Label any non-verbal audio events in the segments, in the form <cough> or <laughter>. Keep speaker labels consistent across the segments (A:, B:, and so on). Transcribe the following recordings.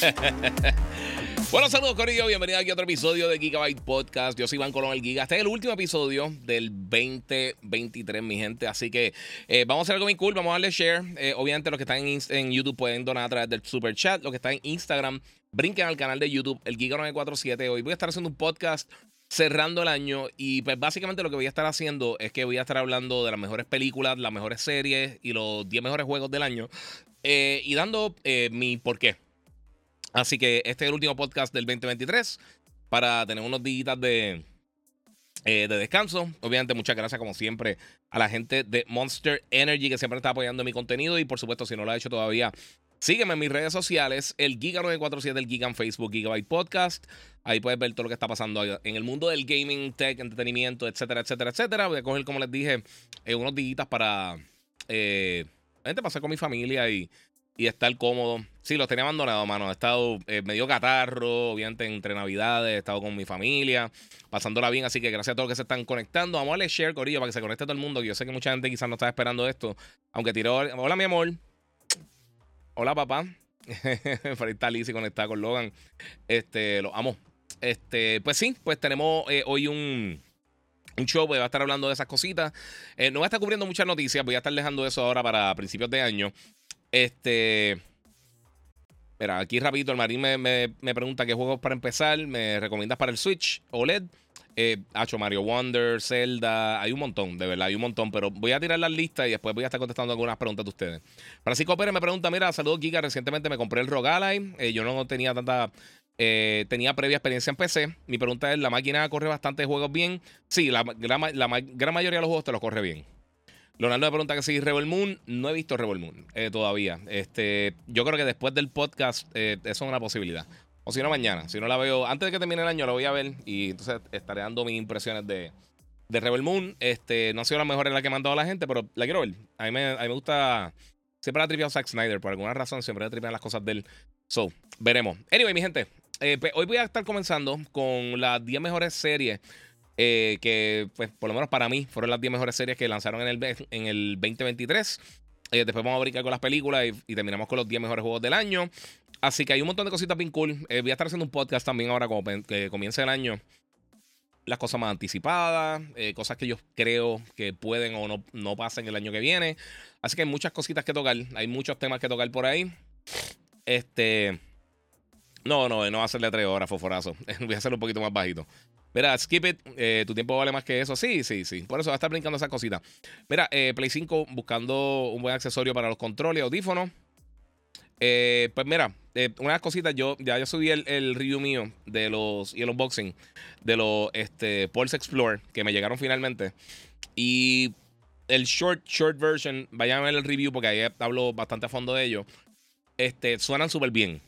A: <laughs> bueno, saludos Corillo, bienvenido aquí a otro episodio de Gigabyte Podcast. Yo soy Iván Colón el Giga. Este es el último episodio del 2023, mi gente. Así que eh, vamos a hacer algo muy cool, vamos a darle share. Eh, obviamente los que están en, YouTube pueden donar a través del super chat. Los que están en Instagram, brinquen al canal de YouTube, el Giga947. Hoy voy a estar haciendo un podcast cerrando el año y pues básicamente lo que voy a estar haciendo es que voy a estar hablando de las mejores películas, las mejores series y los 10 mejores juegos del año eh, y dando mi por qué. Así que este es el último podcast del 2023 para tener unos días de, eh, de descanso. Obviamente, muchas gracias, como siempre, a la gente de Monster Energy que siempre está apoyando mi contenido. Y por supuesto, si no lo ha hecho todavía, sígueme en mis redes sociales: el Giga947, el Giga en Facebook, Gigabyte Podcast. Ahí puedes ver todo lo que está pasando en el mundo del gaming, tech, entretenimiento, etcétera, etcétera, etcétera. Voy a coger, como les dije, eh, unos días para. Eh, pasar con mi familia y y estar cómodo. Sí, los tenía abandonados, mano. He estado eh, medio catarro, obviamente entre Navidades, he estado con mi familia, pasándola bien. Así que gracias a todos los que se están conectando. Vamos a darle share, Corillo, para que se conecte todo el mundo. yo sé que mucha gente quizás no estaba esperando esto. Aunque tiró. Hola, mi amor. Hola, papá. <laughs> Ahí está Lizzie conectada con Logan. Este, lo amo. Este, pues sí, pues tenemos eh, hoy un un show, voy a estar hablando de esas cositas. Eh, no voy a estar cubriendo muchas noticias, voy a estar dejando eso ahora para principios de año. Este. Mira, aquí rapidito el Marín me, pregunta qué juegos para empezar. ¿Me recomiendas para el Switch OLED? Eh, Hacho Mario Wonder, Zelda, hay un montón, de verdad, hay un montón, pero voy a tirar las listas y después voy a estar contestando algunas preguntas de ustedes. Francisco Pérez me pregunta, mira, saludos Giga, recientemente me compré el Rogalai, eh, yo no tenía tanta, eh, tenía previa experiencia en PC, mi pregunta es, ¿la máquina corre bastante juegos bien? Sí, la, la gran mayoría de los juegos te los corre bien. Leonardo me pregunta que si Rebel Moon. No he visto Rebel Moon eh, todavía. Este, yo creo que después del podcast eh, eso es una posibilidad. O si no, mañana. Si no la veo, antes de que termine el año, la voy a ver. Y entonces estaré dando mis impresiones de, de Rebel Moon. Este, no ha sido la mejor en la que he mandado a la gente, pero la quiero ver. A mí me, gusta. Siempre la tripeado Zack Snyder. Por alguna razón, siempre le tripean las cosas del. So, veremos. Anyway, mi gente. Eh, pues, hoy voy a estar comenzando con las 10 mejores series eh, que pues por lo menos para mí fueron las 10 mejores series que lanzaron en el, en el 2023. Eh, después vamos a brincar con las películas y, terminamos con los 10 mejores juegos del año. Así que hay un montón de cositas bien cool. Eh, voy a estar haciendo un podcast también ahora como que comience el año. Las cosas más anticipadas, cosas que yo creo que pueden o no, no pasen el año que viene. Así que hay muchas cositas que tocar. Hay muchos temas que tocar por ahí. Este. No, no, no va a de 3 horas, foforazo. <laughs> Voy a hacerlo un poquito más bajito. Mira, skip it, eh, tu tiempo vale más que eso. Sí, sí, sí. Por eso va a estar brincando esa cosita. Mira, eh, Play 5 buscando un buen accesorio para los controles audífonos. Eh, pues mira, unas cositas, yo ya yo subí el, review mío de los y el unboxing de los este, Pulse Explorer que me llegaron finalmente. Y el short, short version, vayan a ver el review porque ahí hablo bastante a fondo de ello. Este, suenan súper bien.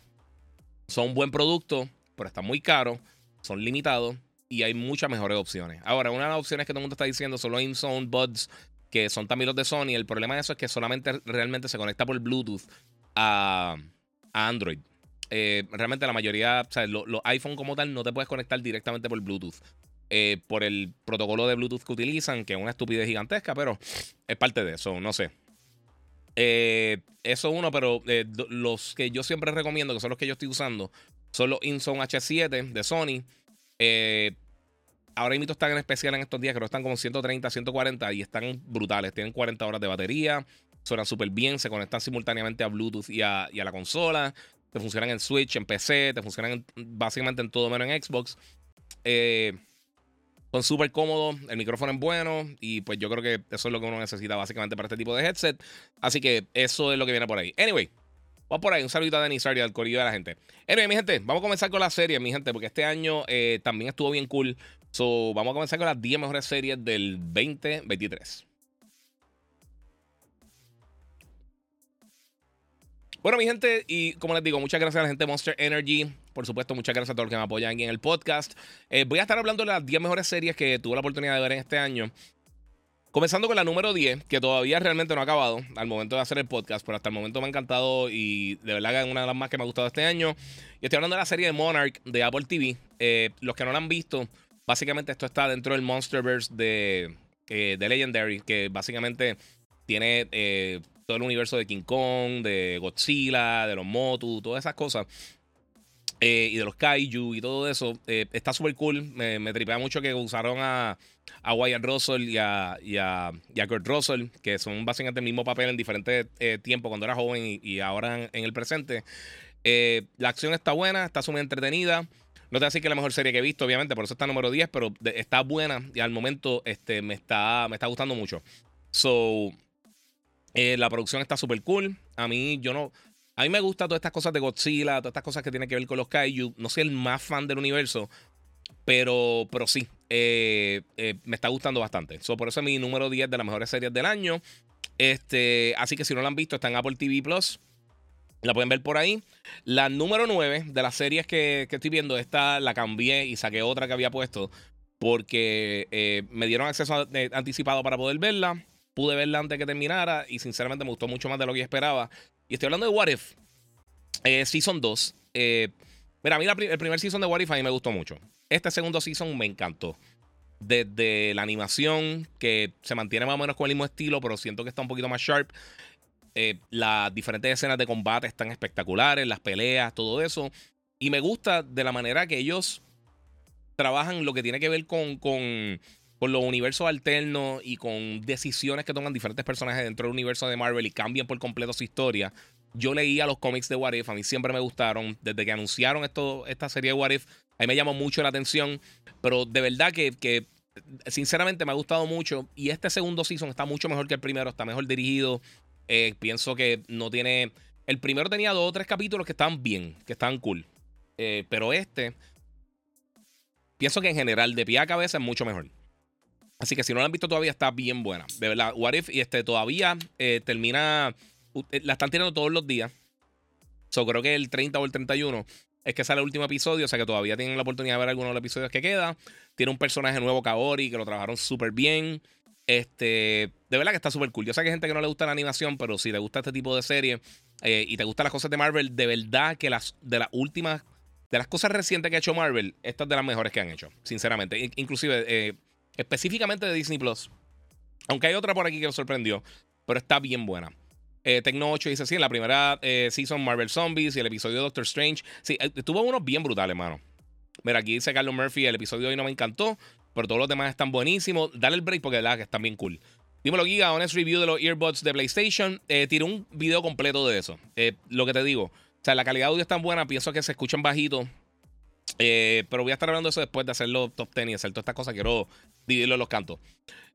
A: Son buen producto, pero están muy caros. Son limitados y hay muchas mejores opciones. Ahora, una de las opciones que todo el mundo está diciendo son los InZone Buds, que son también los de Sony. El problema de eso es que solamente realmente se conecta por Bluetooth a, Android. Eh, realmente la mayoría, o sea, los iPhone como tal no te puedes conectar directamente por Bluetooth. Eh, por el protocolo de Bluetooth que utilizan, que es una estupidez gigantesca, pero es parte de eso, no sé. Eh, eso uno, pero los que yo siempre recomiendo, que son los que yo estoy usando, son los InZone H7 de Sony. Eh, ahora mismo están en especial en estos días, creo que están como 130, 140 y están brutales. Tienen 40 horas de batería, suenan súper bien, se conectan simultáneamente a Bluetooth y a, la consola. Te funcionan en Switch, en PC, te funcionan básicamente en todo menos en Xbox. Eh, son súper cómodos, el micrófono es bueno y pues yo creo que eso es lo que uno necesita básicamente para este tipo de headset. Así que eso es lo que viene por ahí. Anyway, Vamos por ahí, un saludito a Denis y al corillo de la gente. Anyway, mi gente, vamos a comenzar con la serie, mi gente, porque este año eh, también estuvo bien cool. So, vamos a comenzar con las 10 mejores series del 2023. Bueno, mi gente, y como les digo, muchas gracias a la gente de Monster Energy. Por supuesto, muchas gracias a todos los que me apoyan aquí en el podcast. Eh, voy a estar hablando de las 10 mejores series que tuve la oportunidad de ver en este año. Comenzando con la número 10, que todavía realmente no ha acabado al momento de hacer el podcast, pero hasta el momento me ha encantado y de verdad es una de las más que me ha gustado este año. Y estoy hablando de la serie de Monarch de Apple TV. Eh, los que no la han visto, básicamente esto está dentro del Monsterverse de, eh, de Legendary, que básicamente tiene eh, todo el universo de King Kong, de Godzilla, de los Motu, todas esas cosas. Eh, y de los kaiju y todo eso. Eh, está súper cool. Me, me, tripea mucho que usaron a, a Wyatt Russell y a, y, a, Kurt Russell, que son básicamente el mismo papel en diferentes tiempos, cuando era joven y, ahora en, el presente. la acción está buena, está súper entretenida. No te voy a decir que es la mejor serie que he visto, obviamente, por eso está número 10, pero está buena y al momento este, me, está, me está gustando mucho. So, la producción está súper cool. A mí, yo no. A mí me gustan todas estas cosas de Godzilla, todas estas cosas que tienen que ver con los kaiju. No soy el más fan del universo, pero, pero sí, eh, eh, me está gustando bastante. por eso es mi número 10 de las mejores series del año. Este, así que si no la han visto, está Apple TV Plus. La pueden ver por ahí. La número 9 de las series que, estoy viendo, esta la cambié y saqué otra que había puesto porque eh, me dieron acceso anticipado para poder verla. Pude verla antes que terminara y sinceramente me gustó mucho más de lo que esperaba. Y estoy hablando de What If. Eh, season 2. Eh, mira, a mí el primer season de What If a mí me gustó mucho. Este segundo season me encantó. Desde la animación, que se mantiene más o menos con el mismo estilo, pero siento que está un poquito más sharp. Eh, las diferentes escenas de combate están espectaculares, las peleas, todo eso. Y me gusta de la manera que ellos trabajan lo que tiene que ver con, con, con los universos alternos y con decisiones que toman diferentes personajes dentro del universo de Marvel y cambian por completo su historia. Yo leía los cómics de What If, a mí siempre me gustaron. Desde que anunciaron esto, esta serie de What If, a me llamó mucho la atención. Pero de verdad que, sinceramente me ha gustado mucho. Y este segundo season está mucho mejor que el primero, está mejor dirigido. Eh, pienso que no tiene. El primero tenía dos o tres capítulos que estaban bien, que estaban cool. Eh, pero este, pienso que en general, de pie a cabeza, es mucho mejor. Así que si no la han visto todavía, está bien buena. De verdad, What If y este todavía eh, termina la están tirando todos los días. So, creo que el 30 o el 31 es que sale el último episodio, o sea que todavía tienen la oportunidad de ver algunos de los episodios que quedan. Tiene un personaje nuevo, Kaori, que lo trabajaron súper bien. Este, de verdad que está súper cool. Yo sé que hay gente que no le gusta la animación, pero si te gusta este tipo de serie eh, y te gustan las cosas de Marvel, de verdad que las de las últimas, de las cosas recientes que ha hecho Marvel, estas de las mejores que han hecho, sinceramente. Inclusive, eh, específicamente de Disney Plus. Aunque hay otra por aquí que nos sorprendió, pero está bien buena. Eh, Tecno 8 dice: Sí, en la primera eh, season Marvel Zombies y el episodio de Doctor Strange. Sí, tuvo unos bien brutales, mano. Mira, aquí dice Carlos Murphy: El episodio de hoy no me encantó, pero todos los demás están buenísimos. Dale el break porque de verdad que están bien cool. Dímelo, Giga, honest review de los earbuds de PlayStation. Eh, tiré un video completo de eso. lo que te digo. O sea, la calidad de audio es tan buena, pienso que se escuchan bajito. pero voy a estar hablando de eso después de hacerlo top 10 y hacer todas estas cosas. Quiero dividirlo en los cantos.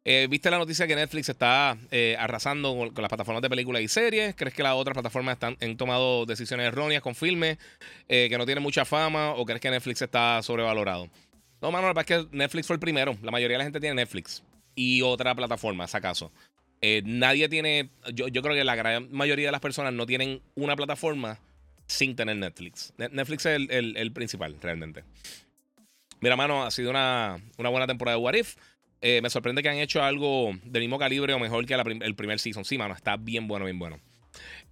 A: Eh, ¿Viste la noticia que Netflix está eh, arrasando con, las plataformas de películas y series? ¿Crees que las otras plataformas están, han tomado decisiones erróneas con filmes eh, que no tienen mucha fama? ¿O crees que Netflix está sobrevalorado? No, mano, la verdad es que Netflix fue el primero. La mayoría de la gente tiene Netflix y otra plataforma, si acaso. nadie tiene. Yo, creo que la gran mayoría de las personas no tienen una plataforma sin tener Netflix. Netflix es el, principal, realmente. Mira, mano, ha sido una, una buena temporada de What If. Eh, me sorprende que han hecho algo del mismo calibre o mejor que el primer season. Sí, mano, está bien bueno, bien bueno.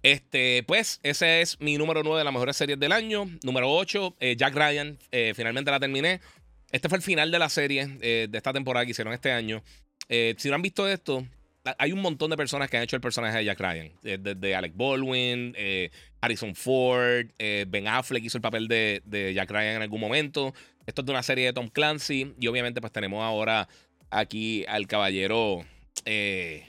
A: Este, pues, ese es mi número 9 de las mejores series del año. Número 8, eh, Jack Ryan. Eh, finalmente la terminé. Este fue el final de la serie de esta temporada que hicieron este año. si no han visto esto, hay un montón de personas que han hecho el personaje de Jack Ryan. Desde Alec Baldwin, Harrison Ford, Ben Affleck hizo el papel de, Jack Ryan en algún momento. Esto es de una serie de Tom Clancy. Y obviamente, pues tenemos ahora aquí al caballero. Eh,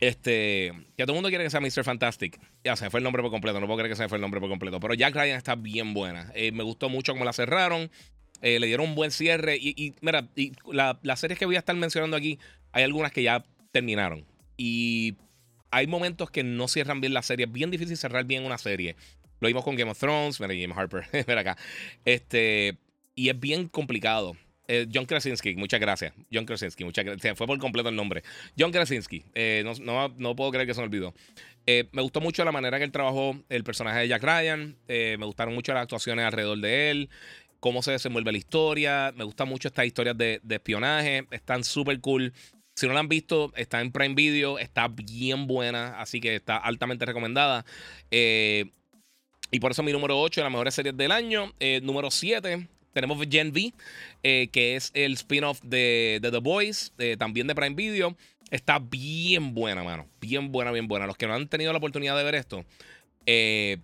A: este. Que todo el mundo quiere que sea Mr. Fantastic. Ya se me fue el nombre por completo. No puedo creer que se me fue el nombre por completo. Pero Jack Ryan está bien buena. Eh, me gustó mucho cómo la cerraron. Eh, le dieron un buen cierre. Y, mira, las series que voy a estar mencionando aquí, hay algunas que ya terminaron. Y hay momentos que no cierran bien la serie. Es bien difícil cerrar bien una serie. Lo vimos con Game of Thrones. Mira, Jim Harper. <laughs> mira acá. Este. Y es bien complicado. Eh, John Krasinski, muchas gracias. John Krasinski, muchas gracias. Fue por completo el nombre. John Krasinski. Eh, no, puedo creer que se me olvidó. Eh, me gustó mucho la manera que él trabajó el personaje de Jack Ryan. me gustaron mucho las actuaciones alrededor de él. Cómo se desenvuelve la historia. Me gustan mucho estas historias de, espionaje. Están súper cool. Si no la han visto, está en Prime Video. Está bien buena. Así que está altamente recomendada. y por eso mi número 8 de las mejores series del año. número 7 tenemos Gen V, eh, que es el spin-off de, The Boys, eh, también de Prime Video. Está bien buena, mano. Bien buena, bien buena. Los que no han tenido la oportunidad de ver esto, eh,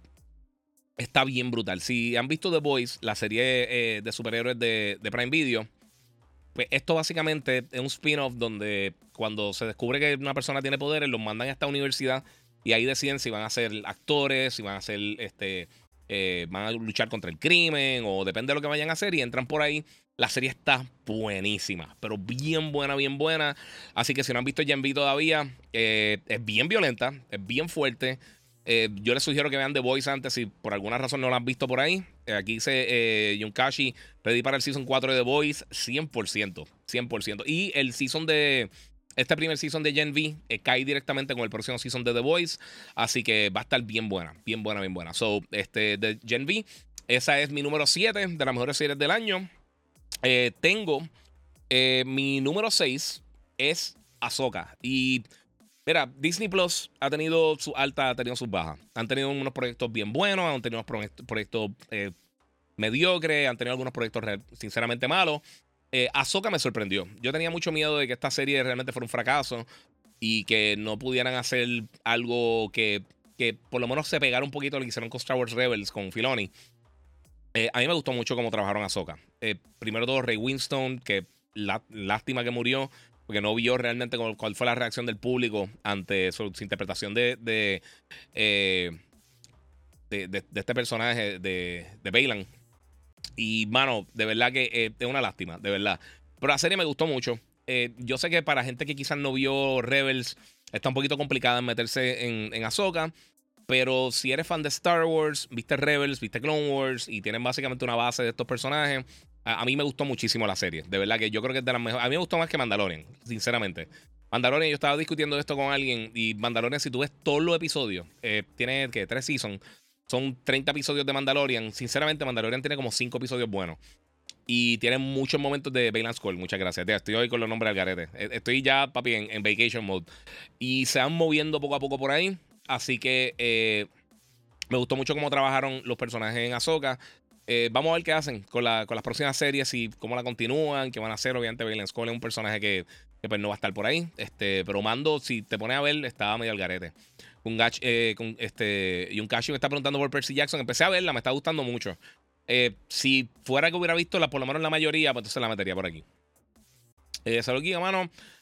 A: está bien brutal. Si han visto The Boys, la serie de superhéroes de, de, Prime Video, pues esto básicamente es un spin-off donde cuando se descubre que una persona tiene poderes, los mandan a esta universidad y ahí deciden si van a ser actores, si van a ser este eh, van a luchar contra el crimen o depende de lo que vayan a hacer y entran por ahí. La serie está buenísima, pero bien buena, bien buena. Así que si no han visto Gen V todavía, eh, es bien violenta, es bien fuerte. Eh, yo les sugiero que vean The Voice antes si por alguna razón no lo han visto por ahí. aquí dice Yunkashi, ready para el Season 4 de The Voice, 100%, 100%. Y el Season de este primer season de Gen V eh, cae directamente con el próximo season de The Voice. Así que va a estar bien buena, bien buena, bien buena. So, este, de Gen V, esa es mi número 7 de las mejores series del año. Eh, tengo eh, mi número 6 es Ahsoka. Y mira, Disney Plus ha tenido su alta, ha tenido sus bajas. Han tenido unos proyectos bien buenos, han tenido unos proyectos, mediocres, han tenido algunos proyectos sinceramente malos. Eh, Ahsoka me sorprendió. Yo tenía mucho miedo de que esta serie realmente fuera un fracaso y que no pudieran hacer algo que, que por lo menos se pegara un poquito a lo que hicieron con Star Wars Rebels, con Filoni. Eh, a mí me gustó mucho cómo trabajaron Ahsoka. Eh, primero todo, Ray Winston, que lástima que murió, porque no vio realmente cuál fue la reacción del público ante su, interpretación de de, de, de, este personaje de, de. Y, mano, de verdad que eh, es una lástima, de verdad. Pero la serie me gustó mucho. Eh, yo sé que para gente que quizás no vio Rebels, está un poquito complicada en meterse en, en Ahsoka. Pero si eres fan de Star Wars, viste Rebels, viste Clone Wars y tienen básicamente una base de estos personajes, a, mí me gustó muchísimo la serie. De verdad que yo creo que es de las mejores. A mí me gustó más que Mandalorian, sinceramente. Mandalorian, yo estaba discutiendo esto con alguien y Mandalorian, si tú ves todos los episodios, eh, tiene que tres seasons. Son 30 episodios de Mandalorian. Sinceramente, Mandalorian tiene como 5 episodios buenos. Y tiene muchos momentos de Balance Call. Muchas gracias. estoy hoy con los nombres del garete. E, estoy ya, papi, en, vacation mode. Y se van moviendo poco a poco por ahí. Así que eh, me gustó mucho cómo trabajaron los personajes en Ahsoka. Eh, vamos a ver qué hacen con, las próximas series y cómo la continúan, qué van a hacer. Obviamente, Balance Call es un personaje que, pues, no va a estar por ahí. Este, pero Mando, si te pones a ver, estaba medio al garete con, eh, con este, y un Cash me está preguntando por Percy Jackson. Empecé a verla, me está gustando mucho. Eh, si fuera que hubiera visto la, por lo menos la mayoría, pues entonces la metería por aquí. Eh, salud, Giga.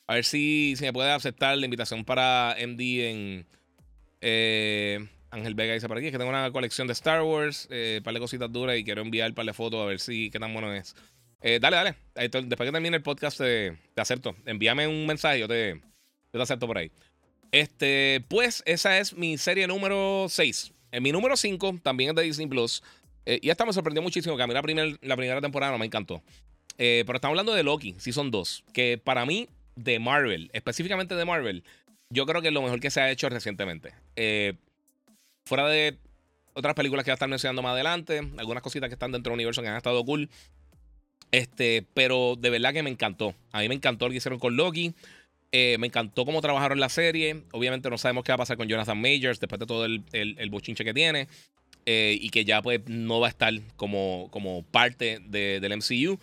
A: A ver si, si me puede aceptar la invitación para MD en. Eh, Ángel Vega dice por aquí: que tengo una colección de Star Wars, eh, par de cositas duras y quiero enviar un par de fotos a ver si qué tan bueno es. dale, dale. Después que termine el podcast, te, acepto. Envíame un mensaje, yo te, yo te acepto por ahí. Este, pues esa es mi serie número 6. En mi número 5 también es de Disney Plus. Eh, y esta me sorprendió muchísimo, que a mí la, la primera temporada no me encantó. Eh, pero estamos hablando de Loki, Season 2, que para mí, de Marvel, específicamente de Marvel, yo creo que es lo mejor que se ha hecho recientemente. Eh, fuera de otras películas que va a estar mencionando más adelante, algunas cositas que están dentro del universo que han estado cool. Este, pero de verdad que me encantó. A mí me encantó lo que hicieron con Loki. Eh, me encantó cómo trabajaron la serie. Obviamente no sabemos qué va a pasar con Jonathan Majors después de todo el, el, bochinche que tiene. Eh, y que ya pues no va a estar como, como parte del MCU.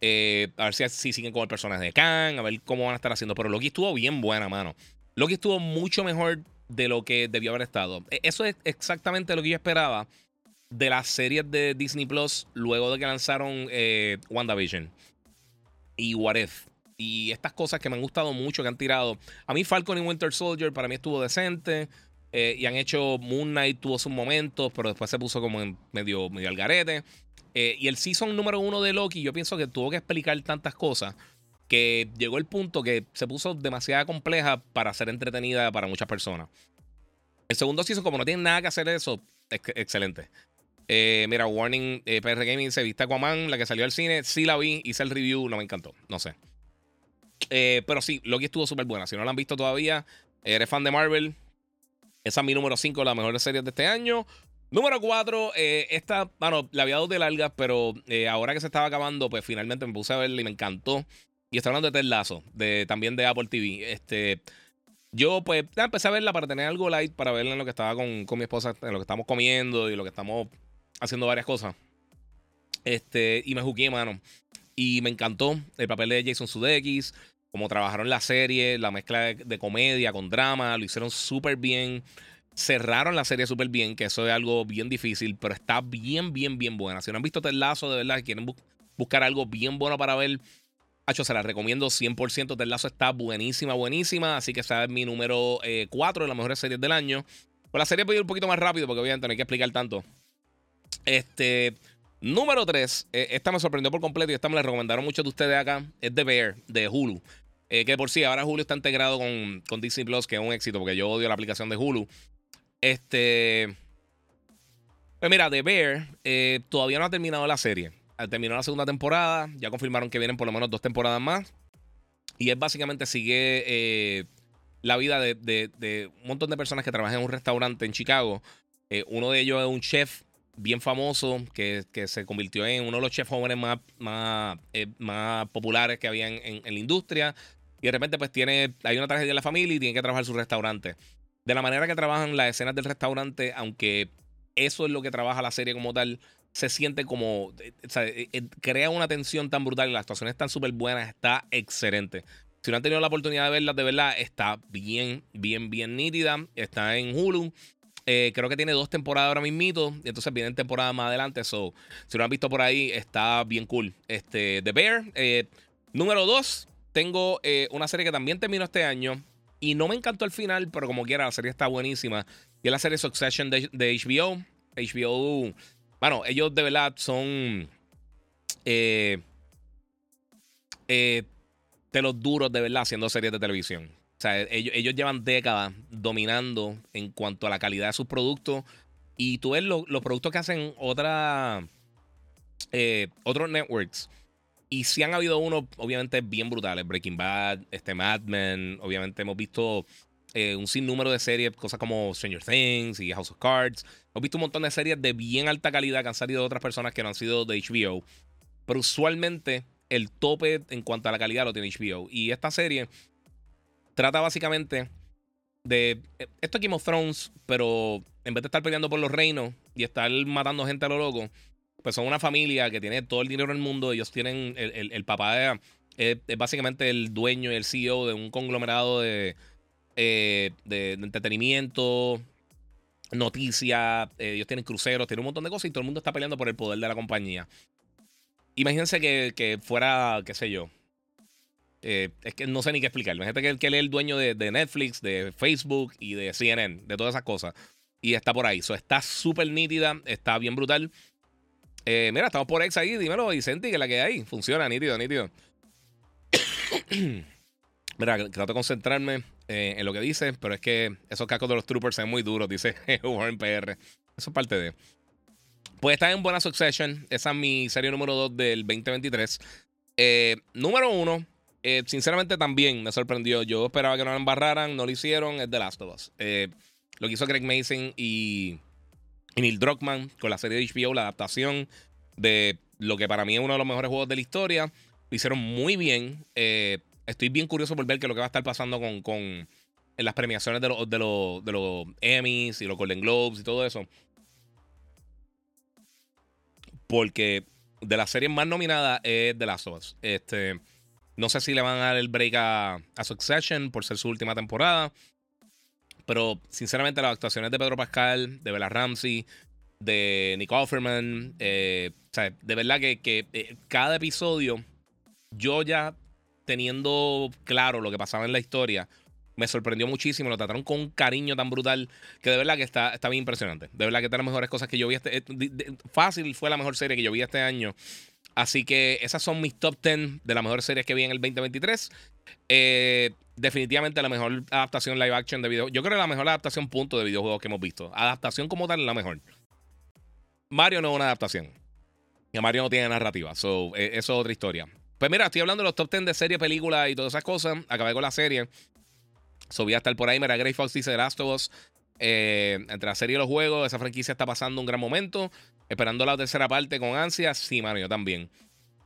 A: Eh, a ver si, si, siguen con el personaje de Kang, a ver cómo van a estar haciendo. Pero Loki estuvo bien buena, mano. Loki estuvo mucho mejor de lo que debió haber estado. E, eso es exactamente lo que yo esperaba de las series de Disney Plus luego de que lanzaron WandaVision y What If y estas cosas que me han gustado mucho que han tirado. A mí Falcon y Winter Soldier para mí estuvo decente. Eh, y han hecho Moon Knight tuvo sus momentos, pero después se puso como en medio, medio al garete. Eh, y el season número uno de Loki, yo pienso que tuvo que explicar tantas cosas que llegó el punto que se puso demasiado compleja para ser entretenida para muchas personas. El segundo season, como no tiene nada que hacer eso, es excelente. Eh, mira, Warning eh, PR Gaming se viste Aquaman, la que salió al cine. Sí la vi, hice el review, no me encantó. No sé. Eh, pero sí, Loki estuvo súper buena. Si no la han visto todavía, eres fan de Marvel. Esa es mi número 5 de las mejores series de este año. Número 4, esta, bueno, la había dado de largas, pero ahora que se estaba acabando, pues finalmente me puse a verla y me encantó. Y estoy hablando de Ted Lasso, de, también de Apple TV. Este, yo pues empecé a verla para tener algo light, para verla en lo que estaba con, con mi esposa, en lo que estamos comiendo y lo que estamos haciendo varias cosas. Este, y me jugué, mano. Y me encantó el papel de Jason Sudeikis, cómo trabajaron la serie, la mezcla de, comedia con drama, lo hicieron súper bien. Cerraron la serie súper bien, que eso es algo bien difícil, pero está bien, bien, bien buena. Si no han visto Ted Lazo, de verdad, quieren buscar algo bien bueno para ver, Hacho, se la recomiendo 100%. Ted Lazo está buenísima, buenísima. Así que esa es mi número 4 eh, de las mejores series del año. Pues la serie puede ir un poquito más rápido porque obviamente no hay que explicar tanto. Este, número 3, eh, esta me sorprendió por completo y esta me la recomendaron muchos de ustedes acá. Es The Bear, de Hulu. Eh, que por sí, ahora Hulu está integrado con, Disney Plus, que es un éxito porque yo odio la aplicación de Hulu. Este. Pues mira, The Bear eh, todavía no ha terminado la serie. Terminó la segunda temporada. Ya confirmaron que vienen por lo menos dos temporadas más. Y es básicamente sigue la vida de, de, un montón de personas que trabajan en un restaurante en Chicago. uno de ellos es un chef bien famoso que, se convirtió en uno de los chefs jóvenes más, más, eh, más populares que había en, la industria. Y de repente, pues tiene, hay una tragedia en la familia y tiene que trabajar su restaurante. De la manera que trabajan las escenas del restaurante, aunque eso es lo que trabaja la serie como tal, se siente como. Eh, eh, crea una tensión tan brutal y las actuaciones están súper buenas, está excelente. Si no han tenido la oportunidad de verlas, de verdad, está bien, bien, bien nítida. Está en Hulu. Eh, creo que tiene dos temporadas ahora mismito. Y entonces vienen temporadas más adelante. So, si lo han visto por ahí, está bien cool. Este, The Bear. Eh, número dos, tengo eh, una serie que también terminó este año. Y no me encantó el final, pero como quiera, la serie está buenísima. Y es la serie Succession de, HBO. HBO. Bueno, ellos de verdad son. de los duros de verdad haciendo series de televisión. O sea, ellos, llevan décadas dominando en cuanto a la calidad de sus productos. Y tú ves los productos que hacen otra, eh, otros networks. Y si han habido unos, obviamente, bien brutales. Breaking Bad, este Mad Men. Obviamente hemos visto eh, un sinnúmero de series, cosas como Stranger Things y House of Cards. Hemos visto un montón de series de bien alta calidad que han salido de otras personas que no han sido de HBO. Pero usualmente el tope en cuanto a la calidad lo tiene HBO. Y esta serie trata básicamente de. Eh, esto es Game of Thrones, pero en vez de estar peleando por los reinos y estar matando gente a lo loco, pues son una familia que tiene todo el dinero del mundo. Ellos tienen. El, papá es, básicamente el dueño y el CEO de un conglomerado de, eh, entretenimiento, noticias. Eh, ellos tienen cruceros, tienen un montón de cosas y todo el mundo está peleando por el poder de la compañía. Imagínense que, que fuera, qué sé yo, eh, es que no sé ni qué explicar. Imagínate que, que él es el dueño de, Netflix, de Facebook y de CNN, de todas esas cosas. Y está por ahí. So, está súper nítida, está bien brutal. Eh, mira, estamos por ex ahí. Dímelo, Vicente, que la que hay. Funciona, nítido, nítido. <coughs> mira, trato de concentrarme eh, en lo que dice, pero es que esos cascos de los troopers son muy duros, dice <laughs> Warren PR. Eso es parte de. Pues está en buena succession. Esa es mi serie número 2 del 2023. número 1 eh, sinceramente también me sorprendió. Yo esperaba que no lo embarraran, no lo hicieron. Es The Last of Us. Eh, lo que hizo Greg Mason y, Neil Druckmann con la serie de HBO, la adaptación de lo que para mí es uno de los mejores juegos de la historia. Lo hicieron muy bien. Eh, estoy bien curioso por ver qué es lo que va a estar pasando con, con en las premiaciones de los, de, los, de los Emmys y los Golden Globes y todo eso. Porque de las series más nominadas es The Last of Us. Este. No sé si le van a dar el break a, Succession por ser su última temporada. Pero sinceramente las actuaciones de Pedro Pascal, de Bella Ramsey, de Nick Offerman, eh, o sea, de verdad que, eh, cada episodio, yo ya teniendo claro lo que pasaba en la historia, me sorprendió muchísimo. Lo trataron con un cariño tan brutal que de verdad que está, está bien impresionante. De verdad que es de las mejores cosas que yo vi. Este, eh, fácil fue la mejor serie que yo vi este año. Así que esas son mis top 10 de las mejores series que vi en el 2023. Eh, definitivamente la mejor adaptación live action de videojuegos. Yo creo que la mejor adaptación punto de videojuegos que hemos visto. Adaptación como tal, la mejor. Mario no es una adaptación. Y Mario no tiene narrativa. So, e, eso es otra historia. Pues mira, estoy hablando de los top 10 de serie, película y todas esas cosas. Acabé con la serie. So, voy a estar por ahí. Mira, Grey Fox dice The Last of Us. Eh, entre la serie y los juegos, esa franquicia está pasando un gran momento. Esperando la tercera parte con ansias. Sí, mano, yo también.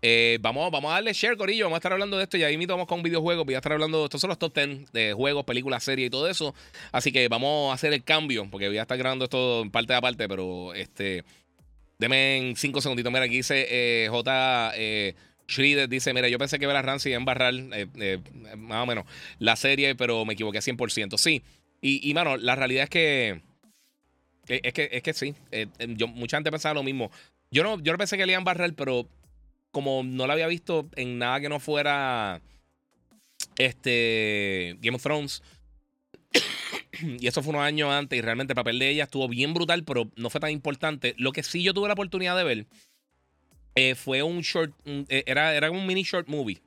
A: Eh, vamos, vamos a darle share, Corillo. Vamos a estar hablando de esto. Y ahí mismo vamos con videojuegos. Voy a estar hablando. Estos son los top 10 de juegos, películas, series y todo eso. Así que vamos a hacer el cambio. Porque voy a estar grabando esto en parte a parte. Pero este. Deme en 5 segunditos. Mira, aquí dice eh, J. Eh, dice: Mira, yo pensé que ver a Ramsey en barrar eh, más o menos la serie, pero me equivoqué 100%. Sí. Y, y mano, la realidad es que. Es que, es que sí. yo, mucha gente pensaba lo mismo. Yo no, yo pensé que le iban a barrar, pero como no la había visto en nada que no fuera este Game of Thrones. <coughs> y eso fue unos años antes y realmente el papel de ella estuvo bien brutal, pero no fue tan importante. Lo que sí yo tuve la oportunidad de ver eh, fue un short, eh, era, era un mini short movie.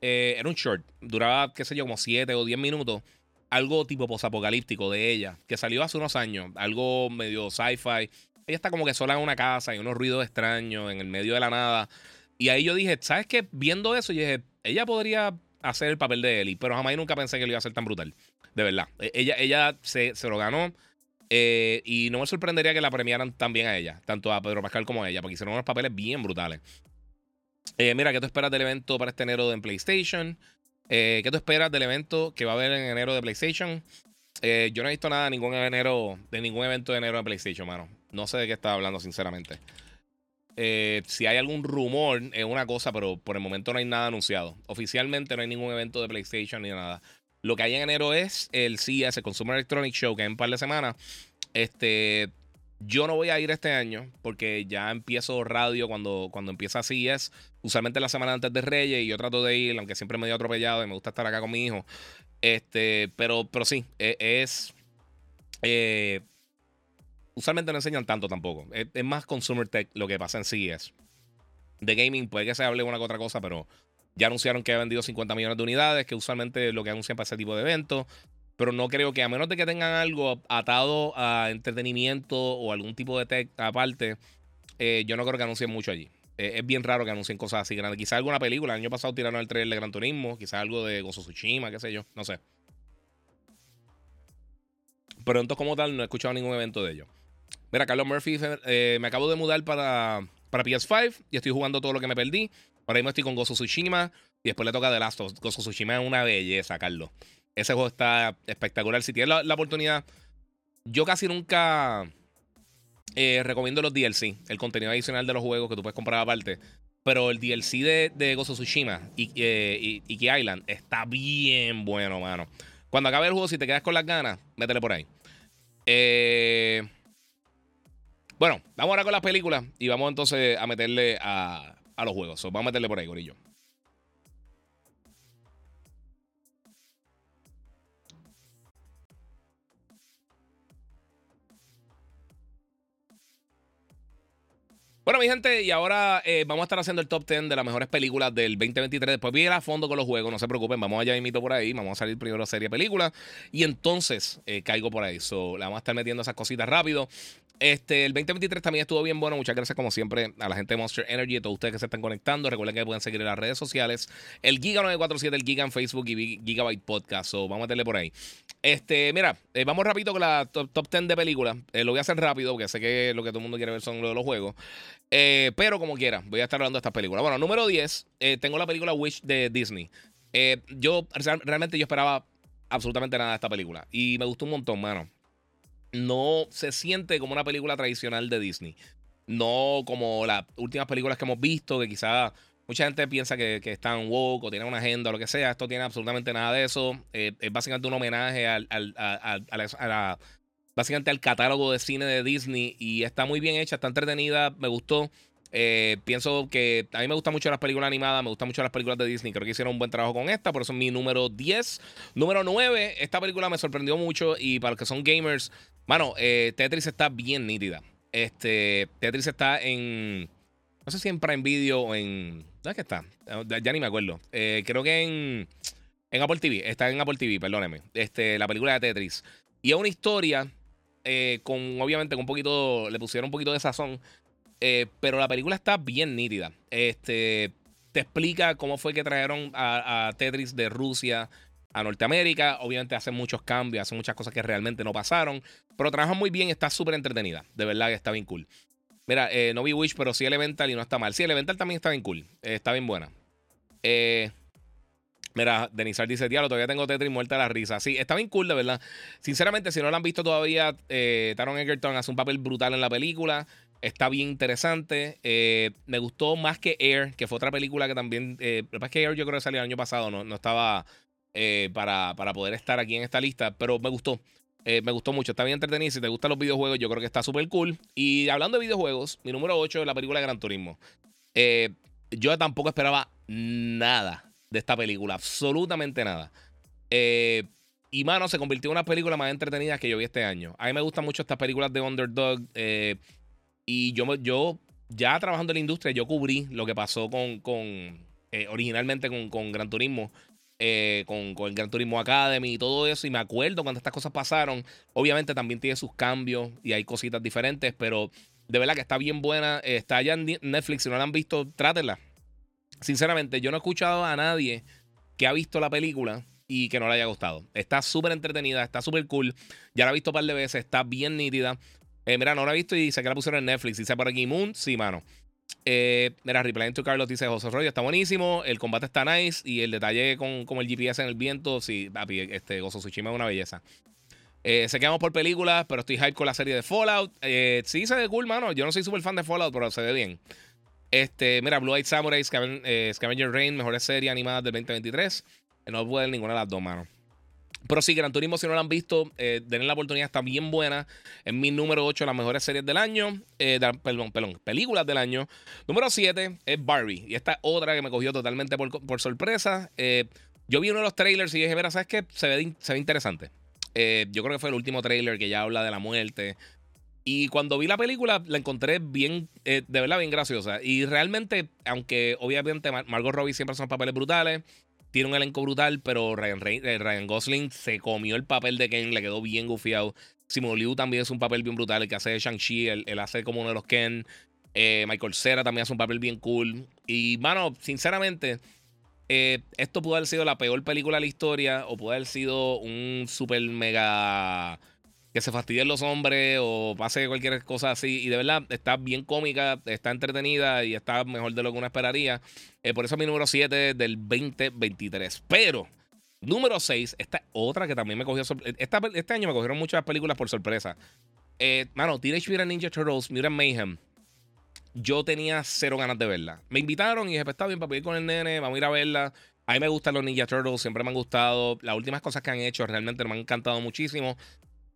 A: Eh, era un short, duraba, qué sé yo, como 7 o 10 minutos. Algo tipo posapocalíptico de ella, que salió hace unos años, algo medio sci-fi. Ella está como que sola en una casa y unos ruidos extraños en el medio de la nada. Y ahí yo dije, ¿sabes qué? Viendo eso, yo dije, ella podría hacer el papel de Ellie, pero jamás nunca pensé que lo iba a hacer tan brutal. De verdad. E, ella, ella se, lo ganó. Eh, y no me sorprendería que la premiaran también a ella, tanto a Pedro Pascal como a ella, porque hicieron unos papeles bien brutales. Eh, mira, ¿qué tú esperas del evento para este enero de PlayStation? Eh, ¿Qué tú esperas del evento que va a haber en enero de PlayStation? yo no he visto nada ningún enero, de ningún evento de enero de PlayStation, mano. No sé de qué estaba hablando, sinceramente. Eh, si hay algún rumor, es una cosa, pero por el momento no hay nada anunciado. Oficialmente no hay ningún evento de PlayStation ni nada. Lo que hay en enero es el CES, el Consumer Electronic Show, que es en un par de semanas. Este, yo no voy a ir este año porque ya empiezo radio cuando, cuando empieza CES. Usualmente la semana antes de Reyes y yo trato de ir, aunque siempre me dio atropellado y me gusta estar acá con mi hijo. Este, pero, pero sí, e, es. Eh, usualmente no enseñan tanto tampoco. Es, más consumer tech lo que pasa en CES. De gaming puede que se hable una que otra cosa, pero ya anunciaron que ha vendido 50 millones de unidades, que usualmente lo que anuncian para ese tipo de eventos. Pero no creo que, a menos de que tengan algo atado a entretenimiento o algún tipo de tech aparte, eh, yo no creo que anuncien mucho allí. Eh, es bien raro que anuncien cosas así grandes. Quizás alguna película. El año pasado tiraron el trailer de Gran Turismo. Quizás algo de Gozo Tsushima, qué sé yo. No sé. Pero entonces, como tal, no he escuchado ningún evento de ellos. Mira, Carlos Murphy, eh, me acabo de mudar para, para PS5 y estoy jugando todo lo que me perdí. Ahora mismo estoy con Gozo Tsushima y después le toca The Last of Us. Gozo Tsushima es una belleza, Carlos. Ese juego está espectacular. Si tienes la, oportunidad, yo casi nunca eh, recomiendo los DLC, el contenido adicional de los juegos que tú puedes comprar aparte. Pero el DLC de, Gozo Tsushima y, eh, Island está bien bueno, mano. Cuando acabe el juego, si te quedas con las ganas, métele por ahí. Eh. Bueno, vamos ahora con las películas y vamos entonces a meterle a, los juegos. vamos a meterle por ahí, gorillo. Bueno, mi gente, y ahora eh, vamos a estar haciendo el top 10 de las mejores películas del 2023. Después viene a fondo con los juegos, no se preocupen, vamos allá mito por ahí, vamos a salir primero serie película y entonces eh, caigo por ahí. So, le vamos a estar metiendo esas cositas rápido. Este, el 2023 también estuvo bien bueno. Muchas gracias, como siempre, a la gente de Monster Energy, a todos ustedes que se están conectando. Recuerden que pueden seguir en las redes sociales. El Giga947, el Giga en Facebook y Gigabyte Podcast. Vamos a meterle por ahí. Este, mira, eh, vamos rápido con la top, 10 de películas. Eh, lo voy a hacer rápido porque sé que lo que todo el mundo quiere ver son de los juegos. Eh, pero como quiera, voy a estar hablando de estas películas. Bueno, número 10, tengo la película Wish de Disney. yo, realmente yo esperaba absolutamente nada de esta película. Y me gustó un montón, mano no se siente como una película tradicional de Disney. No como las últimas películas que hemos visto, que quizás mucha gente piensa que, están woke o tienen una agenda o lo que sea. Esto tiene absolutamente nada de eso. Eh, es básicamente un homenaje al, básicamente al catálogo de cine de Disney y está muy bien hecha, está entretenida, me gustó. Eh, pienso que a mí me gustan mucho las películas animadas, me gustan mucho las películas de Disney. Creo que hicieron un buen trabajo con esta, por eso es mi número 10. Número 9, esta película me sorprendió mucho y para los que son gamers, Mano, eh, Tetris está bien nítida. Este, Tetris está en. No sé si en Prime Video o en. ¿Dónde está? Ya ni me acuerdo. Eh, creo que en. En Apple TV. Está en Apple TV, perdóneme. Este, la película de Tetris. Y es una historia. Eh, con, obviamente, con un poquito. Le pusieron un poquito de sazón. pero la película está bien nítida. Este, te explica cómo fue que trajeron a, a Tetris de Rusia a Norteamérica. Obviamente hace muchos cambios, hace muchas cosas que realmente no pasaron. Pero trabaja muy bien, está súper entretenida. De verdad está bien cool. Mira, eh, no vi Wish, pero sí Elemental y no está mal. Sí, Elemental también está bien cool. Eh, está bien buena. Eh, mira, Denisar dice, diablo, todavía tengo Tetris muerta la risa. Sí, está bien cool, de verdad. Sinceramente, si no lo han visto todavía, Taron Egerton hace un papel brutal en la película. Está bien interesante. me gustó más que Air, que fue otra película que también. lo que pasa es que Air yo creo que salió el año pasado, no, no estaba para, para poder estar aquí en esta lista, pero me gustó. Eh, me gustó mucho, está bien entretenido. Si te gustan los videojuegos, yo creo que está súper cool. Y hablando de videojuegos, mi número 8 es la película Gran Turismo. Eh, yo tampoco esperaba nada de esta película, absolutamente nada. Eh, y mano, se convirtió en una película más entretenida que yo vi este año. A mí me gustan mucho estas películas de Underdog. y yo, yo, ya trabajando en la industria, yo cubrí lo que pasó con, con originalmente con, con Gran Turismo. Eh, con, el Gran Turismo Academy y todo eso. Y me acuerdo cuando estas cosas pasaron. Obviamente también tiene sus cambios y hay cositas diferentes, pero de verdad que está bien buena. Está allá en Netflix. Si no la han visto, trátenla. Sinceramente, yo no he escuchado a nadie que ha visto la película y que no le haya gustado. Está súper entretenida, está súper cool. Ya la he visto un par de veces, está bien nítida. Eh, mira, no la he visto y sé que la pusieron en Netflix. Dice por aquí Moon, sí, mano. Eh, mira, Reply to Carlos dice José Royo está buenísimo. El combate está nice. Y el detalle con, el GPS en el viento. Sí, papi, este Gozo Tsushima es una belleza. Eh, se quedamos por películas, pero estoy hype con la serie de Fallout. Eh, sí, se ve cool, mano. Yo no soy súper fan de Fallout, pero se ve bien. Este, mira, Blue Eyed Samurai, eh, Scavenger Rain, mejores serie animada del 2023. No puedo ver ninguna de las dos, mano. Pero sí, Gran Turismo, si no lo han visto, eh, denle la oportunidad, está bien buena. En mi número 8, las mejores series del año. Eh, perdón, perdón, películas del año. Número 7 es Barbie. Y esta otra que me cogió totalmente por, sorpresa. Eh, yo vi uno de los trailers y dije, mira, ¿sabes qué? Se ve, se ve interesante. yo creo que fue el último trailer que ya habla de la muerte. Y cuando vi la película, la encontré bien, de verdad, bien graciosa. Y realmente, aunque obviamente Margot Robbie siempre son papeles brutales, tiene un elenco brutal, pero Ryan, eh, Ryan Gosling se comió el papel de Ken, le quedó bien gufiado. Simon Liu también es un papel bien brutal, el que hace de Shang-Chi, él, hace como uno de los Ken. Eh, Michael Cera también hace un papel bien cool. Y, mano, sinceramente, eh, esto pudo haber sido la peor película de la historia o pudo haber sido un super mega que se fastidien los hombres o pase cualquier cosa así. Y de verdad, está bien cómica, está entretenida y está mejor de lo que uno esperaría. Eh, por eso es mi número 7 del 2023. Pero, número 6, esta otra que también me cogió. Esta, este año me cogieron muchas películas por sorpresa. Eh, mano, Teenage Mutant Ninja Turtles, Mutant Mayhem. Yo tenía cero ganas de verla. Me invitaron y dije, pues está bien, para ir con el nene, vamos a ir a verla. A mí me gustan los Ninja Turtles, siempre me han gustado. Las últimas cosas que han hecho realmente me han encantado muchísimo.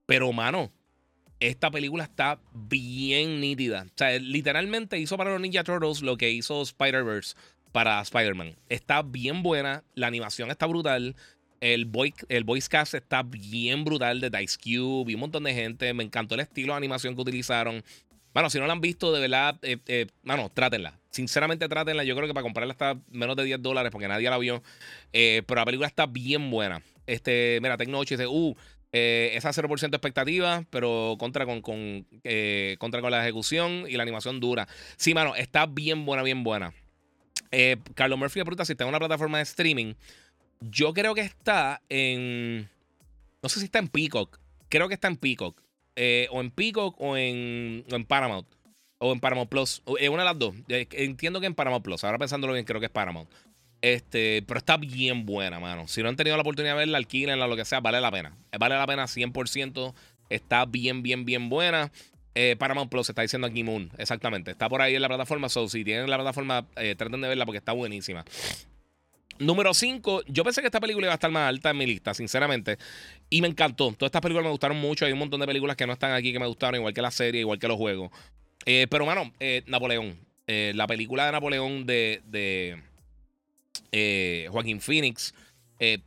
A: Pero, mano, esta película está bien nítida. O sea, literalmente hizo para los Ninja Turtles lo que hizo Spider-Verse para Spider-Man. Está bien buena, la animación está brutal. El, voice, el voice cast está bien brutal de Dice Cube y un montón de gente. Me encantó el estilo de animación que utilizaron. Bueno, si no la han visto, de verdad, eh, eh, mano, trátenla. Sinceramente, trátenla. Yo creo que para comprarla está menos de 10 dólares porque nadie la vio. Eh, pero la película está bien buena. Este, mira, Tecnoche dice, uh, eh, esa 0% expectativa, pero contra con, eh, contra con la ejecución y la animación dura. Sí, mano, está bien buena, bien buena. Eh, Carlos Murphy de Bruta, si está en una plataforma de streaming, yo creo que está en. No sé si está en Peacock. Creo que está en Peacock. o en Peacock o en Paramount. O en Paramount Plus. una de las dos. entiendo que en Paramount Plus. Ahora pensándolo bien, creo que es Paramount. Este, pero está bien buena, mano. Si no han tenido la oportunidad de verla, alquílenla, lo que sea, vale la pena. Vale la pena 100%. Está bien, bien, bien buena. Eh, Paramount Plus está diciendo aquí Moon. Exactamente. Está por ahí en la plataforma. So, si tienen la plataforma, eh, traten de verla porque está buenísima. Número 5. Yo pensé que esta película iba a estar más alta en mi lista, sinceramente. Y me encantó. Todas estas películas me gustaron mucho. Hay un montón de películas que no están aquí que me gustaron, igual que la serie, igual que los juegos. Eh, pero, mano, Napoleón. la película de Napoleón de eh, Joaquín Phoenix. Eh,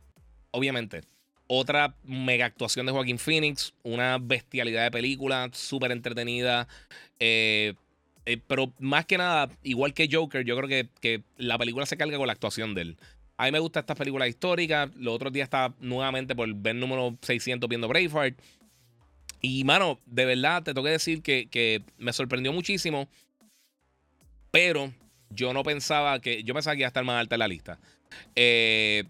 A: obviamente, otra mega actuación de Joaquín Phoenix, una bestialidad de película, súper entretenida. Eh, pero más que nada, igual que Joker, yo creo que, que, la película se carga con la actuación de él. A mí me gusta estas películas históricas. Los otros días estaba nuevamente por ver número 600 viendo Braveheart. Y, mano, de verdad te tengo que decir que, que me sorprendió muchísimo Pero yo no pensaba que. Yo pensaba que iba a estar más alta en la lista. Eh,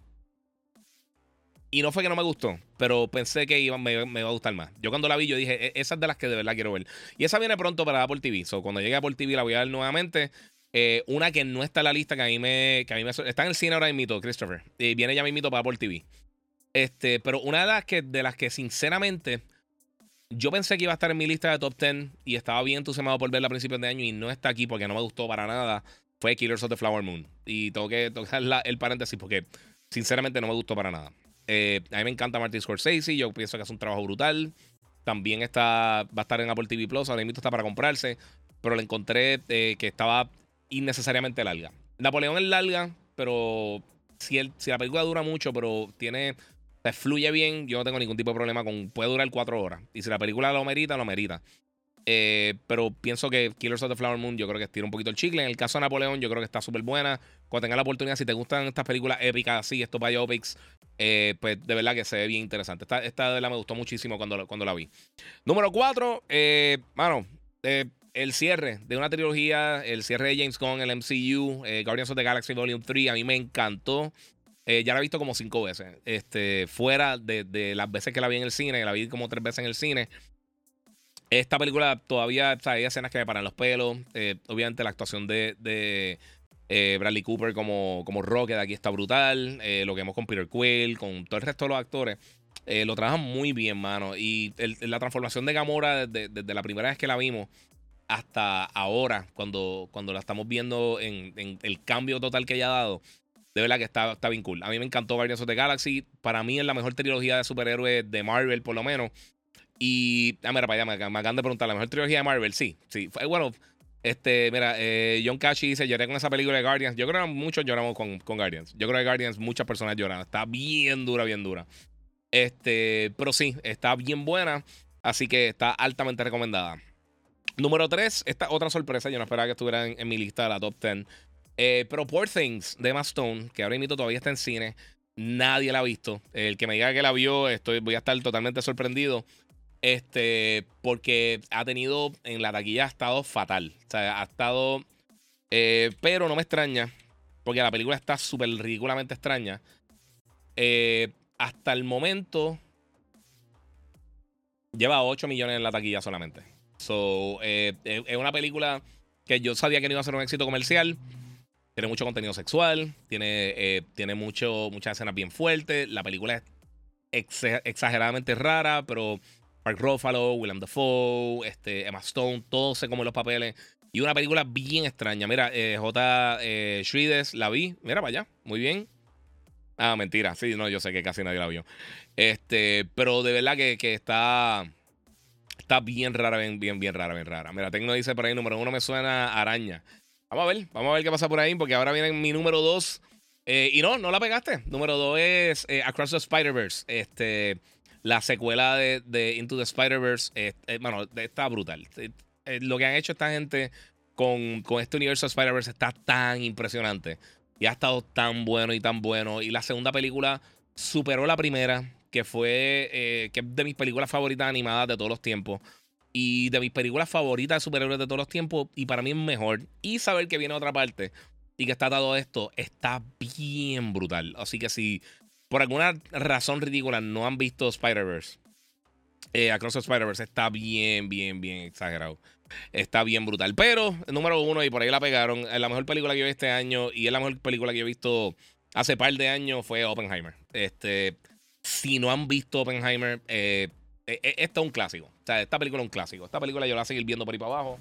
A: y no fue que no me gustó, pero pensé que iba, me, iba a gustar más. Yo cuando la vi, yo dije, e, esa es de las que de verdad quiero ver. Y esa viene pronto para Apple TV. So, cuando llegue a Apple TV la voy a ver nuevamente. Eh, una que no está en la lista, que a mí me. Que a mí me está en el cine ahora mismo, Christopher. Y viene ya mismo para Apple TV. Este, pero una de las que, de las que sinceramente. Yo pensé que iba a estar en mi lista de top 10 y estaba bien entusiasmado por verla a principios de año y no está aquí porque no me gustó para nada. Fue Killers of the Flower Moon. Y tengo que tocar el paréntesis porque sinceramente no me gustó para nada. Eh, a mí me encanta Martin Scorsese. Yo pienso que es un trabajo brutal. También está, va a estar en Apple TV Plus. Ahora mismo está para comprarse. Pero le encontré eh, que estaba innecesariamente larga. Napoleón es larga, pero si, el, si la película dura mucho, pero tiene. Fluye bien, yo no tengo ningún tipo de problema con. Puede durar cuatro horas. Y si la película lo merita, lo merita. Eh, pero pienso que Killers of the Flower Moon, yo creo que estira un poquito el chicle. En el caso de Napoleón, yo creo que está súper buena. Cuando tenga la oportunidad, si te gustan estas películas épicas así, estos biopics, eh, pues de verdad que se ve bien interesante. Esta, esta de verdad me gustó muchísimo cuando, cuando la vi. Número 4, eh, eh, el cierre de una trilogía, el cierre de James Gunn, el MCU, Guardians of the Galaxy Volume 3, a mí me encantó. ya la he visto como cinco veces. Este, fuera de, las veces que la vi en el cine, la vi como tres veces en el cine. Esta película todavía hay escenas que me paran los pelos. obviamente la actuación de, eh, Bradley Cooper como, como Rocket aquí está brutal. Eh, lo que vemos con Peter Quill, con todo el resto de los actores. Eh, lo trabajan muy bien, mano. Y la transformación de Gamora desde, la primera vez que la vimos hasta ahora, cuando, cuando la estamos viendo en, el cambio total que ella ha dado, de verdad que está, está bien cool. A mí me encantó Guardians of the Galaxy. Para mí es la mejor trilogía de superhéroes de Marvel, por lo menos. Y, ah, mira, para allá, me, acaban de preguntar, ¿la mejor trilogía de Marvel? Sí, sí. Bueno, este, mira, eh, John Cash dice: Lloré con esa película de Guardians. Yo creo que muchos lloramos con, con Guardians. Yo creo que Guardians, muchas personas lloran. Está bien dura, bien dura. Este, pero sí, está bien buena. Así que está altamente recomendada. Número 3, esta otra sorpresa. Yo no esperaba que estuviera en, mi lista de la top 10. Eh, pero Poor Things de Emma Stone, que ahora mismo todavía está en cine. Nadie la ha visto. El que me diga que la vio, estoy, voy a estar totalmente sorprendido. Este, porque ha tenido en la taquilla ha estado fatal. O sea, ha estado. Eh, pero no me extraña, porque la película está súper ridículamente extraña. Eh, hasta el momento lleva 8 millones en la taquilla solamente. So, eh, es una película que yo sabía que no iba a ser un éxito comercial. Tiene mucho contenido sexual, tiene, tiene mucho, muchas escenas bien fuertes. La película es exageradamente rara, pero Mark Ruffalo, William Dafoe, este, Emma Stone, todos se comen los papeles. Y una película bien extraña. Mira, eh, J. Eh, la vi. Mira para allá. Muy bien. Ah, mentira. Sí, no, yo sé que casi nadie la vio. Este, pero de verdad que, está. Está bien rara, bien, bien, bien rara, bien rara. Mira, Tecno dice por ahí, número uno me suena araña. Vamos a ver, vamos a ver qué pasa por ahí, porque ahora viene mi número dos. Eh, y no, no la pegaste. Número dos es eh, Across the Spider-Verse. Este. La secuela de, Into the Spider-Verse, bueno, está brutal. Eh, lo que han hecho esta gente con, con este universo de Spider-Verse está tan impresionante. Y ha estado tan bueno y tan bueno. Y la segunda película superó la primera, que fue eh, que es de mis películas favoritas animadas de todos los tiempos. Y de mis películas favoritas de superhéroes de todos los tiempos. Y para mí es mejor. Y saber que viene otra parte y que está todo esto está bien brutal. Así que si por alguna razón ridícula no han visto Spider-Verse, eh, Across the Spider-Verse está bien, bien, bien exagerado. Está bien brutal. Pero, número uno, y por ahí la pegaron, la mejor película que yo vi este año y es la mejor película que he visto hace par de años fue Oppenheimer. Este, si no han visto Oppenheimer, eh, eh, eh es un clásico. O sea, esta película es un clásico. Esta película yo la voy a seguir viendo por ahí para abajo.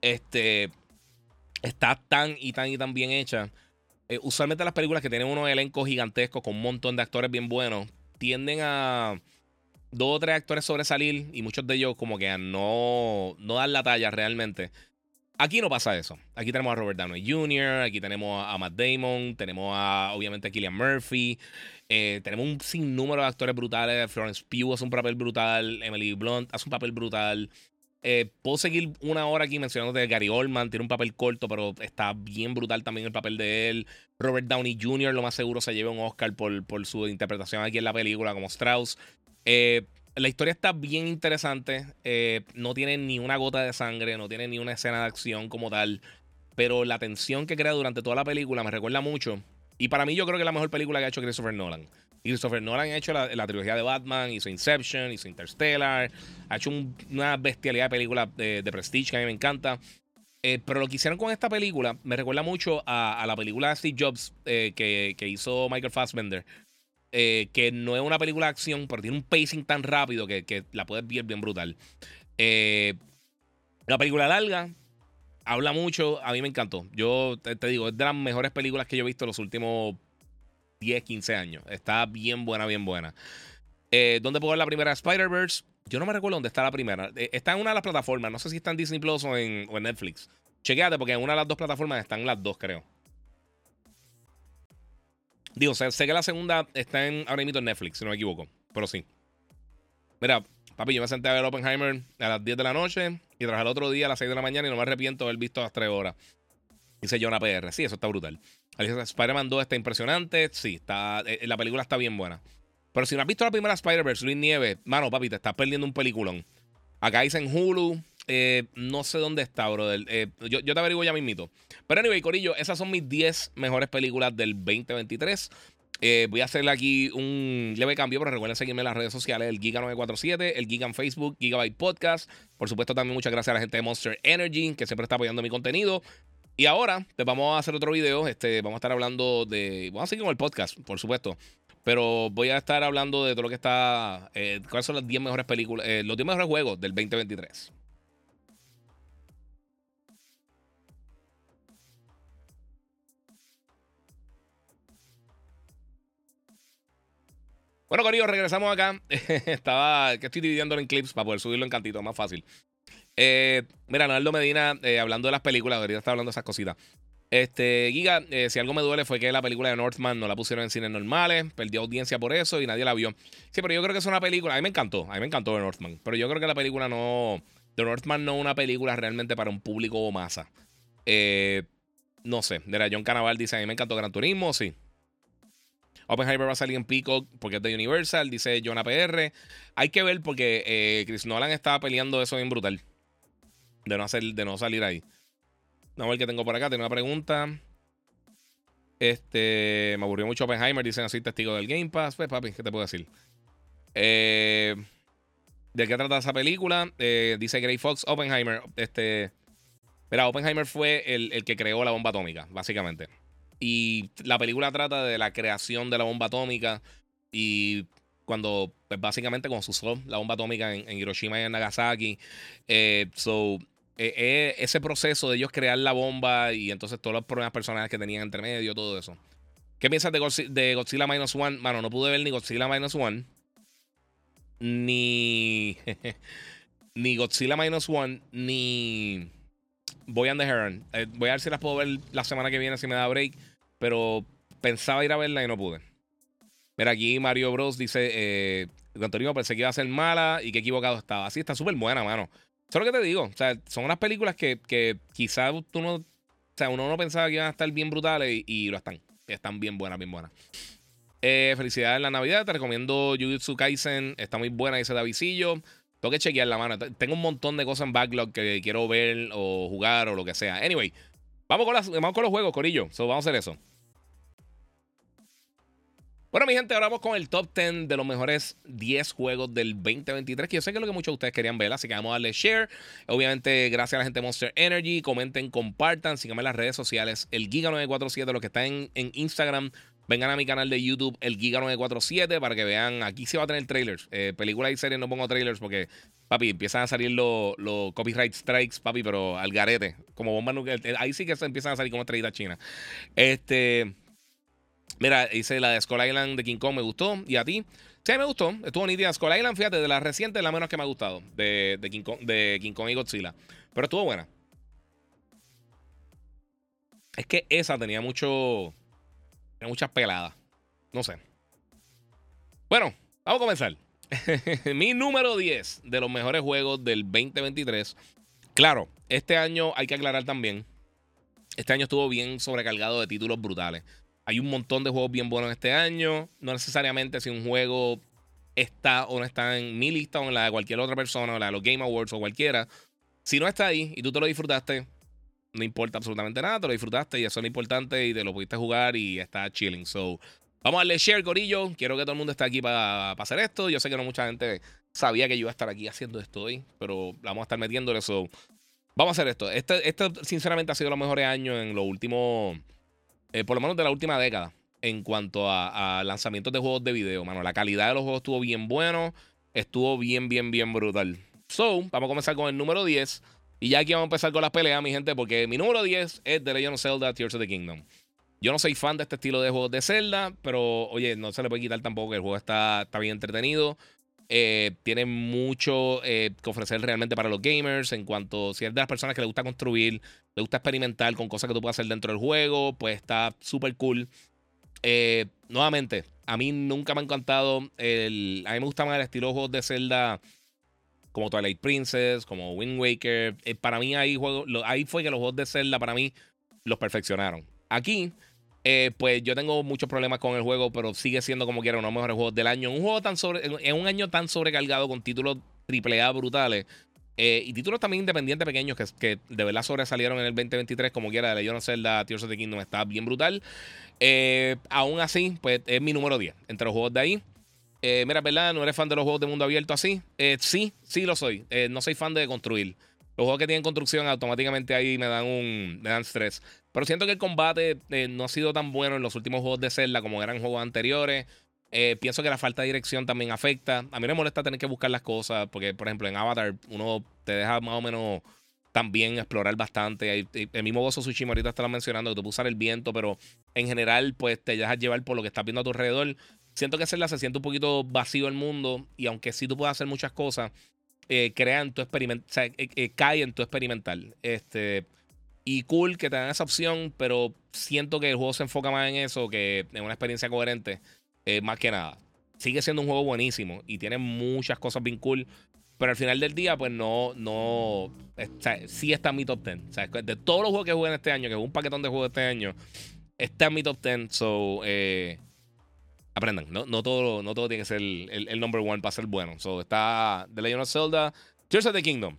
A: Este, está tan y tan y tan bien hecha eh, usualmente las películas que tienen unos elencos gigantescos con un montón de actores bien buenos tienden a dos o tres actores sobresalir y muchos de ellos como que a no, no dar la talla realmente. Aquí no pasa eso. Aquí tenemos a Robert Downey Jr., aquí tenemos a Matt Damon, tenemos a obviamente a Killian Murphy, eh, tenemos un sinnúmero de actores brutales. Florence Pugh hace un papel brutal, Emily Blunt hace un papel brutal. Eh, puedo seguir una hora aquí mencionando de Gary Oldman, tiene un papel corto, pero está bien brutal también el papel de él. Robert Downey Jr., lo más seguro, se lleva un Oscar por, por su interpretación aquí en la película como Strauss. Eh, la historia está bien interesante. Eh, no tiene ni una gota de sangre, no tiene ni una escena de acción como tal. pero la tensión que crea durante toda la película me recuerda mucho. Y para mí, yo creo que es la mejor película que ha hecho Christopher Nolan. Christopher Nolan ha hecho la, trilogía de Batman, hizo Inception, hizo Interstellar, ha hecho una bestialidad de películas de, Prestige que a mí me encanta. Eh, pero lo que hicieron con esta película me recuerda mucho a, la película de Steve Jobs eh, que, hizo Michael Fassbender. Eh, que no es una película de acción, pero tiene un pacing tan rápido que, la puedes ver bien brutal. la película larga, habla mucho, a mí me encantó. Yo te, te, digo, es de las mejores películas que yo he visto en los últimos 10, 15 años. Está bien buena, bien buena. Eh, ¿Dónde puedo ver la primera Spider-Verse? Yo no me recuerdo dónde está la primera. Eh, está en una de las plataformas. No sé si está en Disney Plus o en, Netflix. Chequéate, porque en una de las dos plataformas están las dos, creo. Digo, sé, sé que la segunda está en, ahora mismo en Netflix, si no me equivoco. Pero sí. Mira, papi, yo me senté a ver Oppenheimer a las 10 de la noche y trabajé el otro día a las 6 de la mañana y no me arrepiento de haber visto las 3 horas. Dice Jonah PR. Sí, eso está brutal. Spider-Man 2 está impresionante. Sí, está, eh, la película está bien buena. Pero si no has visto la primera Spider-Verse, Luis Nieves, mano, papi, te estás perdiendo un peliculón. Acá dice en Hulu. Eh, no sé dónde está, bro. Eh, yo, te averiguo ya mismito. Pero anyway, Corillo, esas son mis 10 mejores películas del 2023. voy a hacerle aquí un leve cambio, pero recuerden seguirme en las redes sociales, el Giga947, el Giga en Facebook, Gigabyte Podcast. Por supuesto, también muchas gracias a la gente de Monster Energy, que siempre está apoyando mi contenido. Y ahora te vamos a hacer otro video. Este, vamos a estar hablando de. Vamos a seguir con el podcast, por supuesto. Pero voy a estar hablando de todo lo que está. Eh, ¿Cuáles son las 10 mejores películas? Eh, los 10 mejores juegos del 2023. Bueno, Corillo, regresamos acá. <laughs> Estaba. que estoy dividiéndolo en clips para poder subirlo en cantito, más fácil. Eh, mira, Leonardo Medina, eh, hablando de las películas, ahorita está hablando de esas cositas. Este, Giga, eh, si algo me duele fue que la película de Northman no la pusieron en cines normales, perdió audiencia por eso y nadie la vio. Sí, pero yo creo que es una película, a mí me encantó, a mí me encantó de Northman, pero yo creo que la película no, The Northman no es una película realmente para un público o masa. no sé, de la John Canaval dice, a mí me encantó Gran Turismo, sí. Oppenheimer va a salir en Peacock porque es de Universal, dice Jonah PR. Hay que ver porque Chris Nolan estaba peleando eso bien brutal de no, hacer, de no salir ahí. Vamos a ver qué tengo por acá. Tengo una pregunta. Este, me aburrió mucho Oppenheimer. Dicen así, testigo del Game Pass. Pues, papi, ¿qué te puedo decir? Eh, ¿De qué trata esa película? Eh, dice Gray Fox, Oppenheimer. Este, mira, Oppenheimer fue el, el, que creó la bomba atómica, básicamente. Y la película trata de la creación de la bomba atómica y cuando, pues básicamente, cuando se usó la bomba atómica en, Hiroshima y en Nagasaki. Eh, so, eh, eh, ese proceso de ellos crear la bomba y entonces todos los problemas personales que tenían entre medio, todo eso. ¿Qué piensas de, Godzilla, de Minus One? Mano, no pude ver ni Godzilla Minus One, ni. <laughs> ni Godzilla Minus One, ni. Boy and the Heron. voy a ver si las puedo ver la semana que viene, si me da break. Pero pensaba ir a verla y no pude. Mira, aquí Mario Bros dice: eh, Antonio pensé que iba a ser mala y que equivocado estaba. Así está súper buena, mano. Eso es lo que te digo. O sea, son unas películas que, que quizás tú no. O sea, uno no pensaba que iban a estar bien brutales y, lo están. Están bien buenas, bien buenas. Eh, felicidades en la Navidad. Te recomiendo Jujutsu Kaisen. Está muy buena, dice Davidillo. Tengo que chequear la mano. Tengo un montón de cosas en backlog que quiero ver o jugar o lo que sea. Anyway, vamos con, vamos con los juegos, Corillo. So, vamos a hacer eso. Bueno, mi gente, ahora vamos con el top 10 de los mejores 10 juegos del 2023, que yo sé que es lo que muchos de ustedes querían ver, así que vamos a darle share. Obviamente, gracias a la gente de Monster Energy, comenten, compartan, síganme en las redes sociales, el Giga947, los que están en, Instagram, vengan a mi canal de YouTube, el Giga947, para que vean, aquí se va a tener trailers, eh, películas y series no pongo trailers porque, papi, empiezan a salir los, copyright strikes, papi, pero al garete, como bomba nuclear, ahí sí que se empiezan a salir como estrellitas chinas. Este... Mira, hice la de Skull Island de King Kong, me gustó. ¿Y a ti? Sí, me gustó. Estuvo nítida. Skull Island, fíjate, de la reciente, la menos que me ha gustado. De, King Kong, de King Kong y Godzilla. Pero estuvo buena. Es que esa tenía mucho. Tenía muchas peladas. No sé. Bueno, vamos a comenzar. <laughs> Mi número 10 de los mejores juegos del 2023. Claro, este año hay que aclarar también. Este año estuvo bien sobrecargado de títulos brutales. Hay un montón de juegos bien buenos este año. No necesariamente si un juego está o no está en mi lista o en la de cualquier otra persona, o la de los Game Awards o cualquiera. Si no está ahí y tú te lo disfrutaste, no importa absolutamente nada, te lo disfrutaste y eso es lo importante y te lo pudiste jugar y está chilling. So, vamos a darle share, Corillo. Quiero que todo el mundo esté aquí para hacer esto. Yo sé que no mucha gente sabía que yo iba a estar aquí haciendo esto hoy, pero vamos a estar metiéndole eso. Vamos a hacer esto. Este, este sinceramente, ha sido los mejores años en los últimos, eh, por lo menos de la última década, en cuanto a, lanzamientos de juegos de video, mano. La calidad de los juegos estuvo bien bueno, estuvo bien, bien, bien brutal. So, vamos a comenzar con el número 10. Y ya aquí vamos a empezar con las peleas, mi gente, porque mi número 10 es The Legend of Zelda Tears of the Kingdom. Yo no soy fan de este estilo de juegos de Zelda, pero oye, no se le puede quitar tampoco que el juego está, está bien entretenido. Eh, tiene mucho eh, que ofrecer realmente para los gamers en cuanto si eres de las personas que le gusta construir, le gusta experimentar con cosas que tú puedes hacer dentro del juego, pues está súper cool. Eh, nuevamente, a mí nunca me ha encantado. A mí me gusta más el estilo de juegos de Zelda como Twilight Princess, como Wind Waker. para mí ahí, juego, ahí fue que los juegos de Zelda para mí los perfeccionaron. Aquí eh, pues yo tengo muchos problemas con el juego, pero sigue siendo como quiera uno de los mejores juegos del año. Un juego tan sobre, en un año tan sobrecargado con títulos AAA brutales. Eh, y títulos también independientes pequeños que, que, de verdad sobresalieron en el 2023, como quiera, de Legend of Zelda, Tears of the Kingdom, está bien brutal. Eh, aún así, pues es mi número 10 entre los juegos de ahí. mira, ¿verdad? ¿No eres fan de los juegos de mundo abierto así? sí, sí lo soy. no soy fan de construir. Los juegos que tienen construcción automáticamente ahí me dan un me dan estrés. Pero siento que el combate eh, no ha sido tan bueno en los últimos juegos de Zelda como eran juegos anteriores. Eh, pienso que la falta de dirección también afecta. A mí me molesta tener que buscar las cosas porque, por ejemplo, en Avatar uno te deja más o menos también explorar bastante. El mismo Gozo Tsushima ahorita estaba mencionando que tú puedes usar el viento, pero en general pues te dejas llevar por lo que estás viendo a tu alrededor. Siento que Zelda se siente un poquito vacío el mundo y aunque sí tú puedes hacer muchas cosas, eh, crea en tu experimental, o sea, eh, cae en tu experimental. Este, y cool que te dan esa opción, pero siento que el juego se enfoca más en eso que en una experiencia coherente, eh, más que nada. Sigue siendo un juego buenísimo y tiene muchas cosas bien cool, pero al final del día, pues no, no, o sea, sí está en mi top 10. O sea, de todos los juegos que jugué en este año, que es un paquetón de juegos este año, está en mi top 10. So, eh, aprendan, no, no, todo, no todo tiene que ser el, el, number one para ser bueno. So, está The Legend of Zelda, Tears of the Kingdom.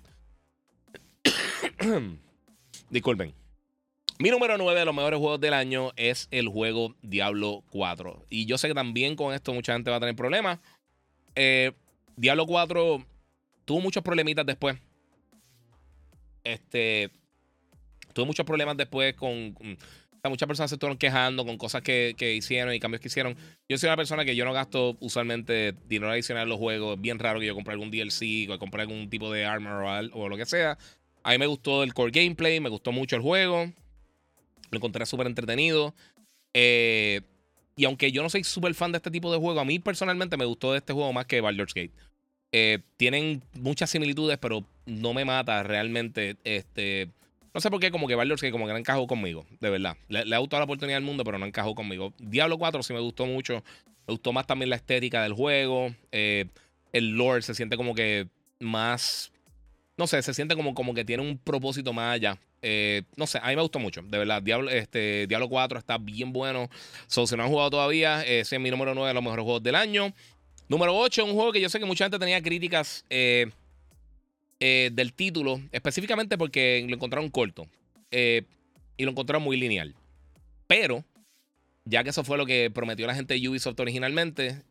A: <coughs> Disculpen. Mi número 9 de los mejores juegos del año es el juego Diablo 4. Y yo sé que también con esto mucha gente va a tener problemas. Eh, Diablo 4 tuvo muchos problemitas después. Este. Tuvo muchos problemas después con. Muchas personas se estuvieron quejando con cosas que, hicieron y cambios que hicieron. Yo soy una persona que yo no gasto usualmente dinero adicional en los juegos. Es bien raro que yo compre algún DLC o compre algún tipo de armor o, o lo que sea. A mí me gustó el core gameplay, me gustó mucho el juego. Lo encontré súper entretenido. Eh, y aunque yo no soy súper fan de este tipo de juego, a mí personalmente me gustó este juego más que Baldur's Gate. Eh, tienen muchas similitudes, pero no me mata realmente. Este, no sé por qué, como que Baldur's Gate como que no encajó conmigo, de verdad. Le, le ha gustado la oportunidad del mundo, pero no encajó conmigo. Diablo 4 sí me gustó mucho. Me gustó más también la estética del juego. Eh, el lore se siente como que más no sé, se siente como, como que tiene un propósito más allá. Eh, no sé, a mí me gustó mucho, de verdad. Diablo, este, Diablo 4 está bien bueno. So, si no han jugado todavía, ese es mi número 9 de los mejores juegos del año. Número 8, un juego que yo sé que mucha gente tenía críticas eh, eh, del título, específicamente porque lo encontraron corto y lo encontraron muy lineal. Pero, ya que eso fue lo que prometió la gente de Ubisoft originalmente,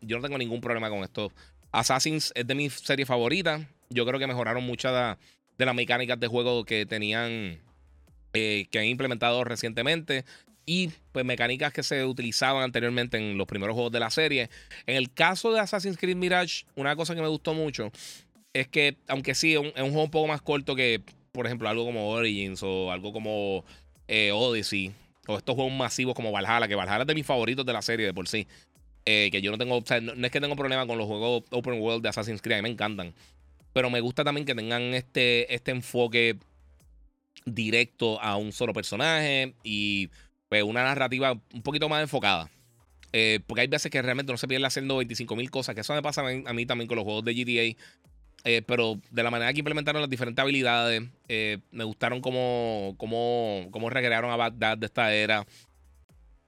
A: yo no tengo ningún problema con esto. Assassin's es de mis series favoritas yo creo que mejoraron muchas de, las mecánicas de juego que tenían, eh, que han implementado recientemente. Y pues mecánicas que se utilizaban anteriormente en los primeros juegos de la serie. En el caso de Assassin's Creed Mirage, una cosa que me gustó mucho es que, aunque sí, es un, juego un poco más corto que, por ejemplo, algo como Origins o algo como eh, Odyssey, o estos juegos masivos como Valhalla, que Valhalla es de mis favoritos de la serie de por sí. Eh, que yo no tengo, o sea, no, es que tengo problema con los juegos open world de Assassin's Creed, a mí me encantan pero me gusta también que tengan este, este enfoque directo a un solo personaje y pues una narrativa un poquito más enfocada. Eh, porque hay veces que realmente no se pierde haciendo 25 mil cosas, que eso me pasa a mí también con los juegos de GTA. Eh, pero de la manera que implementaron las diferentes habilidades, eh, me gustaron cómo, cómo, cómo, recrearon a Baghdad de esta era.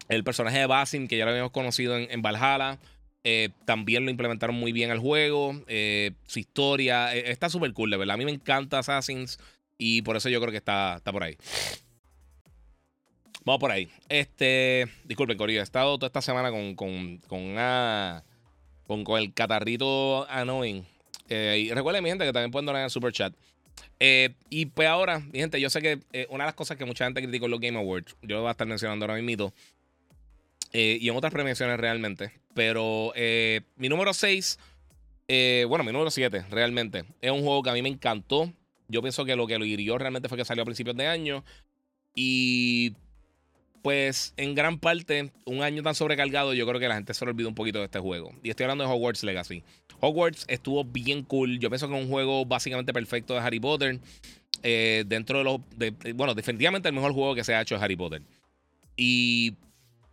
A: El personaje de Basim, que ya lo habíamos conocido en, en Valhalla, eh, también lo implementaron muy bien al juego. Su historia está súper cool, de verdad. A mí me encanta Assassins. Y por eso yo creo que está, está por ahí. Vamos por ahí. Este. Disculpen, Corillo. He estado toda esta semana con, con, con una. Con, con el catarrito annoying. Eh, y recuerden, mi gente, que también pueden donar en el super chat. Eh, y pues ahora, mi gente, yo sé que eh, una de las cosas que mucha gente criticó en los Game Awards, yo lo voy a estar mencionando ahora mismo, y en otras premiaciones realmente, pero mi número 6, bueno, mi número 7 realmente, es un juego que a mí me encantó. Yo pienso que lo que lo hirió realmente fue que salió a principios de año. Y pues en gran parte, un año tan sobrecargado, yo creo que la gente se le olvidó un poquito de este juego. Y estoy hablando de Hogwarts Legacy. Hogwarts estuvo bien cool. Yo pienso que es un juego básicamente perfecto de Harry Potter. Eh, dentro de los. bueno, definitivamente el mejor juego que se ha hecho es Harry Potter. Y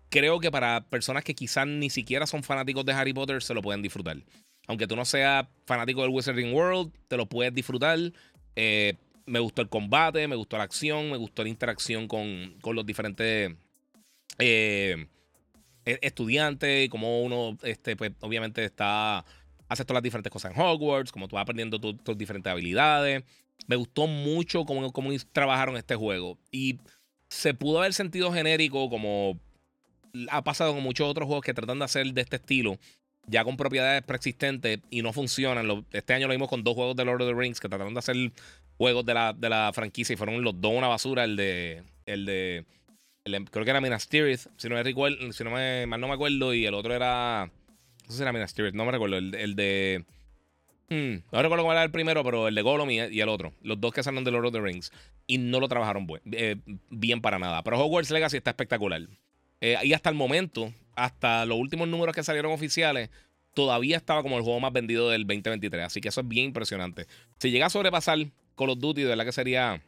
A: creo que para personas que quizás ni siquiera son fanáticos de Harry Potter, se lo pueden disfrutar. Aunque tú no seas fanático del Wizarding World, te lo puedes disfrutar. Eh, me gustó el combate, me gustó la acción, me gustó la interacción con, los diferentes eh, e, estudiantes y cómo uno, este, pues, obviamente está, hace todas las diferentes cosas en Hogwarts, cómo tú vas aprendiendo tus diferentes habilidades. Me gustó mucho cómo, cómo trabajaron este juego. Y se pudo haber sentido genérico como ha pasado con muchos otros juegos que tratan de hacer de este estilo ya con propiedades preexistentes y no funcionan. Este año lo vimos con dos juegos de Lord of the Rings que trataron de hacer juegos de la, de la franquicia y fueron los dos una basura. El de. El de. creo que era Minas Tirith, si no me recuerdo, si no me, mal no me acuerdo. Y el otro era. No sé si era Minas Tirith, no me recuerdo. El, el de. Hmm, no recuerdo cuál era el primero, pero el de Gollum y, el otro. Los dos que salieron de Lord of the Rings. Y no lo trabajaron eh, bien para nada. Pero Hogwarts Legacy está espectacular. Eh, y hasta el momento, hasta los últimos números que salieron oficiales, todavía estaba como el juego más vendido del 2023. Así que eso es bien impresionante. Si llega a sobrepasar Call of Duty, de verdad que sería,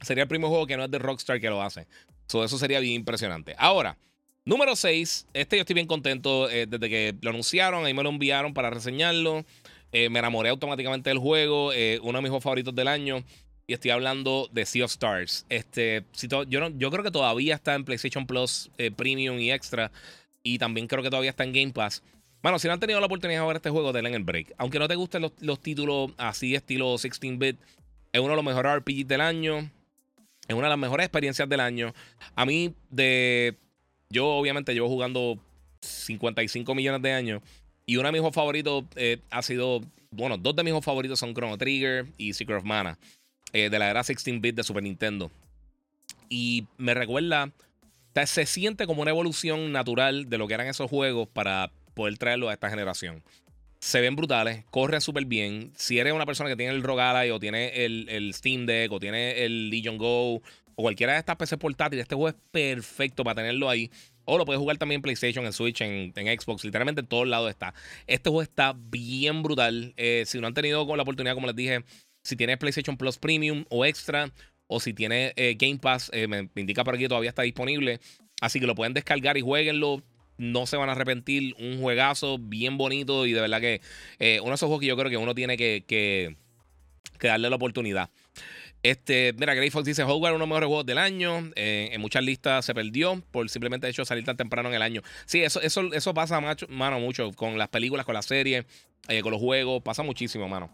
A: sería el primer juego que no es de Rockstar que lo hace. eso sería bien impresionante. Ahora, número 6. Este yo estoy bien contento eh, desde que lo anunciaron. Ahí me lo enviaron para reseñarlo. Eh, me enamoré automáticamente del juego. uno de mis juegos favoritos del año. Y estoy hablando de Sea of Stars. Este, yo, creo que todavía está en PlayStation Plus Premium y Extra. Y también creo que todavía está en Game Pass. Bueno, si no han tenido la oportunidad de ver este juego, denle en el break. Aunque no te gusten los, títulos así, estilo 16-bit, es uno de los mejores RPGs del año. Es una de las mejores experiencias del año. A mí, de. Yo, obviamente, llevo jugando 55 millones de años. Y uno de mis favoritos eh, ha sido. Bueno, dos de mis favoritos son Chrono Trigger y Secret of Mana. Eh, de la era 16-bit de Super Nintendo. Y me recuerda, se siente como una evolución natural de lo que eran esos juegos para poder traerlo a esta generación. Se ven brutales, corren súper bien. Si eres una persona que tiene el ROG o tiene el, Steam Deck o tiene el Legion Go o cualquiera de estas PC portátiles, este juego es perfecto para tenerlo ahí. O lo puedes jugar también en PlayStation, en Switch, en, Xbox, literalmente en todos lados está. Este juego está bien brutal. Eh, si no han tenido la oportunidad, como les dije, si tienes PlayStation Plus Premium o Extra, o si tienes eh, Game Pass, eh, me, indica por aquí todavía está disponible. Así que lo pueden descargar y jueguenlo. No se van a arrepentir. Un juegazo bien bonito y de verdad que eh, uno de esos juegos que yo creo que uno tiene que, darle la oportunidad. Este, mira, Grey Fox dice: Hogwarts uno de los mejores juegos del año. en muchas listas se perdió por simplemente hecho salir tan temprano en el año. Sí, eso, eso, eso pasa, mano, mucho con las películas, con las series, con los juegos. Pasa muchísimo, mano.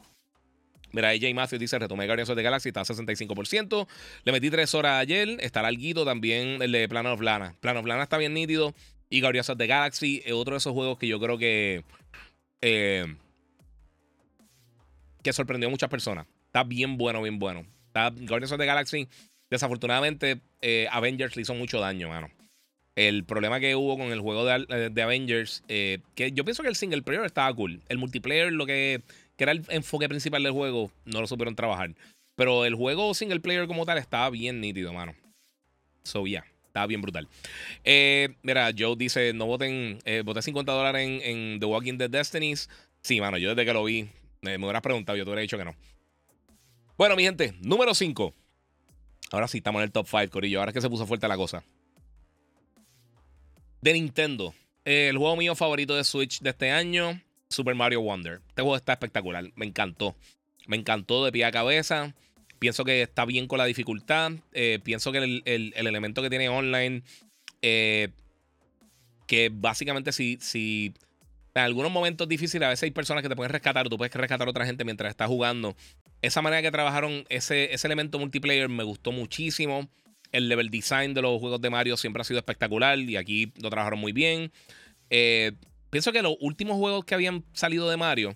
A: Mira, AJ Matthews dice: Retomé Guardians of the Galaxy, está a 65%. Le metí tres horas ayer. Está larguito también el de Plan of Lana. Plan of Lana está bien nítido. Y Guardians of the Galaxy es otro de esos juegos que yo creo que. Eh, que sorprendió a muchas personas. Está bien bueno, bien bueno. Está, Guardians of the Galaxy, desafortunadamente, eh, Avengers le hizo mucho daño, mano. El problema que hubo con el juego de, eh, Avengers, que yo pienso que el single player estaba cool. El multiplayer, lo que que era el enfoque principal del juego, no lo supieron trabajar. Pero el juego single player como tal estaba bien nítido, mano. So, yeah. Estaba bien brutal. Eh, mira, Joe dice: No voten, eh, voté 50 dólares en, The Walking Dead Destinies. Sí, mano, yo desde que lo vi, me hubieras preguntado, yo te hubiera dicho que no. Bueno, mi gente, número 5. Ahora sí, estamos en el top 5, Corillo. Ahora es que se puso fuerte la cosa. De Nintendo. Eh, el juego mío favorito de Switch de este año. Super Mario Wonder. Este juego está espectacular. Me encantó. Me encantó de pie a cabeza. Pienso que está bien con la dificultad. Eh, pienso que el, elemento que tiene online. Eh, que básicamente si, si En algunos momentos difíciles, a veces hay personas que te pueden rescatar o tú puedes rescatar a otra gente mientras estás jugando. Esa manera que trabajaron ese, ese elemento multiplayer me gustó muchísimo. El level design de los juegos de Mario siempre ha sido espectacular y aquí lo trabajaron muy bien. Eh, pienso que los últimos juegos que habían salido de Mario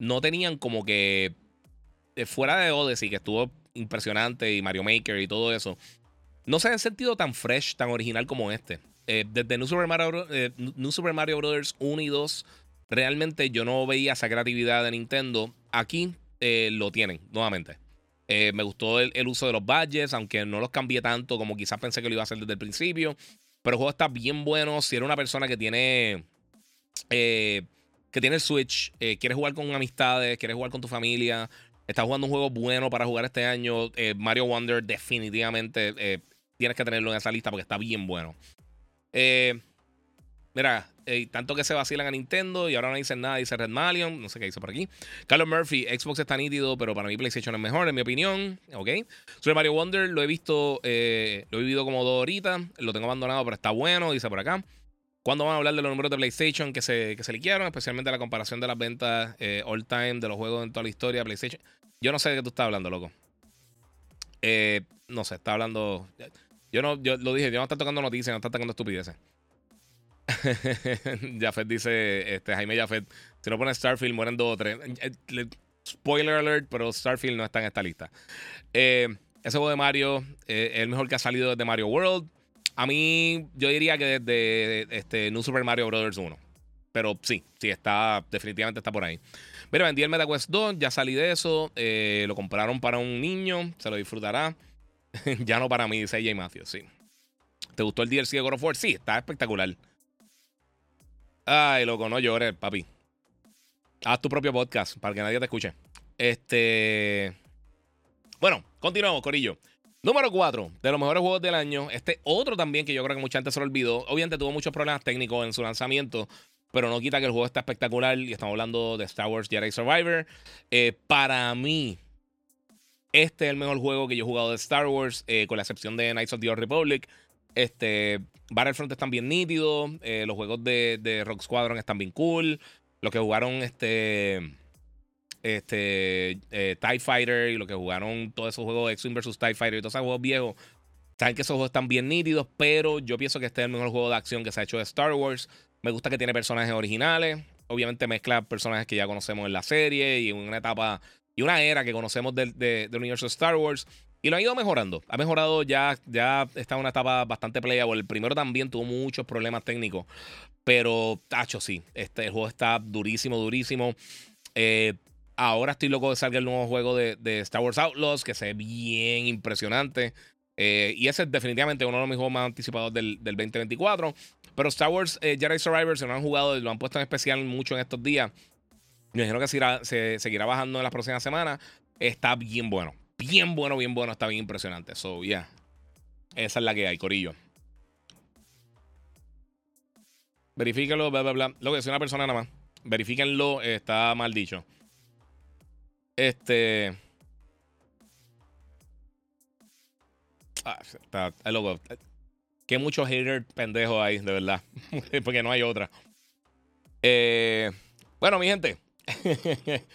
A: no tenían como que fuera de Odyssey, que estuvo impresionante, y Mario Maker y todo eso, no se han sentido tan fresh, tan original como este. Eh, desde New Super, Mario, New Super Mario Bros. 1 y 2, realmente yo no veía esa creatividad de Nintendo. Aquí lo tienen, nuevamente. Eh, me gustó el, uso de los badges, aunque no los cambié tanto como quizás pensé que lo iba a hacer desde el principio. Pero el juego está bien bueno. Si eres una persona que tiene. Eh, que tiene el Switch, eh, quieres jugar con amistades, quieres jugar con tu familia, estás jugando un juego bueno para jugar este año, Mario Wonder definitivamente tienes que tenerlo en esa lista porque está bien bueno. mira, eh, tanto que se vacilan a Nintendo y ahora no dicen nada, dice Red Malion, no sé qué dice por aquí. Carlos Murphy, Xbox está nítido, pero para mí PlayStation es mejor, en mi opinión. Ok. Super Mario Wonder lo he visto, eh, lo he vivido como dos horitas, lo tengo abandonado, pero está bueno, dice por acá. ¿Cuándo van a hablar de los números de PlayStation que se, que se? Especialmente la comparación de las ventas eh, all time de los juegos en toda la historia PlayStation. Yo no sé de qué tú estás hablando, loco. no sé, está hablando. Yo no, yo lo dije, yo no está tocando noticias, no está tocando estupideces. <laughs> Jafet dice, este, Jaime Jafet, si no pones Starfield mueren dos o tres. Eh, spoiler alert, pero Starfield no está en esta lista. Eh, ese juego de Mario eh, es el mejor que ha salido desde Mario World. A mí, yo diría que desde este, New Super Mario Bros. 1. Pero sí, sí, está, definitivamente está por ahí. Mira, vendí el MetaQuest 2, ya salí de eso. lo compraron para un niño, se lo disfrutará. <laughs> ya no para mí, dice AJ Matthews, sí. ¿Te gustó el DLC de God of War? Sí, está espectacular. Ay, loco, no llores, papi. Haz tu propio podcast para que nadie te escuche. Este. Bueno, continuamos, Corillo. Número 4 de los mejores juegos del año. Este otro también que yo creo que mucha gente se lo olvidó. Obviamente tuvo muchos problemas técnicos en su lanzamiento, pero no quita que el juego está espectacular. Y estamos hablando de Star Wars Jedi Survivor. Eh, para mí, este es el mejor juego que yo he jugado de Star Wars, eh, con la excepción de Knights of the Old Republic. Este, Battlefront están bien nítidos. Eh, los juegos de, Rock Squadron están bien cool. Los que jugaron este. Este. Eh, TIE Fighter y los que jugaron todos esos juegos de X-Wing vs. TIE Fighter y todos esos juegos viejos. Saben que esos juegos están bien nítidos, pero yo pienso que este es el mejor juego de acción que se ha hecho de Star Wars. Me gusta que tiene personajes originales. Obviamente mezcla personajes que ya conocemos en la serie y en una etapa y una era que conocemos del, del universo de Star Wars. Y lo ha ido mejorando. Ha mejorado ya, ya está en una etapa bastante playable. El primero también tuvo muchos problemas técnicos. Pero, tacho, sí. Este juego está durísimo, durísimo. Eh, ahora estoy loco de salga el nuevo juego de, Star Wars Outlaws, que se ve bien impresionante. Eh, y ese es definitivamente uno de mis juegos más anticipados del, 2024. Pero Star Wars eh, Jedi Survivor, si no han jugado, lo han puesto en especial mucho en estos días. Me imagino que se seguirá bajando en las próximas semanas. Está bien bueno bien bueno, bien bueno, está bien impresionante. So, yeah. Esa es la que hay, Corillo. Verifíquenlo, bla, bla, bla. Lo que es una persona nada más. Verifíquenlo, está mal dicho. Este. Ah, está. Que muchos haters pendejos hay, de verdad. <laughs> Porque no hay otra. Eh, bueno, mi gente. <coughs>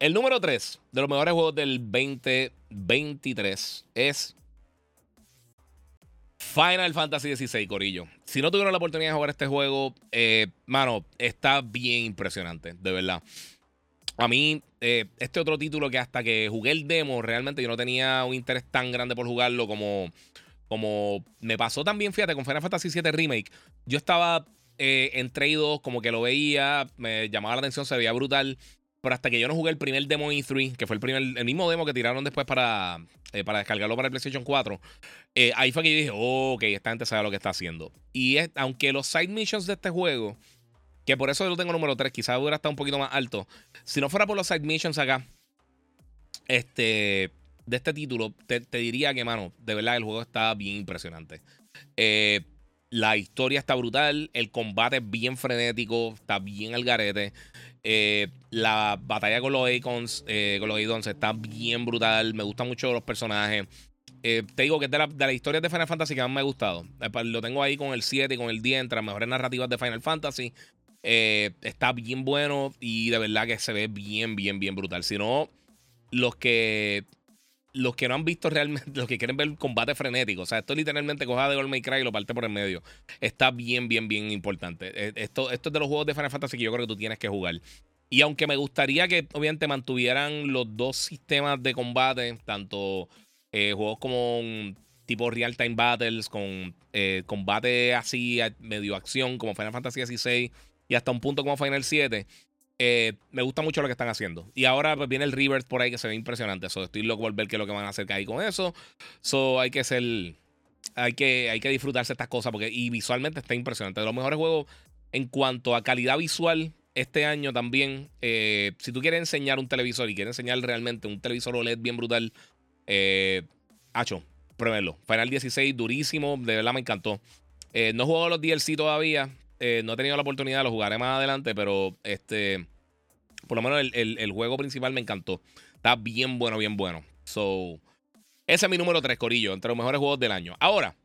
A: El número 3 de los mejores juegos del 2023 es Final Fantasy XVI, Corillo. Si no tuvieron la oportunidad de jugar este juego, eh, mano, está bien impresionante, de verdad. A mí, eh, este otro título que hasta que jugué el demo, realmente yo no tenía un interés tan grande por jugarlo como, como me pasó también, fíjate, con Final Fantasy VII Remake. Yo estaba eh, en como que lo veía, me llamaba la atención, se veía brutal. Pero hasta que yo no jugué el primer demo E3, que fue el, primer, el mismo demo que tiraron después para, eh, para descargarlo para el PlayStation 4, eh, ahí fue que yo dije, ok, esta gente sabe lo que está haciendo. Y es, aunque los side missions de este juego, que por eso yo lo tengo número 3, quizás hubiera estado un poquito más alto, si no fuera por los side missions acá, este, de este título, te, diría que, mano, de verdad el juego está bien impresionante. Eh, la historia está brutal, el combate es bien frenético, está bien al garete. Eh, la batalla con los Icons, eh, con los Icons está bien brutal. Me gustan mucho los personajes. te digo que es de, la, de las historias de Final Fantasy que más me ha gustado. Lo tengo ahí con el 7 y con el 10, entre las mejores narrativas de Final Fantasy. Está bien bueno y de verdad que se ve bien, bien, bien brutal. Si no, los que los que no han visto realmente, <laughs> los que quieren ver combate frenético, o sea, esto literalmente coja de Gold May Cry y lo parte por el medio. Está bien, bien, bien importante. Eh, esto, esto es de los juegos de Final Fantasy que yo creo que tú tienes que jugar. Y aunque me gustaría que obviamente mantuvieran los dos sistemas de combate, tanto eh, juegos como tipo Real Time Battles, con eh, combate así, medio acción, como Final Fantasy XVI y hasta un punto como Final 7, eh, me gusta mucho lo que están haciendo. Y ahora pues, viene el Rebirth por ahí que se ve impresionante. estoy loco por ver qué es lo que van a hacer ahí con eso. So, hay que ser. Hay que, hay que disfrutarse estas cosas porque y visualmente está impresionante. De los mejores juegos en cuanto a calidad visual este año también. Eh, si tú quieres enseñar un televisor y quieres enseñar realmente un televisor OLED bien brutal, eh, hacho, pruébenlo. Final 16, durísimo, de verdad me encantó. Eh, no he jugado los DLC todavía, eh, no he tenido la oportunidad, lo jugaré más adelante, pero este, por lo menos el, juego principal me encantó. Está bien bueno, bien bueno. So, ese es mi número 3, Corillo, entre los mejores juegos del año. Ahora,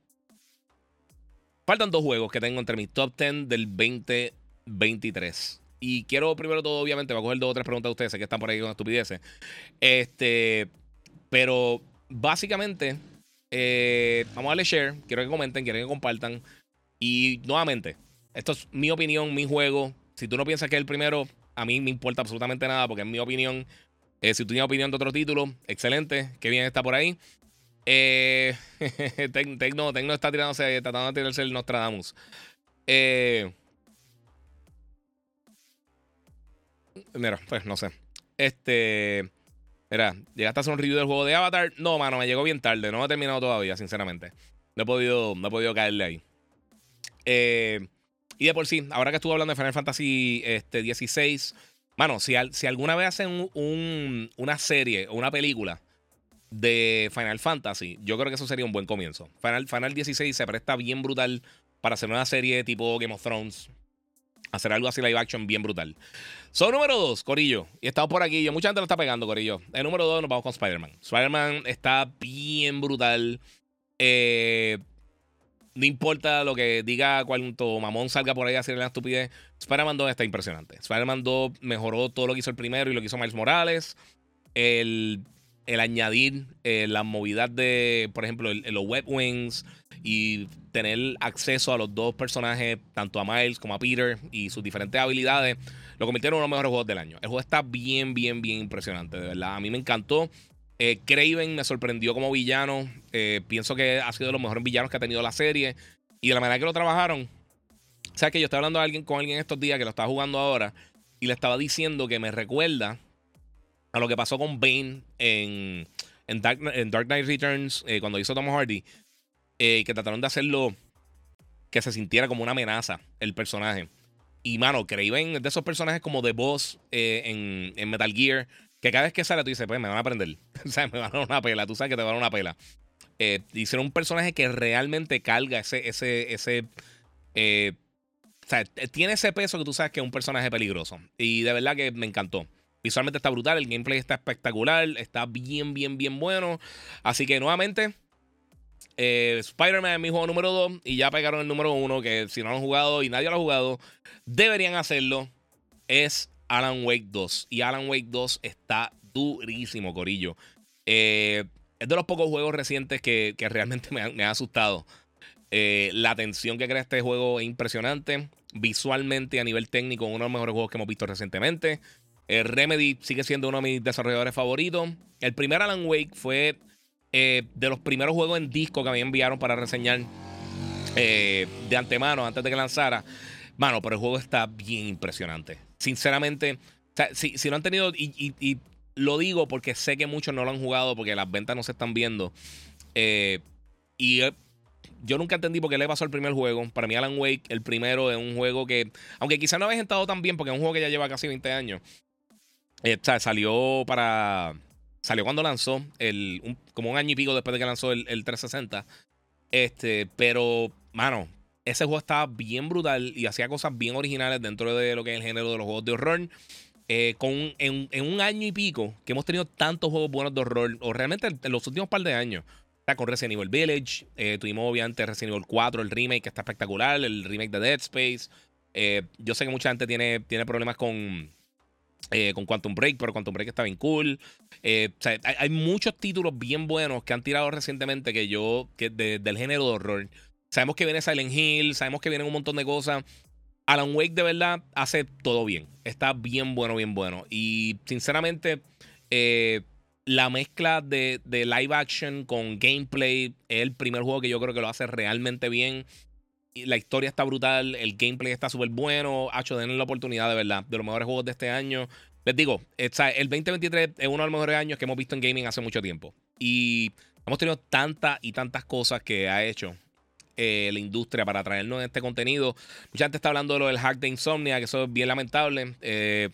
A: faltan dos juegos que tengo entre mis top 10 del 2023. Y quiero primero todo, obviamente, voy a coger dos o tres preguntas de ustedes, que están por ahí con estupideces. Este, pero básicamente, eh, vamos a darle share. Quiero que comenten, quiero que compartan. Y nuevamente, esto es mi opinión, mi juego. Si tú no piensas que es el primero, a mí me importa absolutamente nada porque es mi opinión. Eh, si tú tienes opinión de otro título, excelente. Qué bien está por ahí. Eh, <laughs> Tecno, está tirándose, tratando de tirarse el Nostradamus. Eh, mira, pues no sé. Este. Mira, llegaste a hacer un review del juego de Avatar. No, mano, me llegó bien tarde. No he terminado todavía, sinceramente. No he podido, no he podido caerle ahí. Eh. Y de por sí, ahora que estuve hablando de Final Fantasy este, 16, mano, si, si alguna vez hacen un, una serie o una película de Final Fantasy, yo creo que eso sería un buen comienzo. Final, Final 16 se presta bien brutal para hacer una serie tipo Game of Thrones. Hacer algo así live action bien brutal. Son número 2, Corillo. Y estamos por aquí. Yo, mucha gente lo está pegando, Corillo. El número 2 nos vamos con Spider-Man. Spider-Man está bien brutal. Eh, no importa lo que diga cuánto mamón salga por ahí a hacer la estupidez, Spider-Man 2 está impresionante. Spider-Man 2 mejoró todo lo que hizo el primero y lo que hizo Miles Morales. El, añadir eh, la movilidad de, por ejemplo, los web wings y tener acceso a los dos personajes, tanto a Miles como a Peter y sus diferentes habilidades, lo convirtieron en uno de los mejores juegos del año. El juego está bien, bien, bien impresionante, de verdad. A mí me encantó. Eh, Craven me sorprendió como villano. Eh, pienso que ha sido de los mejores villanos que ha tenido la serie. Y de la manera que lo trabajaron. Sea que yo estaba hablando alguien, con alguien estos días que lo estaba jugando ahora. Y le estaba diciendo que me recuerda a lo que pasó con Bane en, en, Dark, Knight Returns. Eh, cuando hizo Tom Hardy. que trataron de hacerlo que se sintiera como una amenaza el personaje. Y mano, Craven es de esos personajes como The Boss en, en Metal Gear que cada vez que sale tú dices, pues me van a prender. <laughs> o sea, me van a dar una pela. Tú sabes que te van a dar una pela. Eh, hicieron un personaje que realmente carga ese, ese, ese. Eh, o sea, tiene ese peso que tú sabes que es un personaje peligroso. Y de verdad que me encantó. Visualmente está brutal, el gameplay está espectacular, está bien, bien, bien bueno. Así que nuevamente, eh, Spider-Man es mi juego número 2 y ya pegaron el número 1, que si no lo han jugado y nadie lo ha jugado, deberían hacerlo. Es Alan Wake 2. Y Alan Wake 2 está durísimo, Corillo. Eh, es de los pocos juegos recientes que, realmente me ha, asustado. Eh, la tensión que crea este juego es impresionante. Visualmente, a nivel técnico, uno de los mejores juegos que hemos visto recientemente. Eh, Remedy sigue siendo uno de mis desarrolladores favoritos. El primer Alan Wake fue de los primeros juegos en disco que me enviaron para reseñar de antemano, antes de que lanzara. Mano, pero el juego está bien impresionante sinceramente, si, si, no han tenido, y, lo digo porque sé que muchos no lo han jugado porque las ventas no se están viendo. Eh, y eh, yo nunca entendí por qué le pasó el primer juego. Para mí, Alan Wake, el primero, es un juego que, aunque quizá no había estado tan bien porque es un juego que ya lleva casi 20 años. Eh, salió para. Salió cuando lanzó, el, como un año y pico después de que lanzó el, el 360. Este, pero, mano, ese juego estaba bien brutal y hacía cosas bien originales dentro de lo que es el género de los juegos de horror. Eh, con, en, un año y pico que hemos tenido tantos juegos buenos de horror, o realmente en los últimos par de años, Está con Resident Evil Village. Eh, tuvimos obviamente Resident Evil 4, el remake que está espectacular. El remake de Dead Space. Eh, yo sé que mucha gente tiene, tiene problemas con, eh, con Quantum Break, pero Quantum Break está bien cool. hay, muchos títulos bien buenos que han tirado recientemente que yo, que del género de horror. Sabemos que viene Silent Hill, sabemos que vienen un montón de cosas. Alan Wake de verdad hace todo bien. Está bien bueno, bien bueno. Y sinceramente, eh, la mezcla de, live action con gameplay es el primer juego que yo creo que lo hace realmente bien. la historia está brutal, el gameplay está súper bueno. Hacho, denle la oportunidad de verdad, de los mejores juegos de este año. Les digo, el 2023 es uno de los mejores años que hemos visto en gaming hace mucho tiempo. Y hemos tenido tantas y tantas cosas que ha hecho eh, la industria para traernos este contenido. Mucha gente está hablando de lo del hack de Insomnia, que eso es bien lamentable. Eh,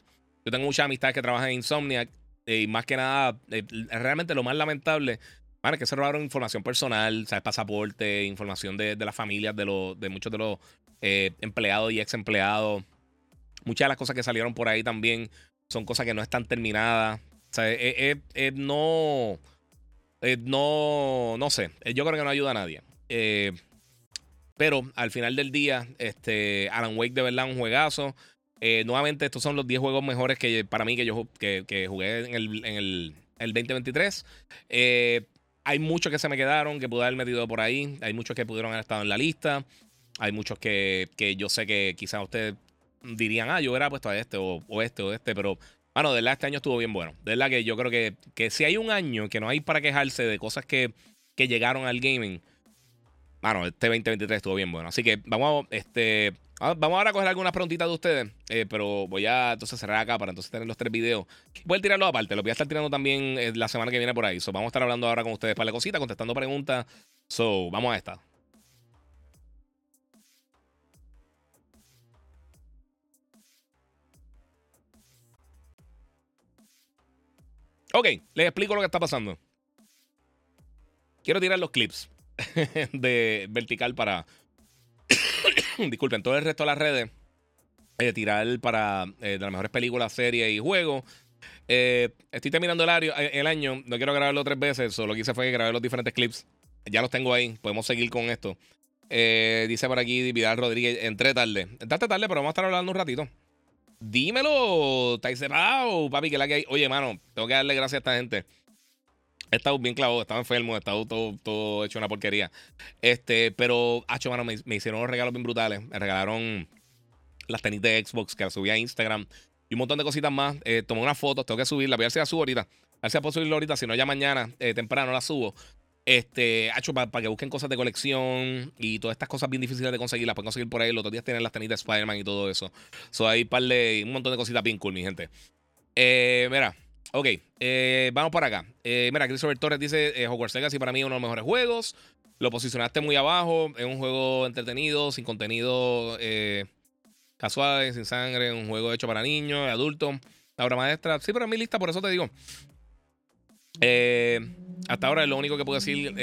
A: yo tengo muchas amistades que trabajan en Insomnia y más que nada, eh, realmente lo más lamentable es que se robaron información personal, ¿sabes? pasaporte, información de, las familias de, los, de muchos de los eh, empleados y ex empleados. Muchas de las cosas que salieron por ahí también son cosas que no están terminadas. O sea, eh, no, no, no sé. Yo creo que no ayuda a nadie. Pero al final del día, este, Alan Wake de verdad un juegazo. Eh, nuevamente, estos son los 10 juegos mejores que para mí que yo que, jugué en el, en el, 2023. Eh, hay muchos que se me quedaron, que pude haber metido por ahí. Hay muchos que pudieron haber estado en la lista. Hay muchos que, yo sé que quizás ustedes dirían, ah, yo hubiera puesto a este o, este o este, pero bueno, de verdad este año estuvo bien bueno. De verdad que yo creo que, que si hay un año que no hay para quejarse de cosas que, que llegaron al gaming, bueno, este 2023 estuvo bien bueno. Así que vamos a, este, Ah, vamos ahora a coger algunas preguntitas de ustedes, eh, pero voy a entonces cerrar acá para entonces tener los tres videos. Voy a tirarlo aparte, lo voy a estar tirando también eh, la semana que viene por ahí. So, vamos a estar hablando ahora con ustedes para la cosita, contestando preguntas. So, vamos a esta. Ok, les explico lo que está pasando. Quiero tirar los clips <laughs> de vertical para <coughs> disculpen, todo el resto de las redes, eh, tirar para eh, de las mejores películas, series y juegos. Eh, estoy terminando el, año, no quiero grabarlo tres veces, solo lo que hice fue grabar los diferentes clips. Ya los tengo ahí, podemos seguir con esto. dice por aquí Vidal Rodríguez, entré tarde. Entraste tarde, pero vamos a estar hablando un ratito. Dímelo, estáis papi, que la que hay. Oye, mano, tengo que darle gracias a esta gente. He estado bien clavado, estaba enfermo, he estado todo, todo hecho una porquería. Este, pero, hacho, mano, me, hicieron unos regalos bien brutales. Me regalaron las tenis de Xbox que las subí a Instagram y un montón de cositas más. Eh, tomé unas fotos, tengo que subirlas. Voy a ver si las subo ahorita. A ver si puedo subirlo ahorita, si no, ya mañana, eh, temprano, las subo. Este, hacho, para que busquen cosas de colección y todas estas cosas bien difíciles de conseguir, las pueden conseguir por ahí. Los otros días tienen las tenis de Spider-Man y todo eso. So, hay par de, un montón de cositas bien cool, mi gente. Eh, mira. Ok, eh, vamos para acá. Eh, mira, Christopher Torres dice: eh, Hogwarts Legacy para mí es uno de los mejores juegos. Lo posicionaste muy abajo. Es un juego entretenido, sin contenido eh, casual, sin sangre. Un juego hecho para niños, adultos. La obra maestra. Sí, pero mi lista, por eso te digo. hasta ahora es lo único que puedo decir.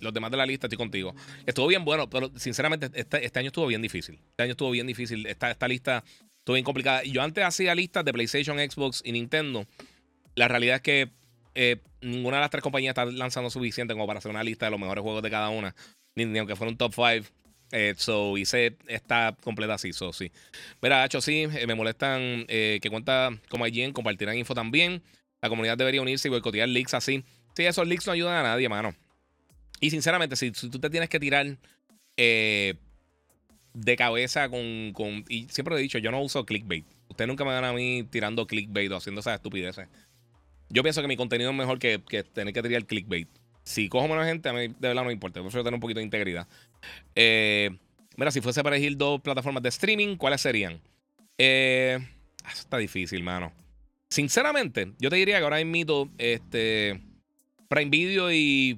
A: los demás de la lista, estoy contigo. Estuvo bien bueno, pero sinceramente, este, este, año estuvo bien difícil. Este año estuvo bien difícil. Esta, esta lista estuvo bien complicada. Yo antes hacía listas de PlayStation, Xbox y Nintendo la realidad es que eh, ninguna de las tres compañías está lanzando suficiente como para hacer una lista de los mejores juegos de cada una. Ni, aunque fuera un top 5. Eh, so hice esta completa así, so sí. Mira, hecho sí, eh, me molestan que cuenta como IGN compartirán info también. La comunidad debería unirse y boicotear leaks así. Sí, esos leaks no ayudan a nadie, mano. Y sinceramente, si, tú te tienes que tirar de cabeza con, con, Y siempre he dicho, yo no uso clickbait. Ustedes nunca me van a mí tirando clickbait o haciendo esas estupideces. Yo pienso que mi contenido es mejor que, tener que tirar clickbait. Si cojo menos gente, a mí de verdad no me importa. Prefiero tener un poquito de integridad. Eh, mira, si fuese para elegir dos plataformas de streaming, ¿cuáles serían? Eh, ah, está difícil, mano. Sinceramente, yo te diría que ahora mito, este, Prime Video y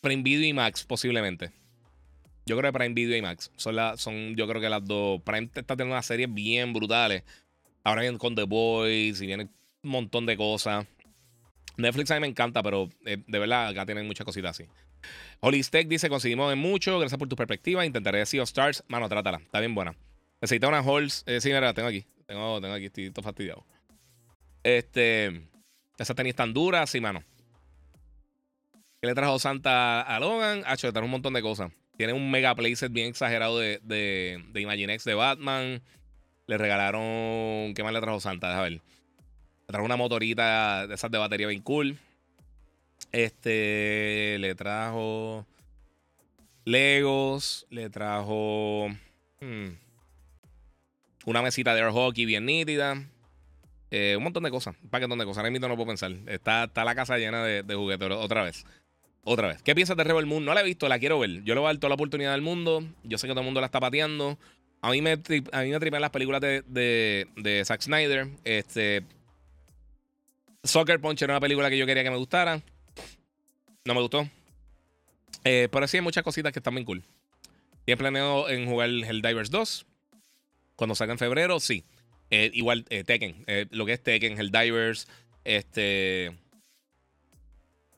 A: Prime Video y Max posiblemente. Yo creo que Prime Video y Max son, la, son yo creo que las dos. Prime está teniendo unas series bien brutales. Ahora vienen con The Boys y vienen montón de cosas. Netflix a mí me encanta, pero eh, de verdad acá tienen muchas cositas así. Holistech dice: Conseguimos en mucho. Gracias por tu perspectiva. Intentaré decir Stars. Mano, trátala. Está bien buena. Necesita una Halls. Eh, sí, mira, tengo aquí. Tengo, tengo aquí. Estoy todo fastidiado. Este. Esas tenis tan duras, sí, mano. ¿Qué le trajo Santa a Logan? Ha hecho, trajo un montón de cosas. Tiene un mega playset bien exagerado de, de, de Imaginex de Batman. Le regalaron. ¿Qué más le trajo Santa? Déjame ver. Trajo una motorita de esas de batería bien cool. Este. Le trajo. Legos. Le trajo. Hmm, una mesita de air hockey bien nítida. Eh, un montón de cosas. Un paquetón de cosas. Ahora mismo no puedo pensar. Está, está la casa llena de, juguetes otra vez. Otra vez. ¿Qué piensas de Rebel Moon? No la he visto, la quiero ver. Yo le voy a dar toda la oportunidad del mundo. Yo sé que todo el mundo la está pateando. A mí me, a me tripean las películas de, de, de, Zack Snyder. Este. Soccer Punch era una película que yo quería que me gustara. No me gustó. Eh, pero sí hay muchas cositas que están bien cool. Y he planeado en jugar Helldivers 2. Cuando salga en febrero, sí. Eh, igual eh, Tekken. lo que es Tekken, Helldivers. Este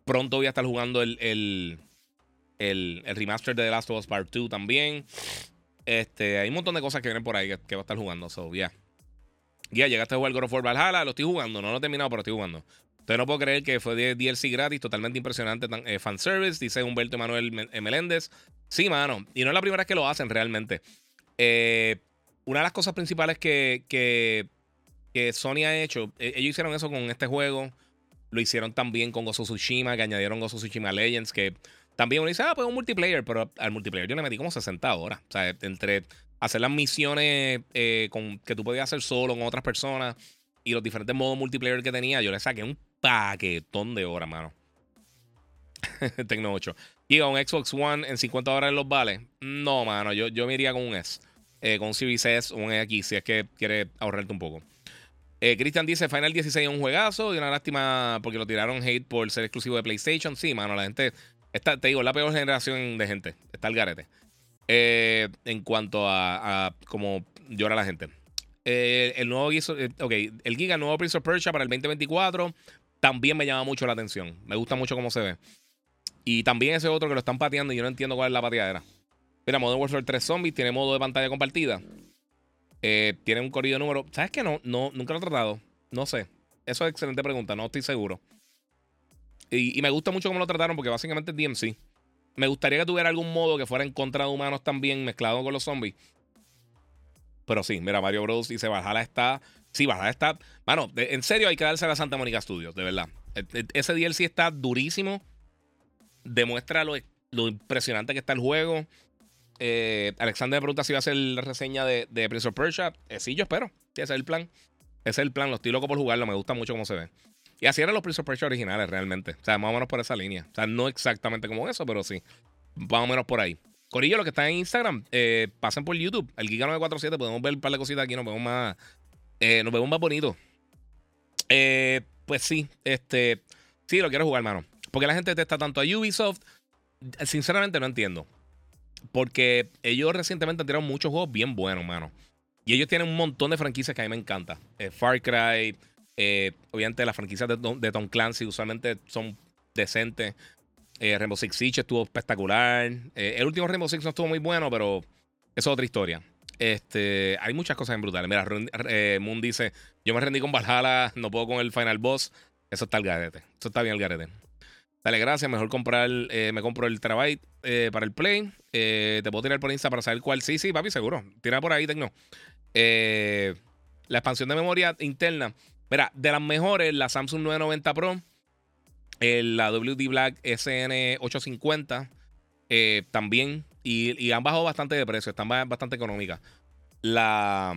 A: pronto voy a estar jugando el, el, el, remaster de The Last of Us Part 2 también. Este, hay un montón de cosas que vienen por ahí que, que va a estar jugando. So. Yeah. Ya, llegaste a jugar God of War Valhalla. Lo estoy jugando. No lo he terminado, pero estoy jugando. Entonces no puedo creer que fue DLC gratis, totalmente impresionante. Fan eh, fanservice, dice Humberto Manuel eh, Meléndez. Sí, mano. Y no es la primera vez que lo hacen realmente. Eh, una de las cosas principales que, que, Sony ha hecho, ellos hicieron eso con este juego. Lo hicieron también con Gozo Tsushima, que añadieron Gozo Tsushima Legends, que también uno dice, ah, pues un multiplayer, pero al multiplayer yo le metí como 60 horas. O sea, entre hacer las misiones eh, con, que tú podías hacer solo con otras personas y los diferentes modos multiplayer que tenía, yo le saqué un paquetón de horas, mano. <laughs> Tecno 8. Y un Xbox One en 50 horas en los vales. No, mano, yo, yo me iría con un S. Eh, con un Series S o un X si es que quieres ahorrarte un poco. Eh, Cristian dice: Final 16 es un juegazo y una lástima porque lo tiraron hate por ser exclusivo de PlayStation. Sí, mano, la gente. Está, te digo, la peor generación de gente. Está el garete. Eh, en cuanto a, cómo llora la gente. Eh, el nuevo ok, el Giga, el nuevo Prince of Persia para el 2024 también me llama mucho la atención. Me gusta mucho cómo se ve. Y también ese otro que lo están pateando y yo no entiendo cuál es la pateadera. Mira, Modern Warfare 3 Zombies tiene modo de pantalla compartida. Eh, tiene un corrido número. ¿Sabes qué? No, no, nunca lo he tratado. No sé. Eso es excelente pregunta. No estoy seguro. Y, me gusta mucho cómo lo trataron porque básicamente es DMC. Me gustaría que tuviera algún modo que fuera en contra de humanos también mezclado con los zombies. Pero sí, mira, Mario Bros. dice Valhalla está. Sí, Valhalla está. Bueno, en serio hay que darse a la Santa Mónica Studios, de verdad. E, e, ese DLC está durísimo. Demuestra lo, impresionante que está el juego. Eh, Alexander me pregunta si va a hacer la reseña de, de Prince of Persia. Eh, sí, yo espero. Ese es el plan. Ese es el plan. Lo estoy loco por jugarlo. Me gusta mucho cómo se ve. Y así eran los Prince of Persia originales, realmente. O sea, más o menos por esa línea. O sea, no exactamente como eso, pero sí. Más o menos por ahí. Corillo, lo que está en Instagram, eh, pasen por YouTube. El Giga947. Podemos ver un par de cositas aquí. Nos vemos más. nos vemos más bonitos. pues sí, este. Sí, lo quiero jugar, hermano. Porque la gente testa tanto a Ubisoft. Sinceramente no entiendo. Porque ellos recientemente han tirado muchos juegos bien buenos, mano. Y ellos tienen un montón de franquicias que a mí me encanta. Eh, Far Cry, eh, obviamente las franquicias de, Tom Clancy usualmente son decentes. Eh, Rainbow Six Siege estuvo espectacular. el último Rainbow Six no estuvo muy bueno, pero eso es otra historia. Este, hay muchas cosas en brutales. Mira, Moon dice: Yo me rendí con Valhalla, no puedo con el Final Boss. Eso está al garete. Eso está bien al garete. Dale, gracias. Mejor comprar, eh, me compro el terabyte eh, para el Play. Eh, te puedo tirar por Insta para saber cuál. Sí, sí, papi, seguro. Tira por ahí, Tecno. la expansión de memoria interna. Mira, de las mejores, la Samsung 990 Pro, la WD Black SN850, también. Y, han bajado bastante de precio, están bastante económicas. La.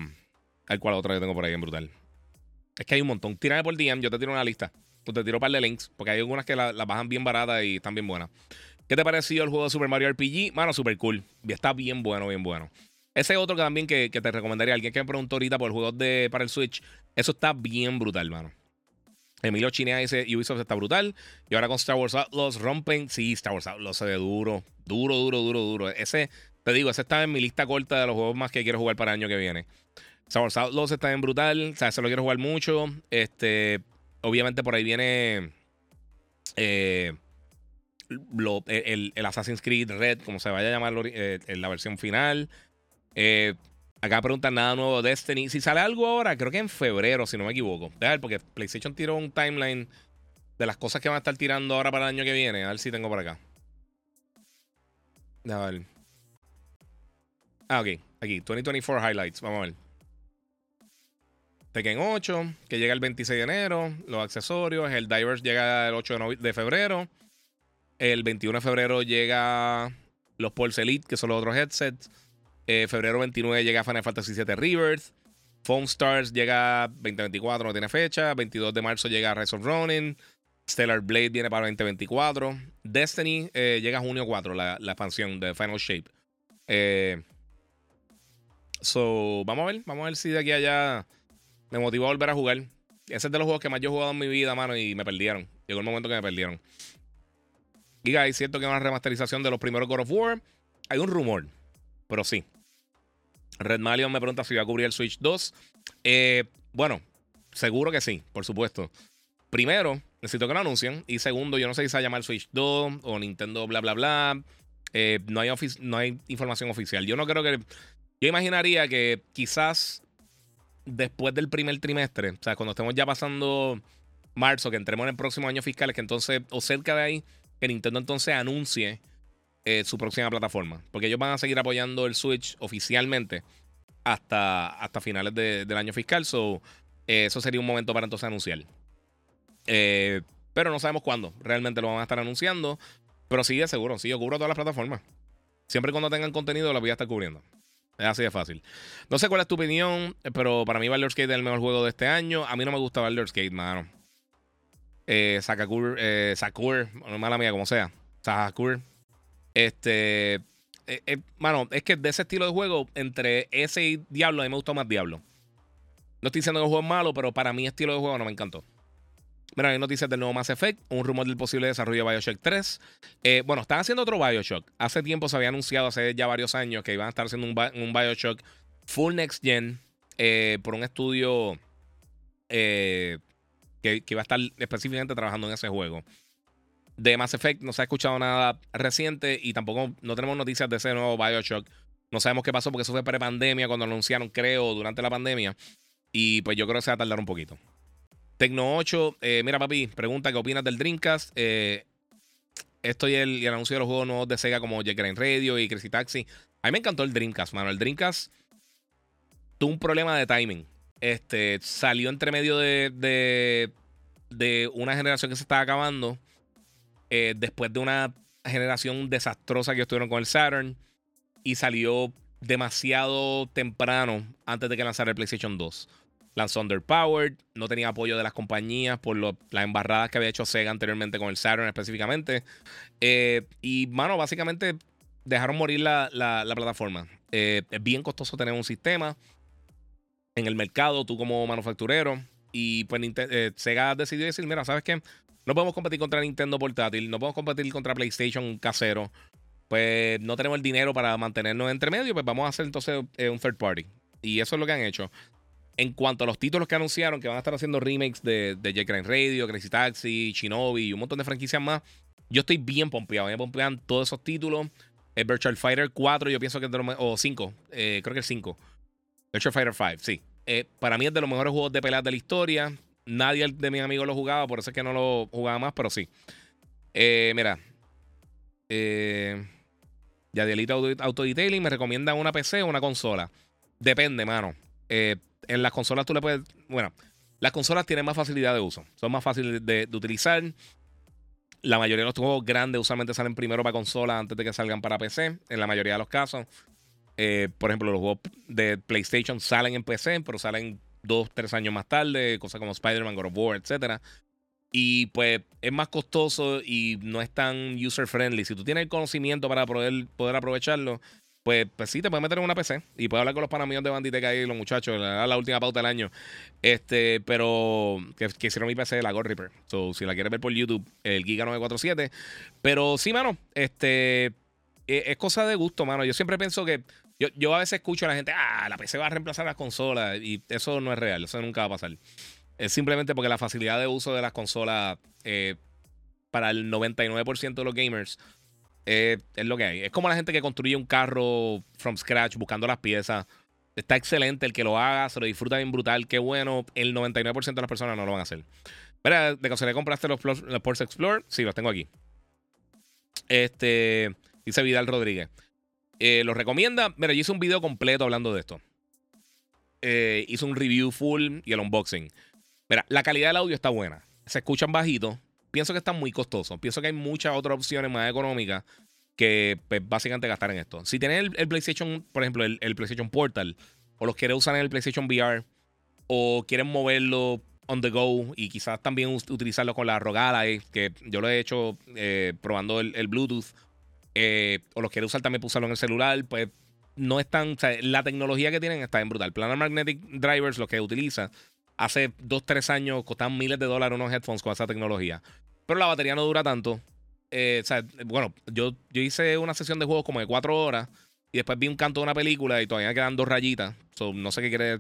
A: Al cual otra que tengo por ahí en brutal. Es que hay un montón. Tírame por DM, yo te tiro una lista pues te tiro un par de links, porque hay algunas que las bajan bien baratas y están bien buenas. ¿Qué te pareció el juego de Super Mario RPG? Mano, super cool. Está bien bueno, bien bueno. Ese otro que también que, te recomendaría, alguien que me preguntó ahorita por el juego de, para el Switch, eso está bien brutal, mano. Emilio Chinea dice Ubisoft está brutal. Y ahora con Star Wars Outlaws rompen. Sí, Star Wars Outlaws se ve duro. Duro, duro, duro, duro. Ese, te digo, ese está en mi lista corta de los juegos más que quiero jugar para el año que viene. Star Wars Outlaws está bien brutal. O sea, se lo quiero jugar mucho. Este, obviamente por ahí viene eh, el, Assassin's Creed Red, como se vaya a llamar eh, la versión final. Eh, acá preguntan nada nuevo de Destiny. Si sale algo ahora, creo que en febrero, si no me equivoco. Dejar, porque PlayStation tiró un timeline de las cosas que van a estar tirando ahora para el año que viene. A ver si tengo por acá. A ver. Ah, ok. Aquí, 2024 Highlights. Vamos a ver. Tekken 8, que llega el 26 de enero. Los accesorios. El Divers llega el 8 de, febrero. El 21 de febrero llega los Pulse Elite, que son los otros headsets. Eh, febrero 29 llega Final Fantasy VII Rebirth. Phone Stars llega 2024, no tiene fecha. 22 de marzo llega Rise of Ronin. Stellar Blade viene para 2024. Destiny eh, llega junio 4, la, expansión de Final Shape. Eh, so, vamos a ver, vamos a ver si de aquí a allá me motiva a volver a jugar. Ese es de los juegos que más yo he jugado en mi vida, mano, y me perdieron. Llegó el momento que me perdieron. Giga, es cierto que hay una remasterización de los primeros God of War. Hay un rumor, pero sí. Red Malion me pregunta si va a cubrir el Switch 2. Eh, bueno, seguro que sí, por supuesto. Primero, necesito que lo anuncien. Y segundo, yo no sé si se va a llamar Switch 2 o Nintendo bla bla bla. Eh, no, hay no hay información oficial. Yo no creo que. Yo imaginaría que quizás después del primer trimestre, o sea, cuando estemos ya pasando marzo, que entremos en el próximo año fiscal, que entonces, o cerca de ahí, que Nintendo entonces anuncie eh, su próxima plataforma. Porque ellos van a seguir apoyando el Switch oficialmente hasta, hasta finales del año fiscal. So, eh, eso sería un momento para entonces anunciar. Eh, pero no sabemos cuándo. Realmente lo van a estar anunciando. Pero sí, de seguro. Sí, yo cubro todas las plataformas. Siempre cuando tengan contenido, lo voy a estar cubriendo. Es así de fácil. No sé cuál es tu opinión, pero para mí Baldur's Gate es el mejor juego de este año. A mí no me gusta Baldur's Gate, mano. Eh, Sakakur, eh, Sakur, mala mía, como sea. Sakakur. Este. Eh, mano, es que de ese estilo de juego, entre ese y Diablo, a mí me gustó más Diablo. No estoy diciendo que el juego es malo, pero para mí, estilo de juego no me encantó. Mira, hay noticias del nuevo Mass Effect, un rumor del posible desarrollo de Bioshock 3. Eh, bueno, están haciendo otro Bioshock. Hace tiempo se había anunciado, hace ya varios años, que iban a estar haciendo un, Bioshock full next gen eh, por un estudio eh, que, que, iba a estar específicamente trabajando en ese juego. De Mass Effect no se ha escuchado nada reciente y tampoco no tenemos noticias de ese nuevo Bioshock. No sabemos qué pasó porque eso fue pre-pandemia cuando anunciaron, creo, durante la pandemia. Y pues yo creo que se va a tardar un poquito. Tecno 8, eh, mira papi, pregunta qué opinas del Dreamcast. Eh, esto y el, anuncio de los juegos nuevos de Sega como Jet Grand Radio y Crazy Taxi. A mí me encantó el Dreamcast, mano. El Dreamcast tuvo un problema de timing. Este salió entre medio de, de, una generación que se estaba acabando. Eh, después de una generación desastrosa que estuvieron con el Saturn. Y salió demasiado temprano antes de que lanzara el PlayStation 2 lanzó Underpowered, no tenía apoyo de las compañías por las embarradas que había hecho Sega anteriormente con el Saturn específicamente. Eh, y, mano, básicamente dejaron morir la, plataforma. Eh, es bien costoso tener un sistema en el mercado, tú como manufacturero. Y pues Sega decidió decir, mira, ¿sabes qué? No podemos competir contra Nintendo portátil, no podemos competir contra PlayStation casero. Pues no tenemos el dinero para mantenernos entre medio, pues vamos a hacer entonces un third party. Y eso es lo que han hecho. En cuanto a los títulos que anunciaron, que van a estar haciendo remakes de, de Jack Radio, Crazy Taxi, Shinobi y un montón de franquicias más, yo estoy bien pompeado. Me pompean todos esos títulos. El Virtual Fighter 4, yo pienso que es de los O 5, eh, creo que es 5. Virtual Fighter 5, sí. Eh, para mí es de los mejores juegos de peleas de la historia. Nadie de mis amigos lo jugaba, por eso es que no lo jugaba más, pero sí. Eh, mira. Eh, Yadielito Auto, me recomienda una PC o una consola. Depende, mano. Eh, en las consolas tú le puedes. Bueno, las consolas tienen más facilidad de uso. Son más fáciles de, utilizar. La mayoría de los juegos grandes usualmente salen primero para consola antes de que salgan para PC. En la mayoría de los casos. Eh, por ejemplo, los juegos de PlayStation salen en PC, pero salen dos, tres años más tarde. Cosas como Spider-Man, God of War, etc. Y pues es más costoso y no es tan user friendly. Si tú tienes el conocimiento para poder, poder aprovecharlo, pues, pues sí, te puedes meter en una PC y puedes hablar con los panamíos de Banditeca y los muchachos, la, última pauta del año. Este, pero que, hicieron mi PC, la God Reaper. So, si la quieres ver por YouTube, el Giga 947. Pero sí, mano, este e, es, cosa de gusto, mano. Yo siempre pienso que. Yo, a veces escucho a la gente, ah, la PC va a reemplazar las consolas. Y eso no es real, eso nunca va a pasar. Es simplemente porque la facilidad de uso de las consolas eh, para el 99% de los gamers es lo que hay. Es como la gente que construye un carro from scratch buscando las piezas. Está excelente el que lo haga, se lo disfruta bien brutal, qué bueno. El 99% de las personas no lo van a hacer. Mira, de casualidad compraste los, los Pulse Explore. Sí, los tengo aquí. Este, dice Vidal Rodríguez. Eh, ¿Los recomienda? Mira, yo hice un video completo hablando de esto. Eh, hice un review full y el unboxing. Mira, la calidad del audio está buena. Se escuchan bajitos. Pienso que están muy costosos. Pienso que hay muchas otras opciones más económicas que pues, básicamente gastar en esto. Si tienes el, PlayStation, por ejemplo, el, PlayStation Portal, o los quieres usar en el PlayStation VR, o quieren moverlo on the go y quizás también utilizarlo con la Rogala, que yo lo he hecho eh, probando el, Bluetooth, eh, o los quieres usar también para usarlo en el celular, pues no es tan. O sea, la tecnología que tienen está en brutal. Planar Magnetic Drivers, lo que utiliza, hace 2-3 años costaban miles de dólares unos headphones con esa tecnología. Pero la batería no dura tanto. Eh, o sea, bueno, yo, yo hice una sesión de juegos como de 4 horas y después vi un canto de una película y todavía quedan dos rayitas. no sé qué quiere,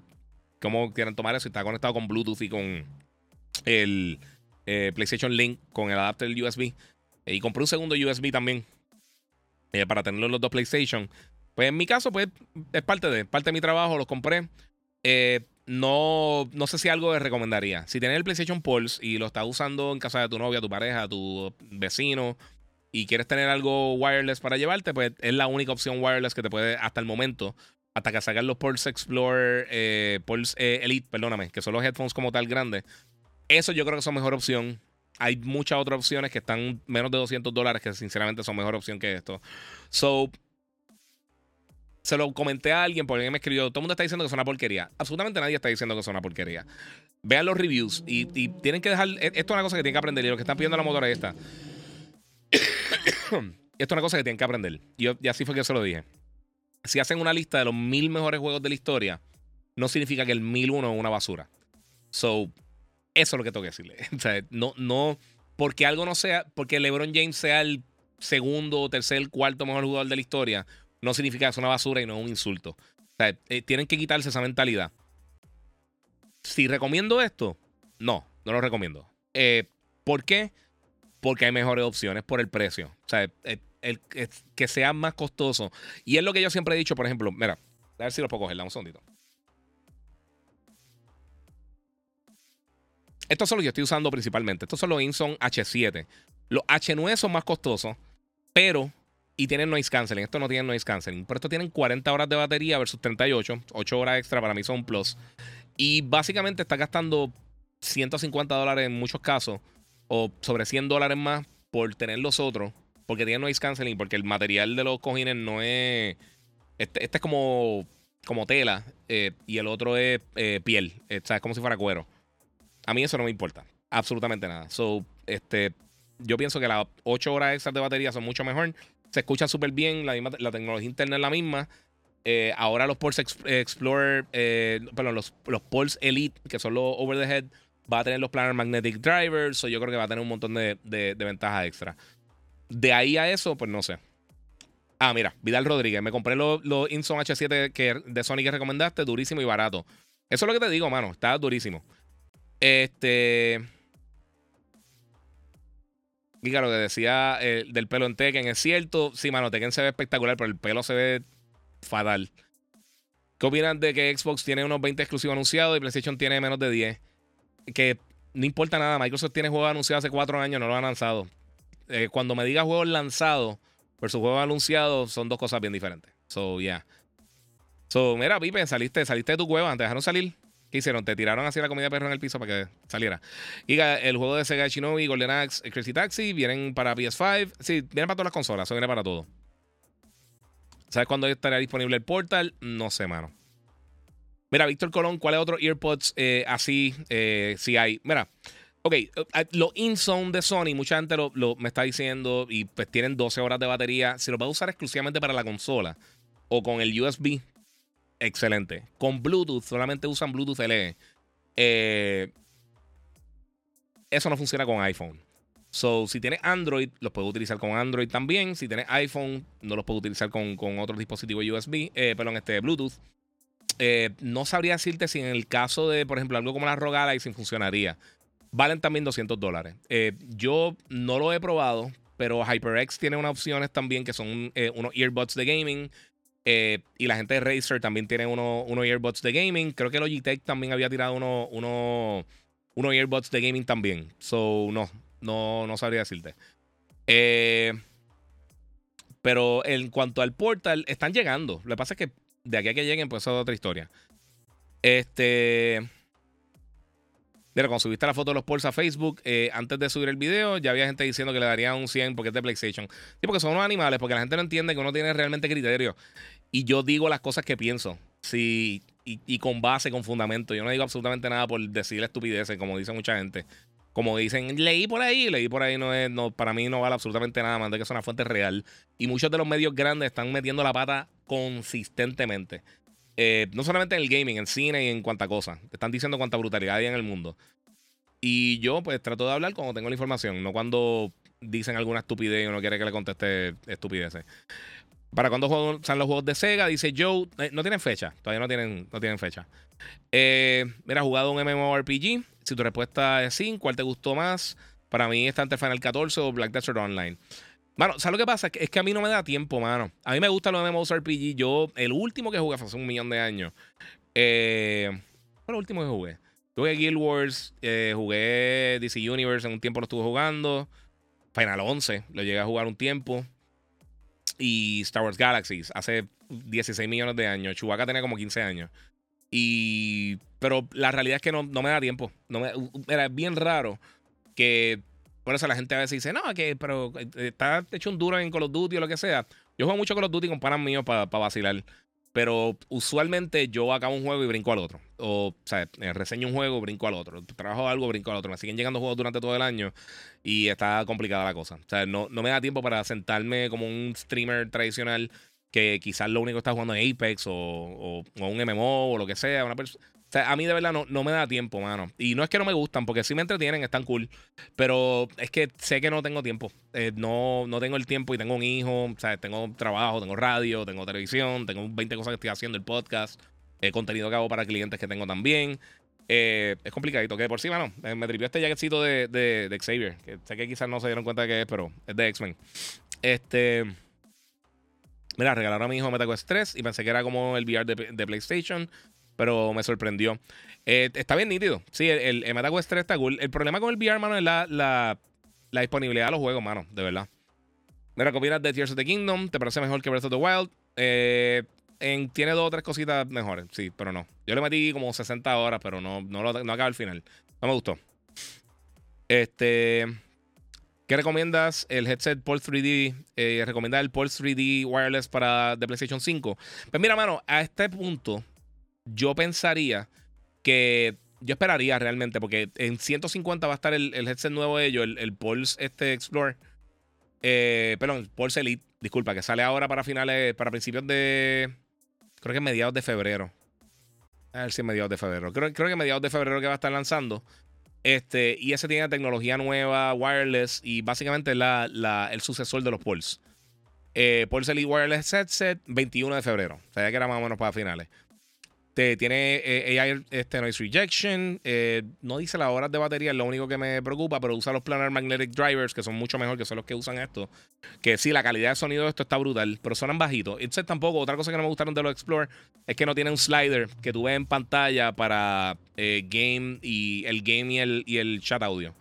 A: cómo quieren tomar eso. Está conectado con Bluetooth y con el eh, PlayStation Link, con el adapter USB. y compré un segundo USB también eh, para tenerlo en los dos PlayStation. Pues en mi caso, pues es parte de, parte de mi trabajo, los compré. Eh, no, no sé si algo les recomendaría. Si tienes el PlayStation Pulse y lo estás usando en casa de tu novia, tu pareja, tu vecino, y quieres tener algo wireless para llevarte, pues es la única opción wireless que te puede, hasta el momento, hasta que salgan los Pulse Explorer, eh, Pulse Elite, perdóname, que son los headphones como tal grandes. Eso yo creo que son mejor opción. Hay muchas otras opciones que están menos de 200 dólares que sinceramente son mejor opción que esto. So, se lo comenté a alguien porque me escribió, todo el mundo está diciendo que es una porquería. Absolutamente nadie está diciendo que es una porquería. Vean los reviews y, tienen que dejar, e, esto es una cosa que tienen que aprender y lo que están pidiendo la motora es esta. <coughs> esto es una cosa que tienen que aprender. Y, y así fue que se lo dije. Si hacen una lista de los mil mejores juegos de la historia, no significa que el mil uno es una basura. So, eso es lo que tengo que decirle. <laughs> no, no, porque algo no sea, porque LeBron James sea el segundo, tercer, cuarto mejor jugador de la historia, no significa que es una basura y no es un insulto. O sea, eh, tienen que quitarse esa mentalidad. Si recomiendo esto, no, no lo recomiendo. Eh, ¿Por qué? Porque hay mejores opciones por el precio. O sea, eh, el, que sea más costoso. Y es lo que yo siempre he dicho, por ejemplo, mira, a ver si lo puedo coger, un segundito. Estos son los que yo estoy usando principalmente. Estos son los Inson H7. Los H9 son más costosos, pero y tienen noise canceling. Esto no tiene noise canceling. Pero esto tienen 40 horas de batería versus 38. 8 horas extra para mí son un plus. Y básicamente está gastando 150 dólares en muchos casos. O sobre 100 dólares más por tener los otros. Porque tienen noise canceling. Porque el material de los cojines no es. Este, este es como, como tela. Eh, y el otro es eh, piel. O sea, es como si fuera cuero. A mí eso no me importa. Absolutamente nada. So, este. Yo pienso que las 8 horas extra de batería son mucho mejor se escucha súper bien, la, la tecnología interna es la misma. Eh, ahora los Pulse Explorer, eh, perdón, los, los Pulse Elite, que son los over the head, va a tener los Planar Magnetic Drivers, o yo creo que va a tener un montón de, de, ventajas extra. De ahí a eso, pues no sé. Ah, mira, Vidal Rodríguez, me compré los, los Inson H7 que, de Sony que recomendaste, durísimo y barato. Eso es lo que te digo, mano, está durísimo. Este. Giga, lo que decía eh, del pelo en Tekken es cierto. Sí, mano, Tekken se ve espectacular, pero el pelo se ve fatal. ¿Qué opinan de que Xbox tiene unos 20 exclusivos anunciados y PlayStation tiene menos de 10? Que no importa nada. Microsoft tiene juegos anunciados hace 4 años, no lo han lanzado. Eh, cuando me diga juegos lanzados versus juegos anunciados, son dos cosas bien diferentes. So, yeah. So, mira, Pipe, saliste, saliste de tu cueva, te dejaron salir. ¿Qué hicieron? Te tiraron así la comida de perro en el piso para que saliera. Y el juego de Sega Shinobi, Golden Axe, Crazy Taxi vienen para PS5. Sí, vienen para todas las consolas. Eso viene para todo. ¿Sabes cuándo estará disponible el Portal? No sé, mano. Mira, Víctor Colón, ¿cuáles otros earpods eh, así eh, si hay? Mira, ok, eh, los InZone de Sony, mucha gente lo, me está diciendo y pues tienen 12 horas de batería. Si lo vas a usar exclusivamente para la consola o con el USB, excelente. Con Bluetooth, solamente usan Bluetooth LE. Eh, eso no funciona con iPhone. So, si tienes Android, los puedes utilizar con Android también. Si tienes iPhone, no los puedes utilizar con, con otros dispositivos USB, eh, perdón, este Bluetooth. Eh, no sabría decirte si en el caso de, por ejemplo, algo como la Rogala y si funcionaría. Valen también 200 dólares. yo no lo he probado, pero HyperX tiene unas opciones también que son unos earbuds de gaming eh, y la gente de Razer también tiene unos earbuds de gaming. Creo que Logitech también había tirado unos uno, unos earbuds de gaming también. So, no, no, no sabría decirte. Eh, pero en cuanto al portal, están llegando. Lo que pasa es que de aquí a que lleguen, pues eso es otra historia. Este. Mira, cuando subiste la foto de los Pulse a Facebook, eh, antes de subir el video, ya había gente diciendo que le daría un 100 porque es de PlayStation. Sí, porque son unos animales, porque la gente no entiende que uno tiene realmente criterio. Y yo digo las cosas que pienso. Sí, y, con base, con fundamento. Yo no digo absolutamente nada por decir estupideces, como dice mucha gente. Como dicen, leí por ahí, leí por ahí, no es, no, para mí no vale absolutamente nada, más de que es una fuente real. Y muchos de los medios grandes están metiendo la pata consistentemente. Eh, no solamente en el gaming, en cine y en cuanta cosa. Están diciendo cuánta brutalidad hay en el mundo. Y yo, pues, trato de hablar cuando tengo la información, no cuando dicen alguna estupidez y uno quiere que le conteste estupideces. ¿Para cuando salen los juegos de Sega? Dice Joe. Eh, no tienen fecha. Todavía no tienen, no tienen fecha. Eh, mira, jugado un MMORPG. Si tu respuesta es sí, ¿cuál te gustó más? Para mí está entre Final 14 o Black Desert Online. Mano, ¿sabes lo que pasa? Es que a mí no me da tiempo, mano. A mí me gustan los MMORPG. Yo, el último que jugué fue hace un millón de años. Eh, fue el último que jugué. Jugué Guild Wars, eh, jugué DC Universe, en un tiempo lo estuve jugando. Final 11, lo llegué a jugar un tiempo. Y Star Wars Galaxies, hace 16 millones de años. Chewbacca tenía como 15 años. Y. Pero la realidad es que no, no me da tiempo. No me, era bien raro que. Por eso la gente a veces dice, no, que pero eh, está hecho un duro en Call of Duty o lo que sea. Yo juego mucho Call of Duty con panas míos para vacilar. Pero usualmente yo acabo un juego y brinco al otro. O, o sea, eh, reseño un juego, brinco al otro. Trabajo algo, brinco al otro. Me siguen llegando juegos durante todo el año y está complicada la cosa. O sea, no, no me da tiempo para sentarme como un streamer tradicional que quizás lo único que está jugando es Apex o, o, o un MMO o lo que sea. Una persona sea, a mí de verdad no, no me da tiempo, mano. Y no es que no me gustan, porque sí me entretienen, están cool. Pero es que sé que no tengo tiempo. Eh, no, no tengo el tiempo y tengo un hijo, o sea, tengo trabajo, tengo radio, tengo televisión, tengo 20 cosas que estoy haciendo, el podcast, el contenido que hago para clientes que tengo también. Eh, es complicadito. Que por sí, mano, me tripió este jacketcito de, de, Xavier. Que sé que quizás no se dieron cuenta de qué es, pero es de X-Men. Este. Mira, regalaron a mi hijo MetaQuest 3 y pensé que era como el VR de PlayStation pero me sorprendió. Eh, está bien nítido. Sí, el, el, MetaQuest 3 está cool. El problema con el VR, mano, es la, la, la disponibilidad de los juegos, mano, de verdad. Mira, combinas de Tears of the Kingdom, ¿te parece mejor que Breath of the Wild? Eh, en, tiene dos o tres cositas mejores, sí, pero no. Yo le metí como 60 horas, pero no, no, lo, no acaba el final. No me gustó. Este. ¿Qué recomiendas? El headset Pulse 3D. Eh, ¿Recomiendas el Pulse 3D wireless para de PlayStation 5? Pues mira, mano, a este punto yo pensaría que yo esperaría realmente, porque en 150 va a estar el, headset nuevo de ellos, el, Pulse este Explorer. Eh, perdón, el Pulse Elite, disculpa, que sale ahora para finales, para principios de. Creo que mediados de febrero. A ver si es mediados de febrero. Creo, creo que mediados de febrero que va a estar lanzando. Este, y ese tiene tecnología nueva, wireless, y básicamente la, la, el sucesor de los Pulse. Eh, Pulse Elite Wireless Headset, 21 de febrero. O que era más o menos para finales tiene eh, AI este, Noise Rejection. Eh, no dice las horas de batería, es lo único que me preocupa, pero usa los Planar Magnetic Drivers, que son mucho mejor que son los que usan esto. Que sí, la calidad de sonido de esto está brutal, pero suenan bajitos. Entonces tampoco, otra cosa que no me gustaron de los Explorer es que no tiene un slider que tú ves en pantalla para eh, game y el game y el, y el chat audio.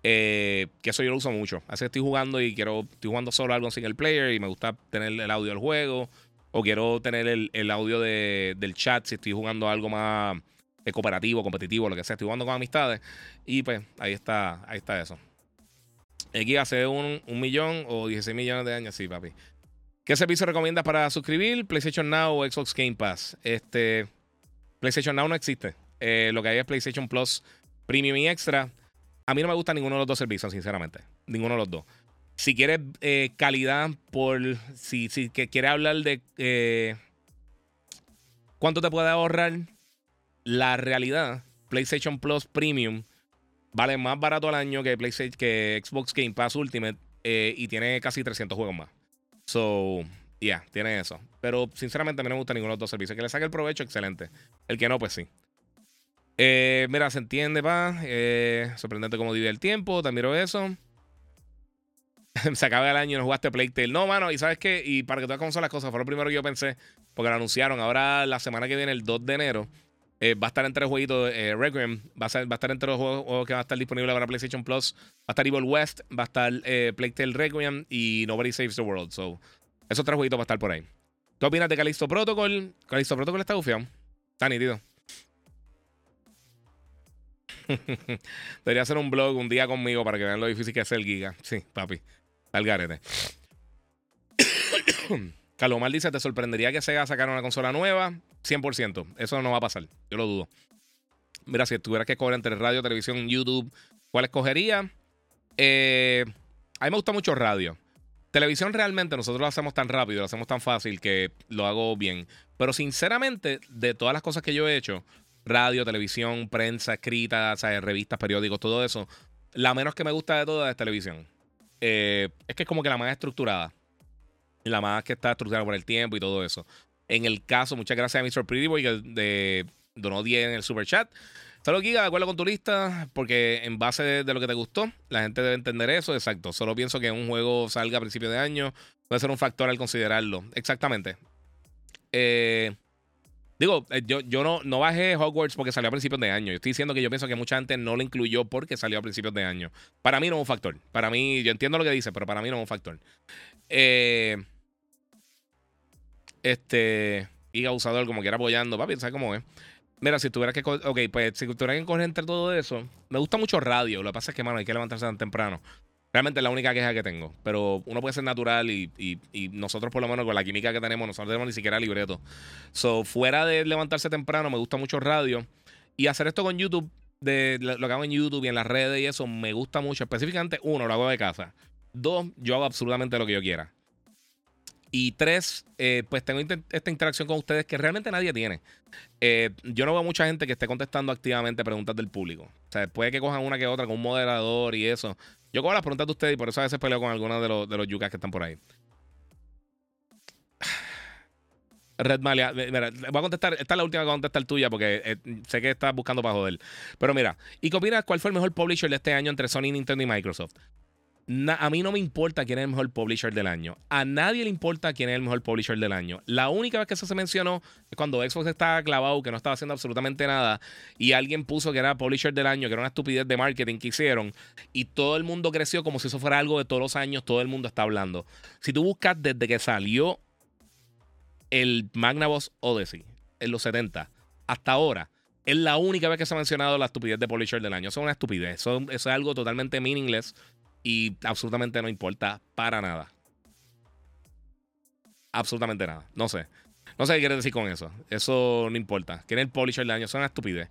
A: que eso yo lo uso mucho. Así que estoy jugando y quiero, estoy jugando solo algo en single player y me gusta tener el audio del juego o quiero tener el, audio del chat si estoy jugando algo más eh, cooperativo, competitivo, lo que sea. Estoy jugando con amistades. Y pues ahí está, ahí está eso. Aquí hace un, un millón o 16 millones de años, sí, papi. ¿Qué servicio recomiendas para suscribir? PlayStation Now o Xbox Game Pass. Este, PlayStation Now no existe. Eh, lo que hay es PlayStation Plus Premium y Extra. A mí no me gusta ninguno de los dos servicios, sinceramente. Ninguno de los dos. Si quieres eh, calidad por. Si, quieres hablar de eh, cuánto te puede ahorrar, la realidad, PlayStation Plus Premium vale más barato al año que, PlayStation, que Xbox Game Pass Ultimate eh, y tiene casi 300 juegos más. So, yeah, tiene eso. Pero sinceramente a mí no me gusta ninguno de los dos servicios. Que le saque el provecho, excelente. El que no, pues sí. mira, se entiende, pa. sorprendente cómo divide el tiempo. También eso. <laughs> se acaba el año y no jugaste Playtale. No, mano, y sabes qué, y para que cómo son las cosas, fue lo primero que yo pensé, porque lo anunciaron. Ahora, la semana que viene, el 2 de enero, Eh, va a estar entre los jueguitos. Eh, Requiem va a, va estar entre los juegos, que van a estar disponibles para PlayStation Plus. Va a estar Evil West, va a estar eh, Playtale Requiem y Nobody Saves the World. So, esos tres jueguitos van a estar por ahí. ¿Qué opinas de Callisto Protocol? Callisto Protocol está bufiado. Está nítido. <laughs> Debería hacer un blog un día conmigo para que vean lo difícil que es el giga. Sí, papi. Al garete. <coughs> Calomar dice: ¿Te sorprendería que Sega sacara una consola nueva? 100%. Eso no va a pasar. Yo lo dudo. Mira, si tuvieras que escoger entre radio, televisión, YouTube, ¿cuál escogería? Eh, a mí me gusta mucho radio. Televisión realmente nosotros lo hacemos tan rápido, lo hacemos tan fácil que lo hago bien. Pero sinceramente, de todas las cosas que yo he hecho, radio, televisión, prensa escrita, revistas, periódicos, todo eso, la menos que me gusta de todas es televisión. Eh, es que es como que la más estructurada. La más que está estructurada por el tiempo y todo eso. En el caso, muchas gracias a Mr. Pretty Boy que de, donó 10 en el super chat. Solo Giga, de acuerdo con tu lista, porque en base de, lo que te gustó, la gente debe entender eso. Exacto. Solo pienso que un juego salga a principios de año puede ser un factor al considerarlo. Exactamente. Eh, digo, eh, yo, yo no, no bajé Hogwarts porque salió a principios de año. Yo estoy diciendo que yo pienso que mucha gente no lo incluyó porque salió a principios de año. Para mí no es un factor. Para mí, yo entiendo lo que dice, pero para mí no es un factor. Eh, este. Y abusador, como quiera apoyando, papi, ¿sabes cómo es? Mira, si tuviera que. Ok, pues si tuviera que correr entre todo eso. Me gusta mucho radio. Lo que pasa es que, mano, hay que levantarse tan temprano. Realmente es la única queja que tengo. Pero uno puede ser natural y, nosotros, por lo menos, con la química que tenemos, nosotros tenemos ni siquiera libreto. So, fuera de levantarse temprano, me gusta mucho radio. Y hacer esto con YouTube, de lo que hago en YouTube y en las redes y eso, me gusta mucho. Específicamente, uno, lo hago de casa. Dos, yo hago absolutamente lo que yo quiera. Y tres, eh, pues tengo esta interacción con ustedes que realmente nadie tiene. Eh, yo no veo mucha gente que esté contestando activamente preguntas del público. O sea, puede que cojan una que otra con un moderador y eso. Yo cojo las preguntas de ustedes y por eso a veces peleo con algunos de los, de los yucas que están por ahí. <sighs> Red Malia, mira, voy a contestar, esta es la última que voy a contestar tuya porque eh, sé que estás buscando para joder. Pero mira, ¿y qué opinas cuál fue el mejor publisher de este año entre Sony, Nintendo y Microsoft? A mí no me importa quién es el mejor publisher del año. A nadie le importa quién es el mejor publisher del año. La única vez que eso se mencionó es cuando Xbox estaba clavado, que no estaba haciendo absolutamente nada, y alguien puso que era publisher del año, que era una estupidez de marketing que hicieron, y todo el mundo creció como si eso fuera algo de todos los años, todo el mundo está hablando. Si tú buscas desde que salió el Magnavox Odyssey en los 70 hasta ahora, es la única vez que se ha mencionado la estupidez de publisher del año. Eso es una estupidez. eso es algo totalmente meaningless y absolutamente no importa para nada. Absolutamente nada. No sé. No sé qué quiere decir con eso. Eso no importa. ¿Quién es el publisher del año? Es una estupidez.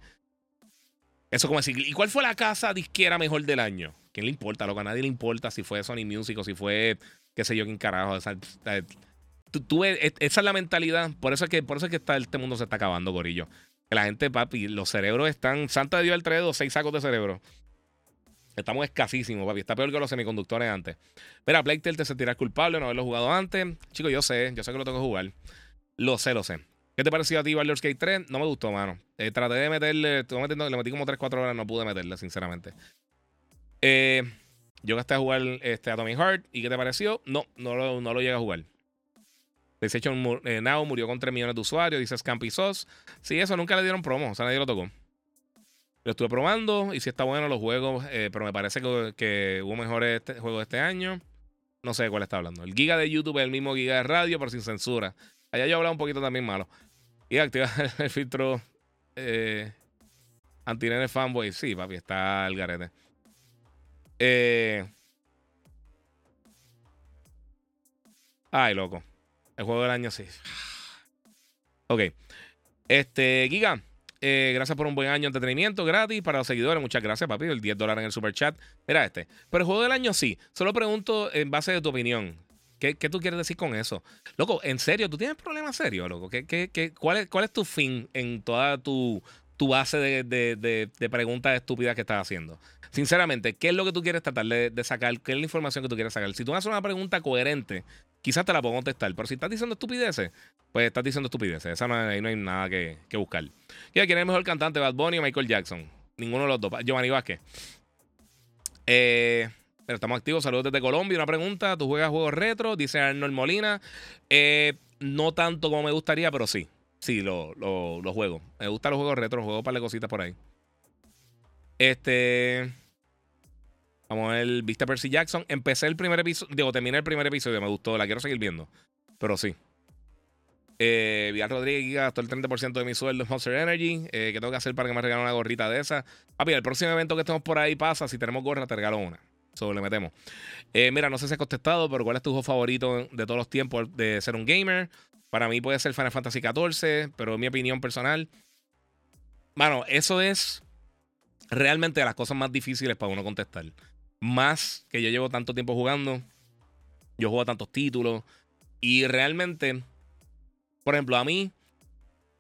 A: Eso como decir, ¿y cuál fue la casa disquera mejor del año? ¿Quién le importa? Lo que a nadie le importa si fue Sony Music o si fue, qué sé yo, quién carajo. esa es la mentalidad. Por eso es que, por eso es que está, este mundo se está acabando, gorillo. Que la gente, papi, los cerebros están. Santa de Dios al traído seis sacos de cerebro. Estamos escasísimos, papi. Está peor que los semiconductores antes. Mira, Playtel te sentirás culpable de no haberlo jugado antes. Chicos, yo sé, yo sé que lo tengo que jugar. Lo sé, lo sé. ¿Qué te pareció a ti Baldur's Gate 3? No me gustó, mano. Eh, traté de meterle, metiendo, le metí como 3-4 horas, no pude meterle, sinceramente. Eh, yo gasté a jugar este, Atomic Heart. ¿Y qué te pareció? No, no lo, no lo llegué a jugar. PlayStation eh, Now murió con 3 millones de usuarios, dice Scampy Sauce. Sí, eso nunca le dieron promo, o sea, nadie lo tocó. Lo estuve probando y si está bueno los juegos, eh, pero me parece que, hubo mejores este, juegos este año. No sé de cuál está hablando. El giga de YouTube es el mismo giga de radio, pero sin censura. Allá yo hablaba un poquito también malo. Y activar <laughs> el filtro eh, antinene fanboy. Sí, papi, está el garete. Eh, ay, loco. El juego del año sí. <sighs> Ok. Este, Giga. Eh, gracias por un buen año de entretenimiento gratis para los seguidores. Muchas gracias, papi. El 10 dólares en el super chat. Mira este. Pero el juego del año sí. Solo pregunto en base de tu opinión. ¿Qué, tú quieres decir con eso? Loco, en serio, ¿tú tienes problemas serios, loco? ¿Qué, qué, cuál, es, ¿Cuál es tu fin en toda tu, base de, de, de, preguntas estúpidas que estás haciendo? Sinceramente, ¿qué es lo que tú quieres tratar de, sacar? ¿Qué es la información que tú quieres sacar? Si tú haces una pregunta coherente, quizás te la puedo contestar. Pero si estás diciendo estupideces, pues estás diciendo estupideces. Esa no, ahí no hay nada que, buscar. ¿quién es el mejor cantante? ¿Bad Bunny o Michael Jackson? Ninguno de los dos. Giovanni Vázquez. Eh, pero estamos activos. Saludos desde Colombia. Una pregunta. ¿Tú juegas juegos retro? Dice Arnold Molina. Eh, no tanto como me gustaría, pero sí. Sí, lo, lo, juego. Me gustan los juegos retro, juego para cositas por ahí. Este. Vamos a ver, ¿viste Percy Jackson? Empecé el primer episodio, digo, terminé el primer episodio, me gustó, la quiero seguir viendo. Pero sí. Eh, Rodríguez gastó el 30% de mi sueldo en Monster Energy. Eh, ¿Qué tengo que hacer para que me regalen una gorrita de esa? Papi, el próximo evento que estemos por ahí pasa. Si tenemos gorra, te regalo una. Solo le metemos. Eh, mira, no sé si has contestado, pero ¿cuál es tu juego favorito de todos los tiempos de ser un gamer? Para mí puede ser Final Fantasy XIV, pero mi opinión personal. Mano, eso es realmente de las cosas más difíciles para uno contestar. Más que yo llevo tanto tiempo jugando. Yo juego tantos títulos. Y realmente, por ejemplo, a mí,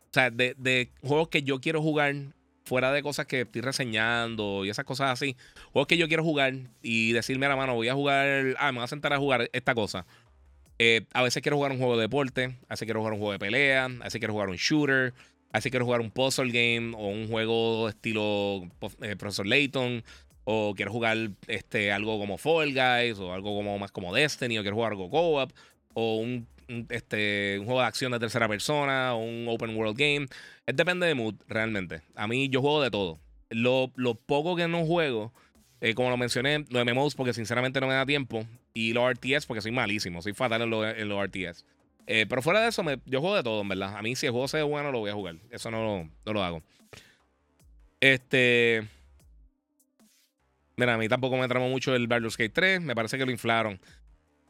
A: o sea, de, juegos que yo quiero jugar, fuera de cosas que estoy reseñando y esas cosas así, juegos que yo quiero jugar y decirme a la mano, voy a jugar, ah, me voy a sentar a jugar esta cosa. Eh, a veces quiero jugar un juego de deporte, a veces quiero jugar un juego de pelea, a veces quiero jugar un shooter, a veces quiero jugar un puzzle game o un juego estilo eh, Professor Layton, o quiero jugar este, algo como Fall Guys, o algo como más como Destiny, o quiero jugar algo co-op, o un, este, un juego de acción de tercera persona, o un open world game. Es depende de mood, realmente. A mí yo juego de todo. Lo, poco que no juego, eh, como lo mencioné, los MMOs porque sinceramente no me da tiempo, y los RTS porque soy malísimo, soy fatal en los, en RTS. Eh, pero fuera de eso, yo juego de todo, en verdad. A mí, si el juego se bueno, lo voy a jugar. Eso no, no lo hago. Este. Mira, a mí tampoco me tramó mucho el Baldur's Gate 3. Me parece que lo inflaron.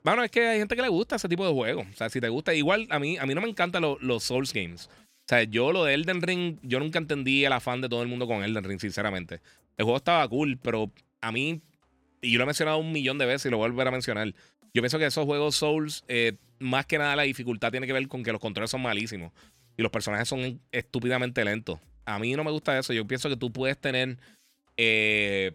A: Bueno, es que hay gente que le gusta ese tipo de juegos. O sea, si te gusta, igual a mí, a mí no me encantan los Souls Games. O sea, yo lo de Elden Ring, yo nunca entendí el afán de todo el mundo con Elden Ring, sinceramente. El juego estaba cool, pero a mí, y yo lo he mencionado un millón de veces y lo voy a volver a mencionar. Yo pienso que esos juegos Souls, eh, más que nada la dificultad tiene que ver con que los controles son malísimos y los personajes son estúpidamente lentos. A mí no me gusta eso. Yo pienso que tú puedes tener eh,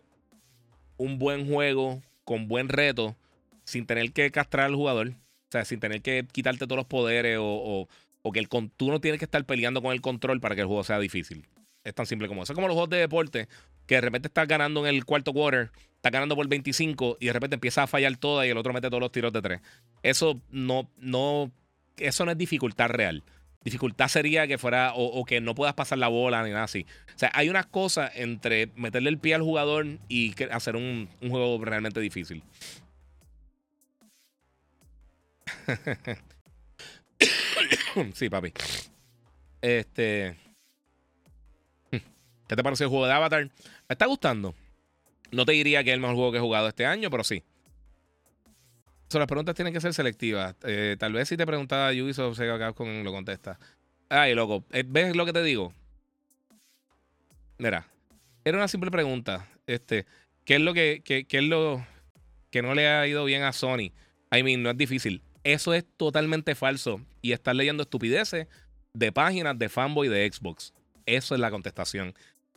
A: un buen juego con buen reto sin tener que castrar al jugador. O sea, sin tener que quitarte todos los poderes o, que el, tú no tienes que estar peleando con el control para que el juego sea difícil. Es tan simple como eso. Es como los juegos de deporte, que de repente estás ganando en el cuarto quarter, estás ganando por 25 y de repente empieza a fallar toda y el otro mete todos los tiros de tres. Eso no, no, eso no es dificultad real. Dificultad sería que fuera o, que no puedas pasar la bola ni nada así. O sea, hay una cosa entre meterle el pie al jugador y hacer un, juego realmente difícil. <coughs> sí, papi. Este. ¿Qué te pareció el juego de Avatar? ¿Me está gustando? No te diría que es el mejor juego que he jugado este año, pero sí. So, las preguntas tienen que ser selectivas. Eh, tal vez si te preguntaba Ubisoft, se acá con lo contesta. Ay, loco. Eh, ¿Ves lo que te digo? Mira, era una simple pregunta. Este, ¿qué es lo que, es lo que no le ha ido bien a Sony? I mean, no es difícil. Eso es totalmente falso. Y estás leyendo estupideces de páginas de fanboy de Xbox. Eso es la contestación.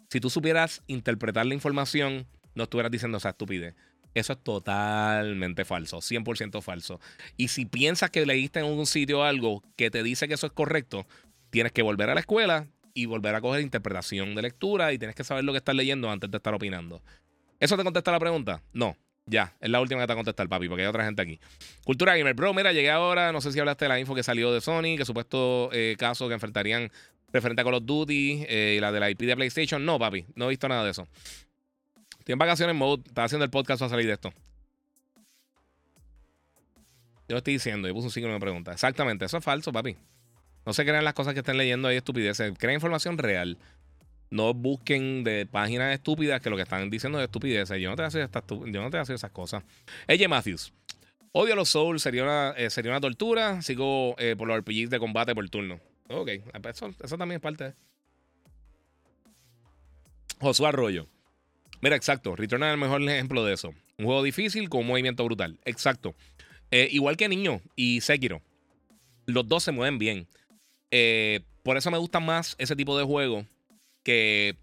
A: Si tú supieras interpretar la información, no estuvieras diciendo esa estupidez. Eso es totalmente falso, 100% falso. Y si piensas que leíste en un sitio algo que te dice que eso es correcto, tienes que volver a la escuela y volver a coger interpretación de lectura y tienes que saber lo que estás leyendo antes de estar opinando. ¿Eso te contesta la pregunta? No. Ya, es la última que te va a contestar, papi, porque hay otra gente aquí. Cultura Gamer, bro, mira, llegué ahora, no sé si hablaste de la info que salió de Sony, que supuesto eh, caso que enfrentarían referente a Call of Duty eh, y la de la IP de PlayStation. No, papi, no he visto nada de eso. Estoy en vacaciones mode. Estaba haciendo el podcast para salir de esto. Yo estoy diciendo, yo puse un signo de pregunta. Exactamente, eso es falso, papi. No se crean las cosas que estén leyendo ahí estupideces. Crean información real. No busquen de páginas estúpidas que lo que están diciendo es estupideces. Yo no te voy a hacer, yo no te esas cosas. Ella Matthews. Odio los Souls, sería una, eh, sería una tortura. Sigo eh, por los RPGs de combate por turno. Ok, eso, eso también es parte de. Josué Arroyo. Mira, exacto. Return es el mejor ejemplo de eso. Un juego difícil con un movimiento brutal. Exacto. Eh, igual que Niño y Sekiro. Los dos se mueven bien. Eh, por eso me gusta más ese tipo de juego que.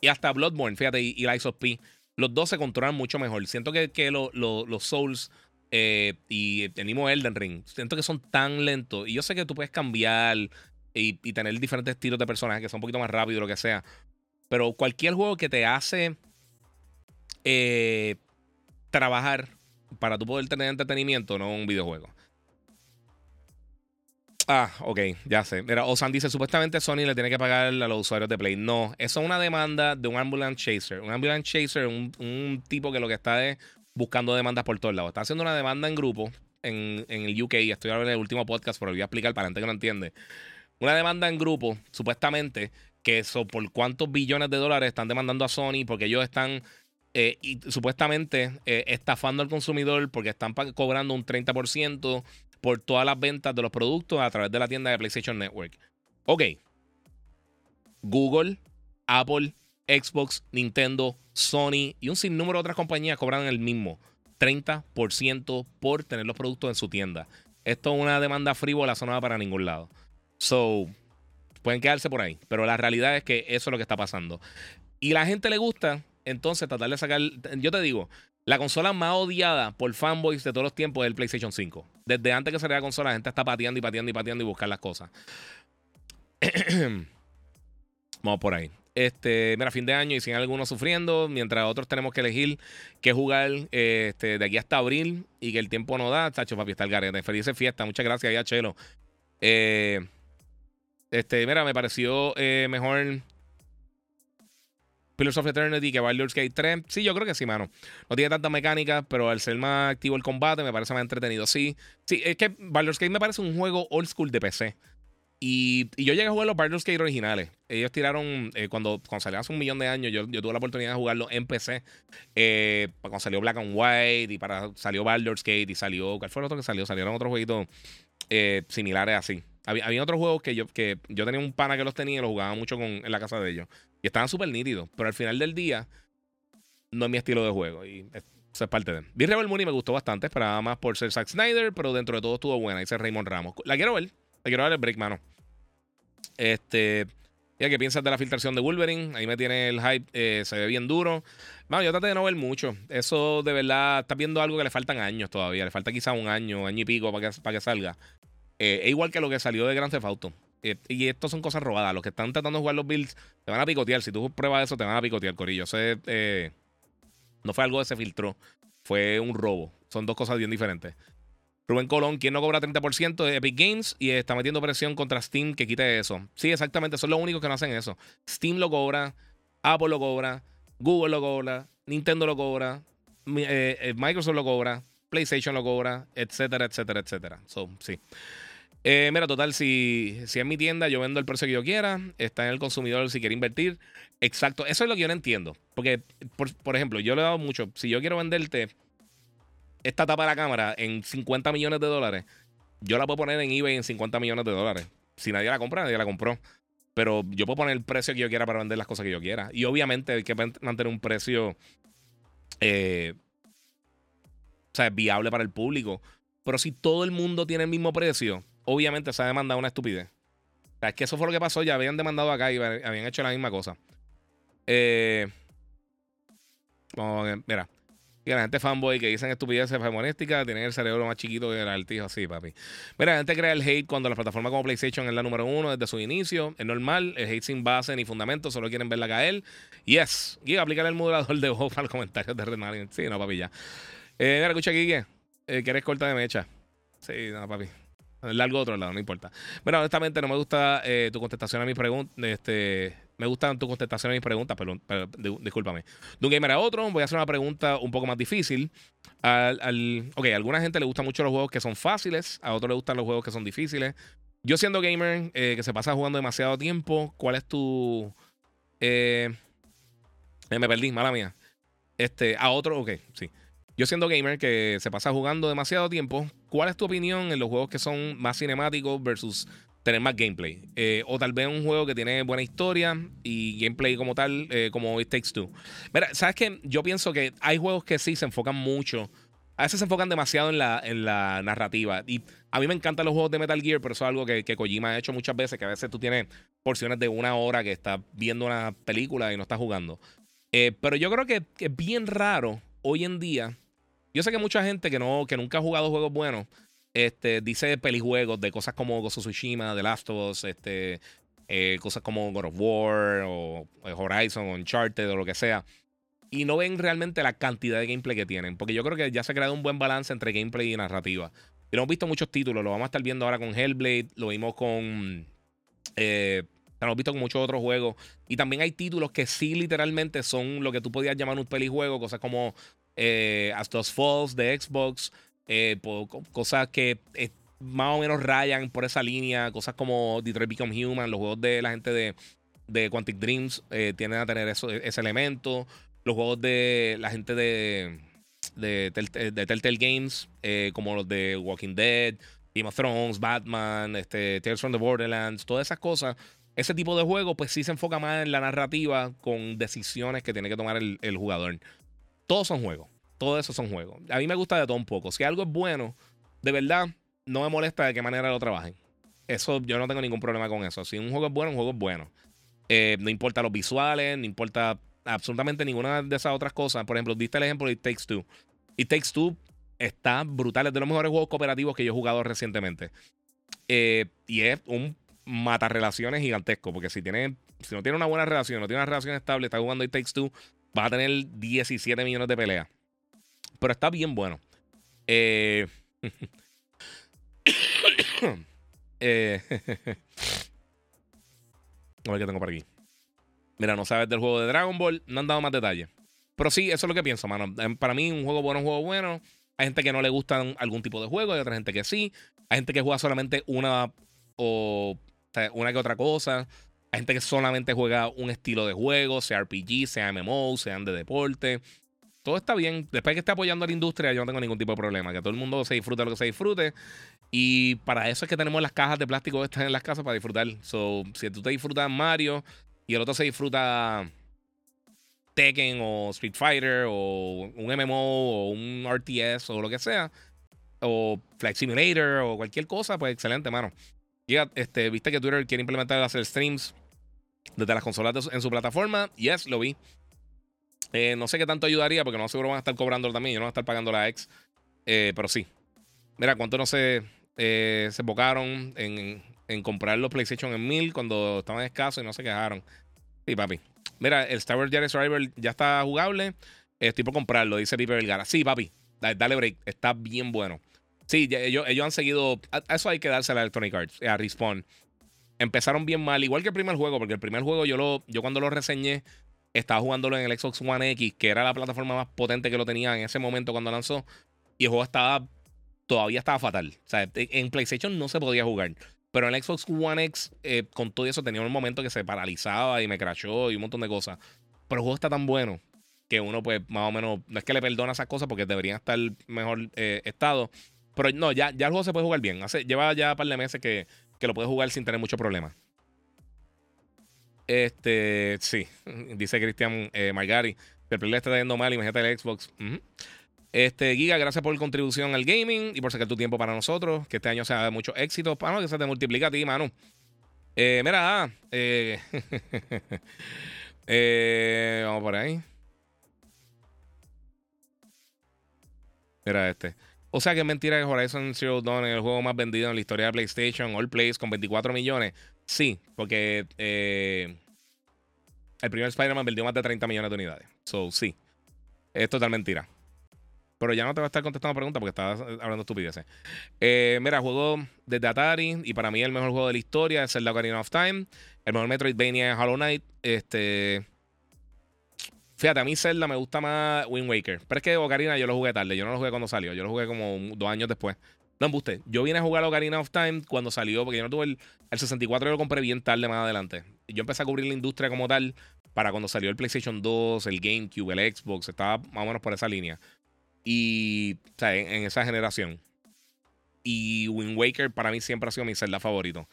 A: Y hasta Bloodborne, fíjate, y, Lies of P. Los dos se controlan mucho mejor. Siento que, que los Souls eh, y el Elden Ring, siento que son tan lentos. Y yo sé que tú puedes cambiar y, y tener diferentes estilos de personajes que son un poquito más rápidos, lo que sea. Pero cualquier juego que te hace eh, trabajar para tú poder tener entretenimiento, no un videojuego. Ah, ok, ya sé. Mira, Osan dice, supuestamente Sony le tiene que pagar a los usuarios de Play. No, eso es una demanda de un ambulance chaser. Un ambulance chaser es un, tipo que lo que está es buscando demandas por todos lados. Está haciendo una demanda en grupo en, en el UK. Estoy hablando en el último podcast, pero voy a explicar para la gente que no entiende. Una demanda en grupo, supuestamente, que eso por cuántos billones de dólares están demandando a Sony porque ellos están eh, y supuestamente eh, estafando al consumidor porque están cobrando un 30% por todas las ventas de los productos a través de la tienda de PlayStation Network. Ok. Google, Apple, Xbox, Nintendo, Sony y un sinnúmero de otras compañías cobran el mismo 30% por tener los productos en su tienda. Esto es una demanda frívola, eso no va para ningún lado. So, pueden quedarse por ahí. Pero la realidad es que eso es lo que está pasando. Y la gente le gusta, entonces tratar de sacar. Yo te digo, la consola más odiada por fanboys de todos los tiempos es el PlayStation 5. Desde antes que saliera la consola, la gente está pateando y pateando y pateando y buscar las cosas. <clears throat> Vamos por ahí. Este, mira, fin de año y sin algunos sufriendo, mientras otros tenemos que elegir qué jugar este, de aquí hasta abril y que el tiempo no da. Tacho, papi, está el garete. Felices fiesta. Muchas gracias ahí a Chelo. Eh, este, mira, me pareció eh, mejor Pillars of Eternity que Baldur's Gate 3. Sí, yo creo que sí, mano. No tiene tanta mecánica, pero al ser más activo el combate me parece más entretenido. Sí, sí, es que Baldur's Gate me parece un juego old school de PC. Y, yo llegué a jugar los Baldur's Gate originales. Ellos tiraron, eh, cuando, cuando salió hace un millón de años, yo, tuve la oportunidad de jugarlo en PC. Eh, cuando salió Black and White y para salió Baldur's Gate y salió. ¿Cuál fue el otro que salió? Salieron otros jueguitos eh, similares así. Había, otros juegos que yo, que yo tenía un pana que los tenía y los jugaba mucho en la casa de ellos. Y estaban súper nítidos. Pero al final del día, no es mi estilo de juego. Y eso es parte de. Vi Rebel Moon y me gustó bastante. Esperaba más por ser Zack Snyder, pero dentro de todo estuvo buena. Dice Raymond Ramos. La quiero ver. La quiero ver el break, mano. Este. Ya, ¿qué piensas de la filtración de Wolverine? Ahí me tiene el hype. Eh, se ve bien duro. Bueno, yo traté de no ver mucho. Eso de verdad, estás viendo algo que le faltan años todavía. Le falta quizá un año, año y pico para que, para que salga. Eh, es igual que lo que salió de Grand Theft Auto. Eh, y esto son cosas robadas. Los que están tratando de jugar los builds te van a picotear. Si tú pruebas eso, te van a picotear, Corillo. No fue algo que se filtró. Fue un robo. Son dos cosas bien diferentes. Rubén Colón, quien no cobra 30% de Epic Games y está metiendo presión contra Steam que quite eso. Sí, exactamente. Son los únicos que no hacen eso. Steam lo cobra, Apple lo cobra, Google lo cobra, Nintendo lo cobra, Microsoft lo cobra, PlayStation lo cobra, etcétera, etcétera, etcétera. So, sí. Eh, mira, total, si, si es mi tienda, yo vendo el precio que yo quiera. Está en el consumidor si quiere invertir. Exacto, eso es lo que yo no entiendo. Porque, por, ejemplo, yo le he dado mucho. Si yo quiero venderte esta tapa de la cámara en 50 millones de dólares, yo la puedo poner en eBay en 50 millones de dólares. Si nadie la compra, nadie la compró. Pero yo puedo poner el precio que yo quiera para vender las cosas que yo quiera. Y obviamente hay que mantener un precio eh, o sea, viable para el público. Pero si todo el mundo tiene el mismo precio, obviamente se ha demandado una estupidez. O sea, es que eso fue lo que pasó. Ya habían demandado acá y habían hecho la misma cosa. Eh, mira. Y la gente fanboy que dicen estupideces femonísticas tienen el cerebro más chiquito que el altijo así, papi. Mira, la gente crea el hate cuando la plataforma como PlayStation es la número uno desde su inicio. Es normal. El hate sin base ni fundamento, solo quieren verla caer. Yes. Y aplicar el moderador de voz para los comentarios de Red Sí, no, papi, ya. Eh, mira, escucha, aquí, Eh, ¿Quieres corta de mecha? Sí, no, papi. Largo otro lado, no importa. Bueno, honestamente no me gusta eh, tu contestación a mis preguntas. Este, me gustan tu contestación a mis preguntas, perdón, discúlpame. De un gamer a otro, voy a hacer una pregunta un poco más difícil. Al, ok, a alguna gente le gustan mucho los juegos que son fáciles, a otros le gustan los juegos que son difíciles. Yo siendo gamer eh, que se pasa jugando demasiado tiempo, ¿cuál es tu... Eh, me perdí, mala mía. Este, a otro, ok, sí. Yo siendo gamer que se pasa jugando demasiado tiempo, ¿cuál es tu opinión en los juegos que son más cinemáticos versus tener más gameplay? Eh, o tal vez un juego que tiene buena historia y gameplay como tal, eh, como It Takes Two. Mira, ¿sabes qué? Yo pienso que hay juegos que sí se enfocan mucho. A veces se enfocan demasiado en la, en la narrativa. Y a mí me encantan los juegos de Metal Gear, pero eso es algo que, que Kojima ha hecho muchas veces, que a veces tú tienes porciones de una hora que estás viendo una película y no estás jugando. Eh, pero yo creo que, que es bien raro hoy en día yo sé que mucha gente que, no, que nunca ha jugado juegos buenos este, dice pelijuegos de cosas como of Tsushima, The Last of Us, este, eh, cosas como God of War o, Horizon o Uncharted o lo que sea. Y no ven realmente la cantidad de gameplay que tienen. Porque yo creo que ya se ha creado un buen balance entre gameplay y narrativa. Y hemos visto muchos títulos. Lo vamos a estar viendo ahora con Hellblade. Lo vimos con. Eh, lo hemos visto con muchos otros juegos. Y también hay títulos que sí, literalmente, son lo que tú podías llamar un pelijuego. Cosas como eh, As Falls de Xbox. Eh, cosas que eh, más o menos rayan por esa línea. Cosas como Detroit Become Human. Los juegos de la gente de, de Quantic Dreams tienden a tener eso, ese elemento. Los juegos de la gente de de, Telltale Games, eh, como los de Walking Dead, Game of Thrones, Batman, este, Tales from the Borderlands, todas esas cosas. Ese tipo de juego, pues sí se enfoca más en la narrativa con decisiones que tiene que tomar el, jugador. Todos son juegos. Todos esos son juegos. A mí me gusta de todo un poco. Si algo es bueno, de verdad, no me molesta de qué manera lo trabajen. Eso, yo no tengo ningún problema con eso. Si un juego es bueno, un juego es bueno. Eh, no importa los visuales, no importa absolutamente ninguna de esas otras cosas. Por ejemplo, diste el ejemplo de It Takes Two. It Takes Two está brutal, es de los mejores juegos cooperativos que yo he jugado recientemente. Eh, y es un mata relaciones gigantesco, porque si, tiene, si no tiene una buena relación, no tiene una relación estable, está jugando It Takes Two, va a tener 17 millones de peleas. Pero está bien bueno. Eh, <coughs> eh, <coughs> a ver qué tengo por aquí. Mira, no sabes del juego de Dragon Ball, no han dado más detalles. Pero sí, eso es lo que pienso, mano. Em, para mí, un juego bueno, un juego bueno. Hay gente que no le gusta algún tipo de juego, hay otra gente que sí. Hay gente que juega solamente una o, una que otra cosa. Hay gente que solamente juega un estilo de juego, sea RPG, sea MMO, sean de deporte. Todo está bien. Después que esté apoyando a la industria, yo no tengo ningún tipo de problema. Que todo el mundo se disfrute lo que se disfrute. Y para eso es que tenemos las cajas de plástico estas en las casas para disfrutar. So, si tú te disfrutas Mario, y el otro se disfruta Tekken o Street Fighter o un MMO o un RTS o lo que sea, o Flight Simulator o cualquier cosa, pues excelente, mano. este, viste que Twitter quiere implementar hacer streams desde las consolas en su plataforma. Yes, lo vi. Eh, no sé qué tanto ayudaría porque no seguro van a estar cobrando también. Yo no van a estar pagando la ex. Eh, pero sí. Mira, cuánto no se, eh, se enfocaron en, en comprar los PlayStation en 1000 cuando estaban escasos y no se quejaron. Sí, papi. Mira, el Star Wars Jedi Survivor ya está jugable. Estoy por comprarlo, dice Pipe Vergara. Sí, papi. Dale, break. Está bien bueno. Sí, ellos, ellos han seguido. A eso hay que darse a la Electronic Arts, a Respawn. Empezaron bien mal, igual que el primer juego, porque el primer juego yo lo, yo cuando lo reseñé, estaba jugándolo en el Xbox One X, que era la plataforma más potente que lo tenía en ese momento cuando lanzó. Y el juego estaba. Todavía estaba fatal. O sea, en PlayStation no se podía jugar. Pero en el Xbox One X, eh, con todo eso, tenía un momento que se paralizaba y me crashó y un montón de cosas. Pero el juego está tan bueno que uno, pues, más o menos, no es que le perdona esas cosas porque deberían estar mejor eh, estado. Pero no, ya, ya el juego se puede jugar bien. Lleva ya un par de meses que, que lo puedes jugar sin tener mucho problema. Este, sí, <laughs> dice Cristian eh, Margari. El play le está yendo mal, imagínate el Xbox. Este, Giga, gracias por contribución al gaming y por sacar tu tiempo para nosotros. Que este año sea mucho éxito. Para que se te multiplique a ti, mano. Eh, mira, ah, eh, <laughs> eh, vamos por ahí. Mira este. O sea que es mentira que Horizon Zero Dawn es el juego más vendido en la historia de PlayStation, All Plays, con 24 millones. Sí, porque el primer Spider-Man vendió más de 30 millones de unidades. So, sí. Es total mentira. Pero ya no te va a estar contestando preguntas porque estabas hablando estupideces. Eh, mira, juego desde Atari y para mí el mejor juego de la historia es Zelda Ocarina of Time. El mejor Metroidvania es Hollow Knight. Este. Fíjate, a mí Zelda me gusta más Wind Waker. Pero es que Ocarina yo lo jugué tarde. Yo no lo jugué cuando salió. Yo lo jugué como dos años después. No embuste. Yo vine a jugar Ocarina of Time cuando salió, porque yo no tuve el, el 64, yo lo compré bien tarde más adelante. Yo empecé a cubrir la industria como tal para cuando salió el PlayStation 2, el GameCube, el Xbox. Estaba más o menos por esa línea. Y, o sea, en, esa generación. Y Wind Waker para mí siempre ha sido mi Zelda favorito.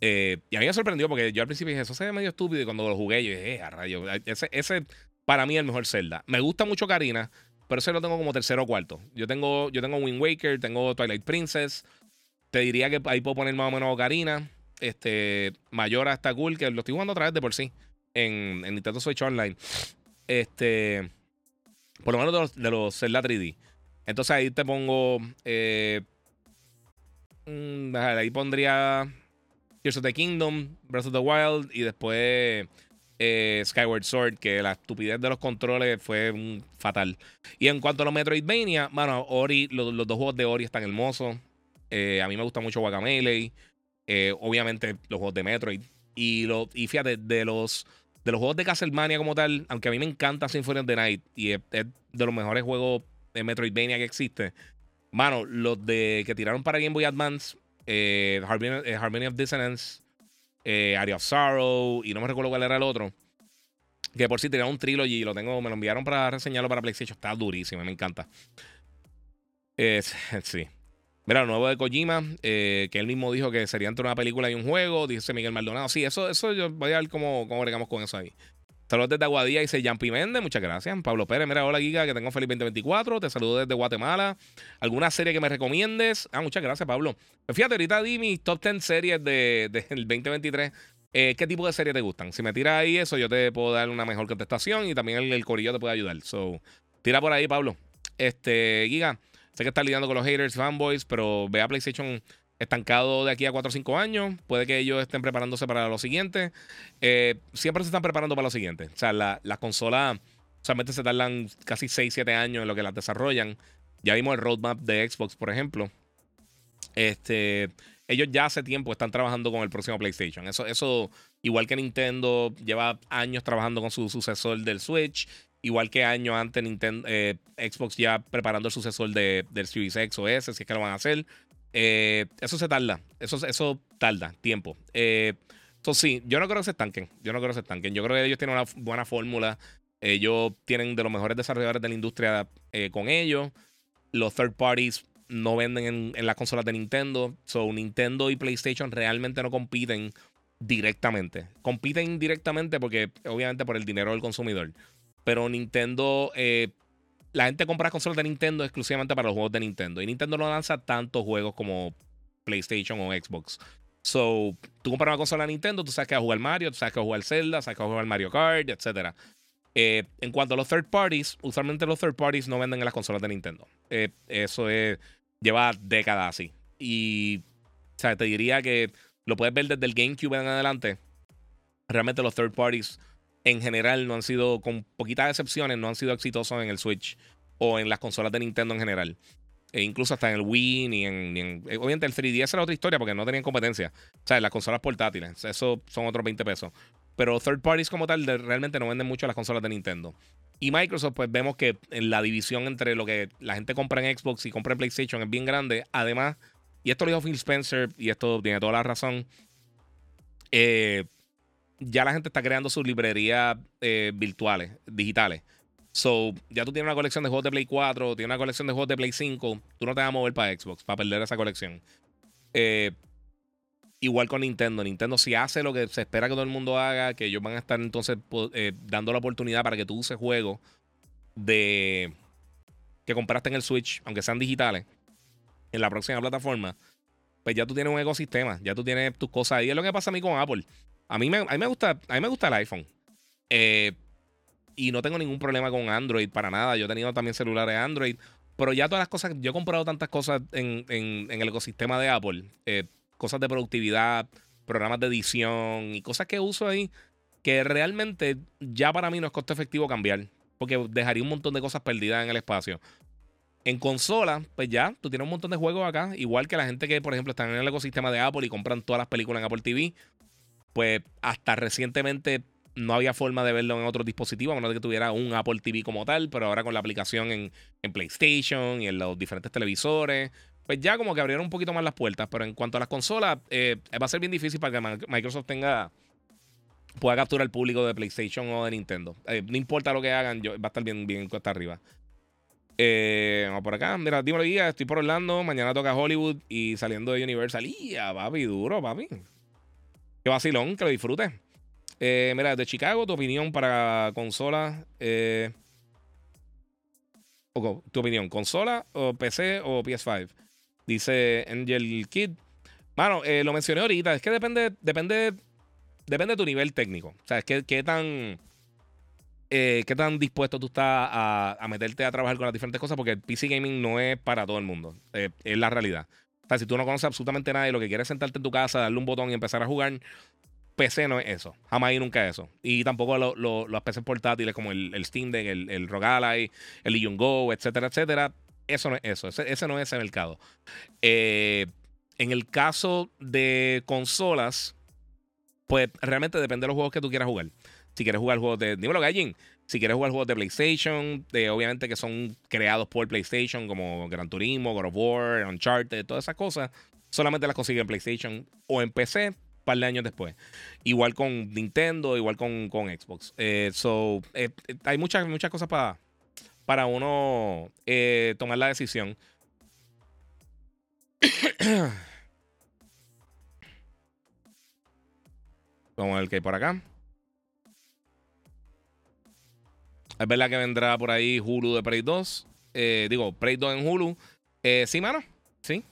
A: Eh, y a mí me sorprendió porque yo al principio dije, eso se ve medio estúpido. Y cuando lo jugué, yo dije, eh, a rayo. Ese, ese para mí es el mejor Zelda. Me gusta mucho Karina, pero ese lo tengo como tercero o cuarto. Yo tengo, yo tengo Wind Waker, tengo Twilight Princess. Te diría que ahí puedo poner más o menos Karina. Este, Mayor hasta cool, que lo estoy jugando otra vez de por sí. En, en Nintendo Switch Online. Este. Por lo menos de los, de los Zelda 3D. Entonces ahí te pongo. Eh, mm, ahí pondría Tears of the Kingdom, Breath of the Wild y después eh, Skyward Sword, que la estupidez de los controles fue fatal. Y en cuanto a los Metroidvania, bueno, Ori, los, dos juegos de Ori están hermosos. a mí me gusta mucho Guacamele. obviamente los juegos de Metroid. Y, lo, y fíjate, de los, de los juegos de Castlevania como tal, aunque a mí me encanta Symphony of the Night y es, de los mejores juegos de Metroidvania que existe, mano, los de que tiraron para Game Boy Advance, eh, Harmony, of Dissonance, eh, of Sorrow y no me recuerdo cuál era el otro. Que por si tiraron un trilogy y lo tengo, me lo enviaron para reseñarlo para PlayStation. Está durísimo, me encanta. <laughs> sí. Mira, lo nuevo de Kojima, eh, que él mismo dijo que sería entre una película y un juego, dice Miguel Maldonado. Sí, eso, eso yo voy a ver cómo, cómo con eso ahí. Saludos desde Aguadilla, dice Jampi Méndez, muchas gracias. Pablo Pérez, mira, hola Giga, que tengo feliz 2024. Te saludo desde Guatemala. ¿Alguna serie que me recomiendes? Ah, muchas gracias, Pablo. Pues fíjate, ahorita di mis top 10 series del de, 2023. Eh, ¿Qué tipo de series te gustan? Si me tiras ahí eso, yo te puedo dar una mejor contestación y también el, el corillo te puede ayudar. So, tira por ahí, Pablo. Este, Giga, Sé que está lidiando con los haters, fanboys, pero ve a PlayStation estancado de aquí a 4 o 5 años. Puede que ellos estén preparándose para lo siguiente. Eh, siempre se están preparando para lo siguiente. O sea, las la consolas solamente se tardan casi 6, 7 años en lo que las desarrollan. Ya vimos el roadmap de Xbox, por ejemplo. Este, ellos ya hace tiempo están trabajando con el próximo PlayStation. Eso, eso, igual que Nintendo, lleva años trabajando con su sucesor del Switch. Igual que años antes, Nintendo, eh, Xbox ya preparando el sucesor de, del Series X o S, si es que lo van a hacer. Eh, eso se tarda. Eso, eso tarda tiempo. Eh, entonces, sí, yo no creo que se estanquen. Yo no creo que se estanquen. Yo creo que ellos tienen una buena fórmula. Ellos tienen de los mejores desarrolladores de la industria con ellos. Los third parties no venden en, en, las consolas de Nintendo. So, Nintendo y PlayStation realmente no compiten directamente. Compiten indirectamente porque, obviamente, por el dinero del consumidor. Pero Nintendo, eh, la gente compra consolas de Nintendo exclusivamente para los juegos de Nintendo. Y Nintendo no lanza tantos juegos como PlayStation o Xbox. So, tú compras una consola de Nintendo, tú sabes que vas a jugar Mario, tú sabes que vas a jugar Zelda, sabes que vas a jugar Mario Kart, etc. Eh, en cuanto a los third parties, usualmente los third parties no venden en las consolas de Nintendo. Eh, eso es, lleva décadas así. Y, o sea, te diría que lo puedes ver desde el GameCube en adelante. Realmente los third parties en general no han sido, con poquitas excepciones, no han sido exitosos en el Switch o en las consolas de Nintendo en general. E incluso hasta en el Wii, ni en, eh, Obviamente el 3DS era otra historia porque no tenían competencia. O sea, las consolas portátiles, eso son otros 20 pesos. Pero third parties como tal realmente no venden mucho las consolas de Nintendo. Y Microsoft, pues vemos que en la división entre lo que la gente compra en Xbox y compra en PlayStation es bien grande. Además, y esto lo dijo Phil Spencer, y esto tiene toda la razón. Eh, ya la gente está creando sus librerías eh, virtuales, digitales. So, ya tú tienes una colección de juegos de Play 4, tienes una colección de juegos de Play 5, tú no te vas a mover para Xbox, para perder esa colección. Eh, igual con Nintendo. Nintendo si hace lo que se espera que todo el mundo haga, que ellos van a estar entonces eh, dando la oportunidad para que tú uses juegos de que compraste en el Switch, aunque sean digitales, en la próxima plataforma, pues ya tú tienes un ecosistema, ya tú tienes tus cosas ahí. Es lo que pasa a mí con Apple. A mí me, gusta, a mí me gusta el iPhone. Eh, y no tengo ningún problema con Android para nada. Yo he tenido también celulares Android. Pero ya todas las cosas, yo he comprado tantas cosas en, el ecosistema de Apple. Eh, cosas de productividad, programas de edición y cosas que uso ahí. Que realmente ya para mí no es costo efectivo cambiar. Porque dejaría un montón de cosas perdidas en el espacio. En consola, pues ya, tú tienes un montón de juegos acá. Igual que la gente que, por ejemplo, están en el ecosistema de Apple y compran todas las películas en Apple TV pues hasta recientemente no había forma de verlo en otros dispositivos, a menos que tuviera un Apple TV como tal, pero ahora con la aplicación en, PlayStation y en los diferentes televisores, pues ya como que abrieron un poquito más las puertas. Pero en cuanto a las consolas, eh, va a ser bien difícil para que Microsoft tenga pueda capturar al público de PlayStation o de Nintendo. Eh, no importa lo que hagan, yo, va a estar bien, bien cuesta arriba. Eh, vamos por acá. Mira, dímelo, guía. Estoy por Orlando. Mañana toca Hollywood y saliendo de Universal. ¡Ya, papi! Duro, papi. Qué vacilón, que lo disfrutes. Eh, mira, de Chicago, tu opinión para consola. Eh, tu opinión, ¿consola o PC o PS5? Dice Angel Kid. Mano, eh, lo mencioné ahorita, es que depende, depende, depende de tu nivel técnico. O sea, es que qué tan, qué tan dispuesto tú estás a, meterte a trabajar con las diferentes cosas, porque el PC Gaming no es para todo el mundo. es la realidad si tú no conoces absolutamente nada y lo que quieres es sentarte en tu casa, darle un botón y empezar a jugar, PC no es eso. Jamás y nunca eso. Y tampoco los PC portátiles como el, Steam Deck, el, el ROG Ally, el Legion Go, etcétera, etcétera. Eso no es eso. Ese, no es ese mercado. Eh, en el caso de consolas, pues realmente depende de los juegos que tú quieras jugar. Si quieres jugar juegos de. Dímelo, Gallin. Si quieres jugar juegos de PlayStation, de, obviamente que son creados por PlayStation, como Gran Turismo, God of War, Uncharted, todas esas cosas, solamente las consigues en PlayStation o en PC un par de años después. Igual con Nintendo, igual con, con Xbox. Eh, so, eh, eh, hay muchas, muchas cosas para, para uno tomar la decisión. <coughs> Vamos a ver qué hay por acá. Es verdad que vendrá por ahí Hulu de Prey 2. Eh, digo, Prey 2 en Hulu. Eh, sí, mano. Sí.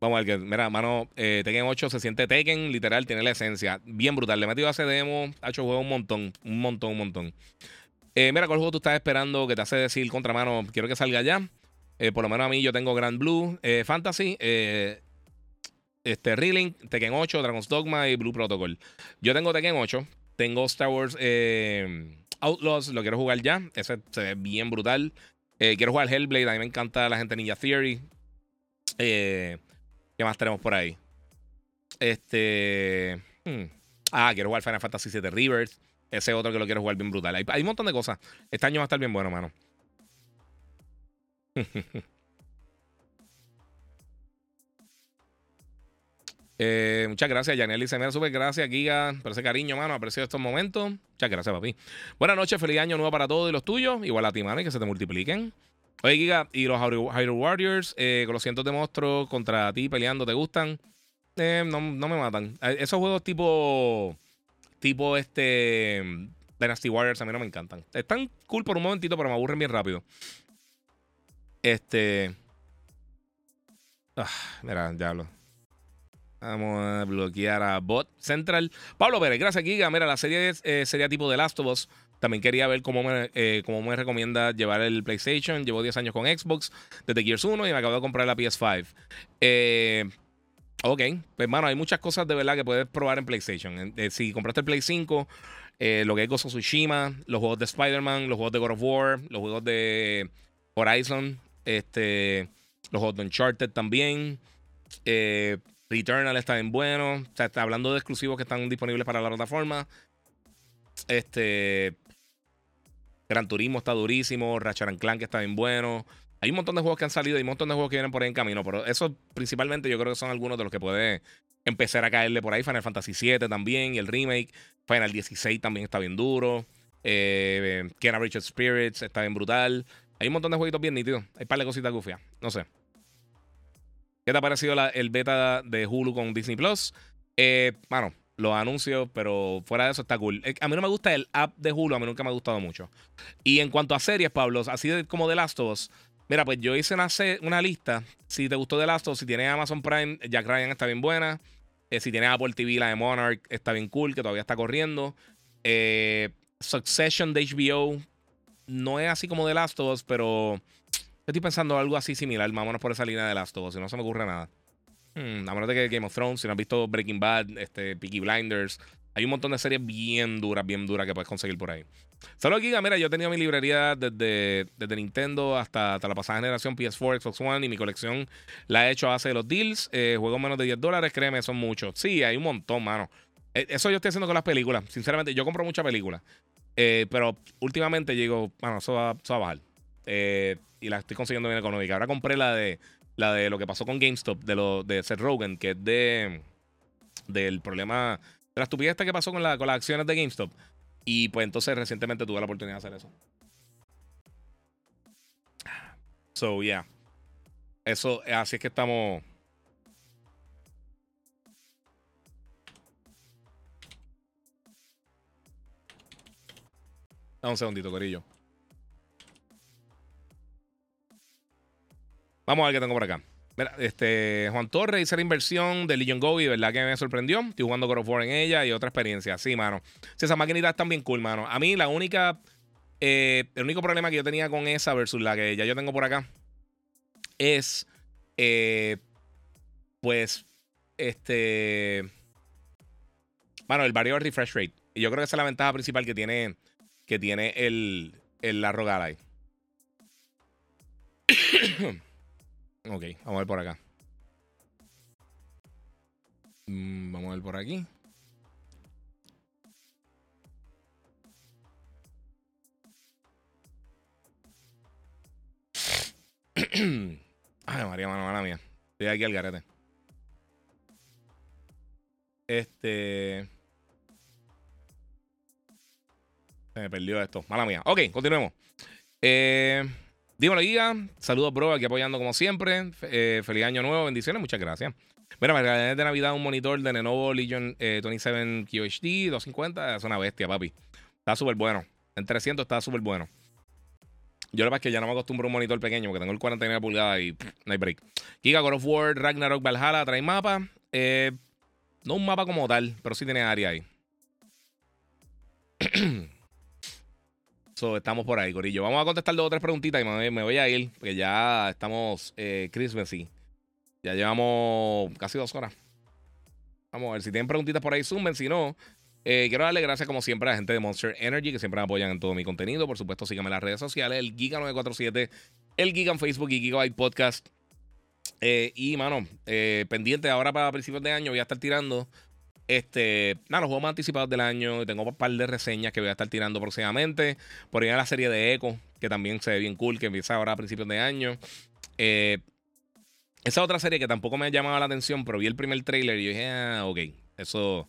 A: Vamos a ver que, mira, mano, eh, Tekken 8 se siente Tekken, literal, tiene la esencia. Bien brutal. Le he metido a ese demo, ha hecho juego un montón, un montón, un montón. mira, ¿cuál juego tú estás esperando que te hace decir contra mano? Quiero que salga ya. por lo menos a mí yo tengo Grand Blue Fantasy, este Reeling, Tekken 8, Dragon's Dogma y Blue Protocol. Yo tengo Tekken 8, tengo Star Wars Outlaws, lo quiero jugar ya. Ese se ve bien brutal. Eh, quiero jugar Hellblade. A mí me encanta la gente Ninja Theory. Eh, ¿Qué más tenemos por ahí? Este. Hmm. Ah, quiero jugar Final Fantasy VII Rivers. Ese otro que lo quiero jugar bien brutal. Hay, un montón de cosas. Este año va a estar bien bueno, mano. <laughs> Eh, muchas gracias, Yaneli dice, mira, súper gracias, Giga, por ese cariño, mano, aprecio estos momentos. Muchas gracias, papi. Buenas noches, feliz año nuevo para todos y los tuyos. Igual a ti, mano, que se te multipliquen. Oye, Giga, y los Hyrule Warriors, eh, con los cientos de monstruos contra ti peleando, ¿te gustan? Eh, no, no, me matan. Esos juegos tipo. Tipo este. Dynasty Warriors a mí no me encantan. Están cool por un momentito, pero me aburren bien rápido. Este. Ah, mira, ya lo. Vamos a bloquear a Bot Central. Pablo Pérez, gracias, Giga. Mira, la serie eh, sería tipo de Last of Us. También quería ver cómo me, eh, cómo me recomienda llevar el PlayStation. Llevo 10 años con Xbox desde Gears 1 y me acabo de comprar la PS5. Eh, ok, pues hay muchas cosas de verdad que puedes probar en PlayStation. si compraste el Play 5, lo que es Gozo Tsushima, los juegos de Spider-Man, los juegos de God of War, los juegos de Horizon, este, los juegos de Uncharted también. Eh, Returnal está bien bueno. O sea, está hablando de exclusivos que están disponibles para la plataforma. Este. Gran Turismo está durísimo. Ratchet Clank está bien bueno. Hay un montón de juegos que han salido y un montón de juegos que vienen por ahí en camino. Pero eso principalmente yo creo que son algunos de los que puede empezar a caerle por ahí. Final Fantasy VII también y el remake. Final 16 también está bien duro. Eh, Kenna Richard Spirits está bien brutal. Hay un montón de jueguitos bien nítidos. Hay un par de cositas gufias. No sé. ¿Qué te ha parecido el beta de Hulu con Disney Plus? Eh, bueno, los anuncios, pero fuera de eso está cool. Eh, a mí no me gusta el app de Hulu, a mí nunca me ha gustado mucho. Y en cuanto a series, Pablo, así como The Last of Us, mira, pues yo hice una, una lista. Si te gustó The Last of Us, si tienes Amazon Prime, Jack Ryan está bien buena. Eh, si tienes Apple TV, la de Monarch está bien cool, que todavía está corriendo. Succession de HBO no es así como The Last of Us, pero estoy pensando algo así similar. Vámonos por esa línea de Last of Us. Si no se me ocurre nada. Hmm, a menos de que Game of Thrones, si no has visto Breaking Bad, este, Peaky Blinders. Hay un montón de series bien duras, bien duras que puedes conseguir por ahí. Solo Giga, mira, yo he tenido mi librería desde, desde Nintendo hasta, hasta, la pasada generación PS4, Xbox One y mi colección la he hecho base de los deals. Eh, juegos menos de 10 dólares, créeme, son muchos. Sí, hay un montón, mano. Eh, eso yo estoy haciendo con las películas. Sinceramente, yo compro muchas películas. Eh, pero últimamente digo, bueno, eso va, eso va a bajar. Eh, y la estoy consiguiendo bien económica. Ahora compré la de la de lo que pasó con GameStop, de lo de Seth Rogen, que es de del problema de la estupidez que pasó con, la, con las acciones de GameStop. Y pues entonces recientemente tuve la oportunidad de hacer eso. So, yeah. Eso, así es que estamos. Dame un segundito, Corillo. Vamos a ver qué tengo por acá. este, Juan Torres hice la inversión de Legion Go y verdad que me sorprendió. Estoy jugando God of War en ella y otra experiencia. Sí, mano. Sí, esas maquinitas están bien cool, mano. A mí la única. Eh, el único problema que yo tenía con esa versus la que ya yo tengo por acá es. Eh, pues. Este. Bueno, el variable refresh rate. Y yo creo que esa es la ventaja principal que tiene. Que tiene el. El la. <coughs> Ok, vamos a ver por acá. Mm, vamos a ver por aquí. <clears throat> Ay, María, mano, mala mía. Estoy aquí al garete. Este. Se me perdió esto. Mala mía. Ok, continuemos. Eh, dímelo, Guía. Saludos, bro. Aquí apoyando como siempre. Eh, feliz año nuevo. Bendiciones. Muchas gracias. Mira, me regalé de Navidad un monitor de Lenovo Legion 27 eh, QHD 250. Es una bestia, papi. Está súper bueno. En 300 está súper bueno. Yo que pasa es que ya no me acostumbro a un monitor pequeño porque tengo el 49 pulgadas y no hay break. Giga God of War, Ragnarok, Valhalla, trae mapa. Eh, no un mapa como tal, pero sí tiene área ahí. <clears throat> so, estamos por ahí, Corillo. Vamos a contestar dos o tres preguntitas y me, voy a ir porque ya estamos eh, Christmasy. Ya llevamos casi dos horas. Vamos a ver si tienen preguntitas por ahí, zumben. Si no, eh, quiero darle gracias, como siempre, a la gente de Monster Energy que siempre me apoyan en todo mi contenido. Por supuesto, síganme en las redes sociales: el Giga947, el Giga en Facebook y Gigabyte Podcast. Eh, y, mano, eh, pendiente ahora para principios de año voy a estar tirando. Este, nada, los juegos más anticipados del año. Tengo un par de reseñas que voy a estar tirando próximamente. Por ahí la serie de Echo, que también se ve bien cool, que empieza ahora a principios de año. esa otra serie que tampoco me ha llamado la atención, pero vi el primer trailer y dije, ah, ok, eso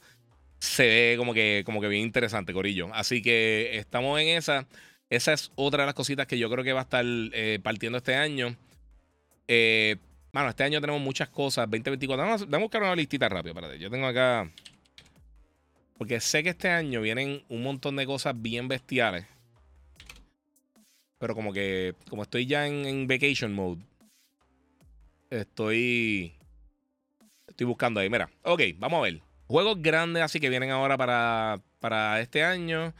A: se ve como que, como que bien interesante, Corillo. Así que estamos en esa. Esa es otra de las cositas que yo creo que va a estar eh, partiendo este año. Eh, bueno, este año tenemos muchas cosas. 2024. Vamos, a buscar una listita rápido. Espérate. Yo tengo acá. Porque sé que este año vienen un montón de cosas bien bestiales. Pero como que. Como estoy ya en, en vacation mode. Estoy. Estoy buscando ahí. Mira. Ok, vamos a ver. Juegos grandes así que vienen ahora para, para este año.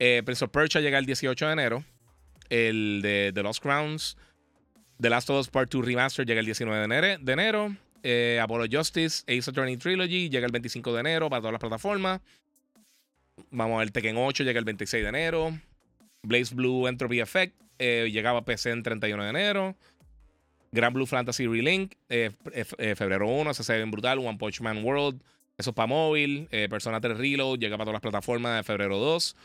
A: Eh, Prince of Persia llega el 18 de enero. El de The Lost Crowns. The Last of Us Part 2 Remaster llega el 19 de enero. Eh, Apollo Justice, Ace Attorney Trilogy llega el 25 de enero para todas las plataformas. Vamos a ver Tekken 8 llega el 26 de enero. Blaze Blue Entropy Effect eh, llegaba a PC en 31 de enero. Grand Blue Fantasy Relink, eh, febrero 1, ese se ve brutal. One Punch Man World, eso es para móvil. Eh, Persona 3 Reload llega para todas las plataformas de febrero 2.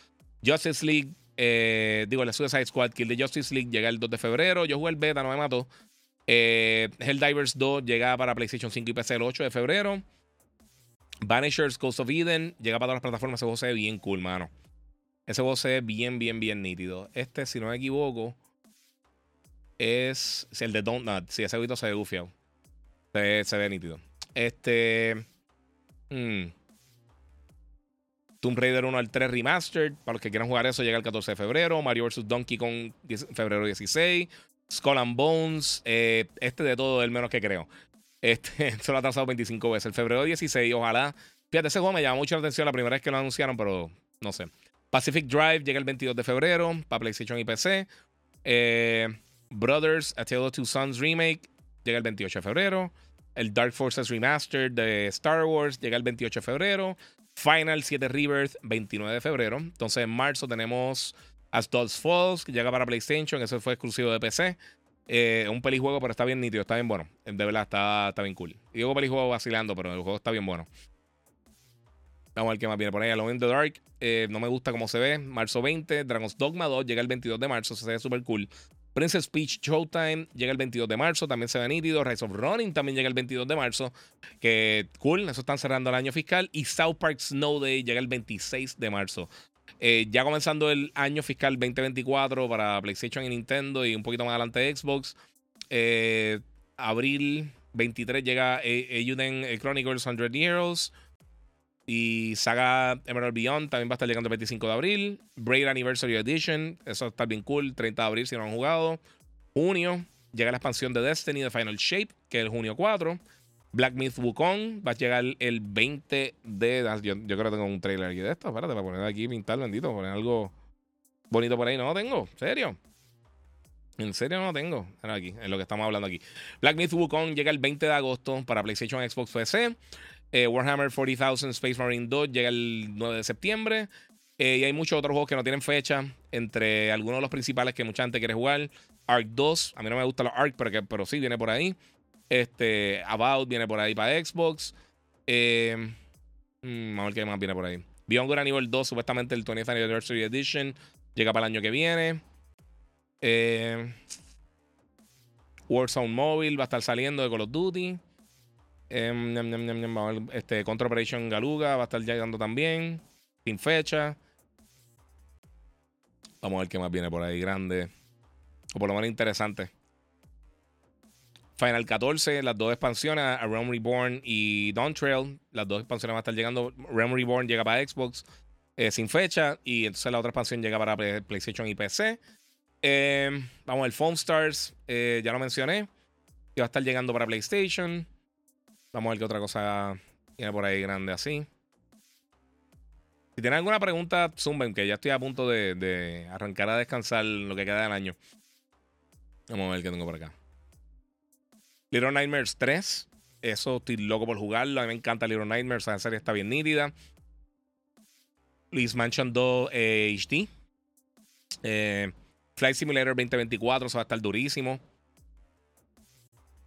A: Justice League, eh, digo, la Suicide Squad Kill de Justice League llega el 2 de febrero. Yo jugué el beta, no me mató. Eh, Helldivers 2 llega para PlayStation 5 y PC el 8 de febrero. Vanishers Coast of Eden llega para todas las plataformas. Ese juego se ve bien cool, mano. Ese juego se ve bien, bien, bien nítido. Este, si no me equivoco, es el de Don't Not. Sí, ese juego se ve gufiado. Se, se ve nítido. Este. Hmm. Tomb Raider 1 al 3 Remastered. Para los que quieran jugar eso, llega el 14 de febrero. Mario vs. Donkey Kong, febrero 16. Skull and Bones. Eh, este de todo, el menos que creo. Este <laughs> se lo ha trazado 25 veces. El febrero 16, ojalá. Fíjate, ese juego me llama mucho la atención la primera vez que lo anunciaron, pero no sé. Pacific Drive llega el 22 de febrero para PlayStation y PC. Eh, Brothers, A Tale of Two Sons Remake llega el 28 de febrero. El Dark Forces Remastered de Star Wars llega el 28 de febrero. Final 7 Rebirth, 29 de febrero. Entonces en marzo tenemos As Falls, que llega para PlayStation. Eso fue exclusivo de PC. Eh, un pelijuego, pero está bien nítido, está bien bueno. De verdad, está, está bien cool. Y digo pelijuego vacilando, pero el juego está bien bueno. Vamos a ver qué más viene por ahí. Alone in the Dark. Eh, no me gusta cómo se ve. Marzo 20. Dragon's Dogma 2 llega el 22 de marzo. Se ve súper cool. Princess Peach Showtime llega el 22 de marzo, también se ve nítido. Rise of Running también llega el 22 de marzo. Que cool, eso están cerrando el año fiscal. Y South Park Snow Day llega el 26 de marzo. Eh, ya comenzando el año fiscal 2024 para PlayStation y Nintendo y un poquito más adelante Xbox. Eh, abril 23 llega Euden Chronicles 100 Heroes. Y Saga Emerald Beyond también va a estar llegando el 25 de abril. Braid Anniversary Edition, eso está bien cool. 30 de abril si no han jugado. Junio llega la expansión de Destiny de Final Shape, que es el junio 4. Black Myth Wukong va a llegar el 20 de. Ah, yo, creo que tengo un trailer aquí de esto. Espérate, para poner aquí, pintar, bendito, poner algo bonito por ahí. No lo tengo, ¿en serio? En serio no lo tengo. aquí, en lo que estamos hablando aquí. Black Myth Wukong llega el 20 de agosto para PlayStation, Xbox, PC. Eh, Warhammer 40,000 Space Marine 2 llega el 9 de septiembre. Eh, y hay muchos otros juegos que no tienen fecha. Entre algunos de los principales que mucha gente quiere jugar. Ark 2. A mí no me gusta los Ark, pero, pero sí viene por ahí. Este, About viene por ahí para Xbox. Eh, mm, a ver qué más viene por ahí. Beyond Good nivel 2, supuestamente el 20th Anniversary Edition. Llega para el año que viene. Eh, Warzone Mobile va a estar saliendo de Call of Duty. Eh, este, Contra Operation Galuga va a estar llegando también. Sin fecha. Vamos a ver qué más viene por ahí grande. O por lo menos interesante. Final 14, las dos expansiones, a Realm Reborn y Dawn Trail. Las dos expansiones van a estar llegando. Realm Reborn llega para Xbox eh, sin fecha. Y entonces la otra expansión llega para PlayStation y PC. Eh, vamos, el Foam Stars, eh, ya lo mencioné. Y va a estar llegando para PlayStation. Vamos a ver qué otra cosa tiene por ahí grande así. Si tienen alguna pregunta, zumben, que ya estoy a punto de, arrancar a descansar lo que queda del año. Vamos a ver qué tengo por acá. Little Nightmares 3. Eso estoy loco por jugarlo. A mí me encanta Little Nightmares. Esa serie está bien nítida. Luis Mansion 2 HD. Eh, Flight Simulator 2024. Eso va a estar durísimo.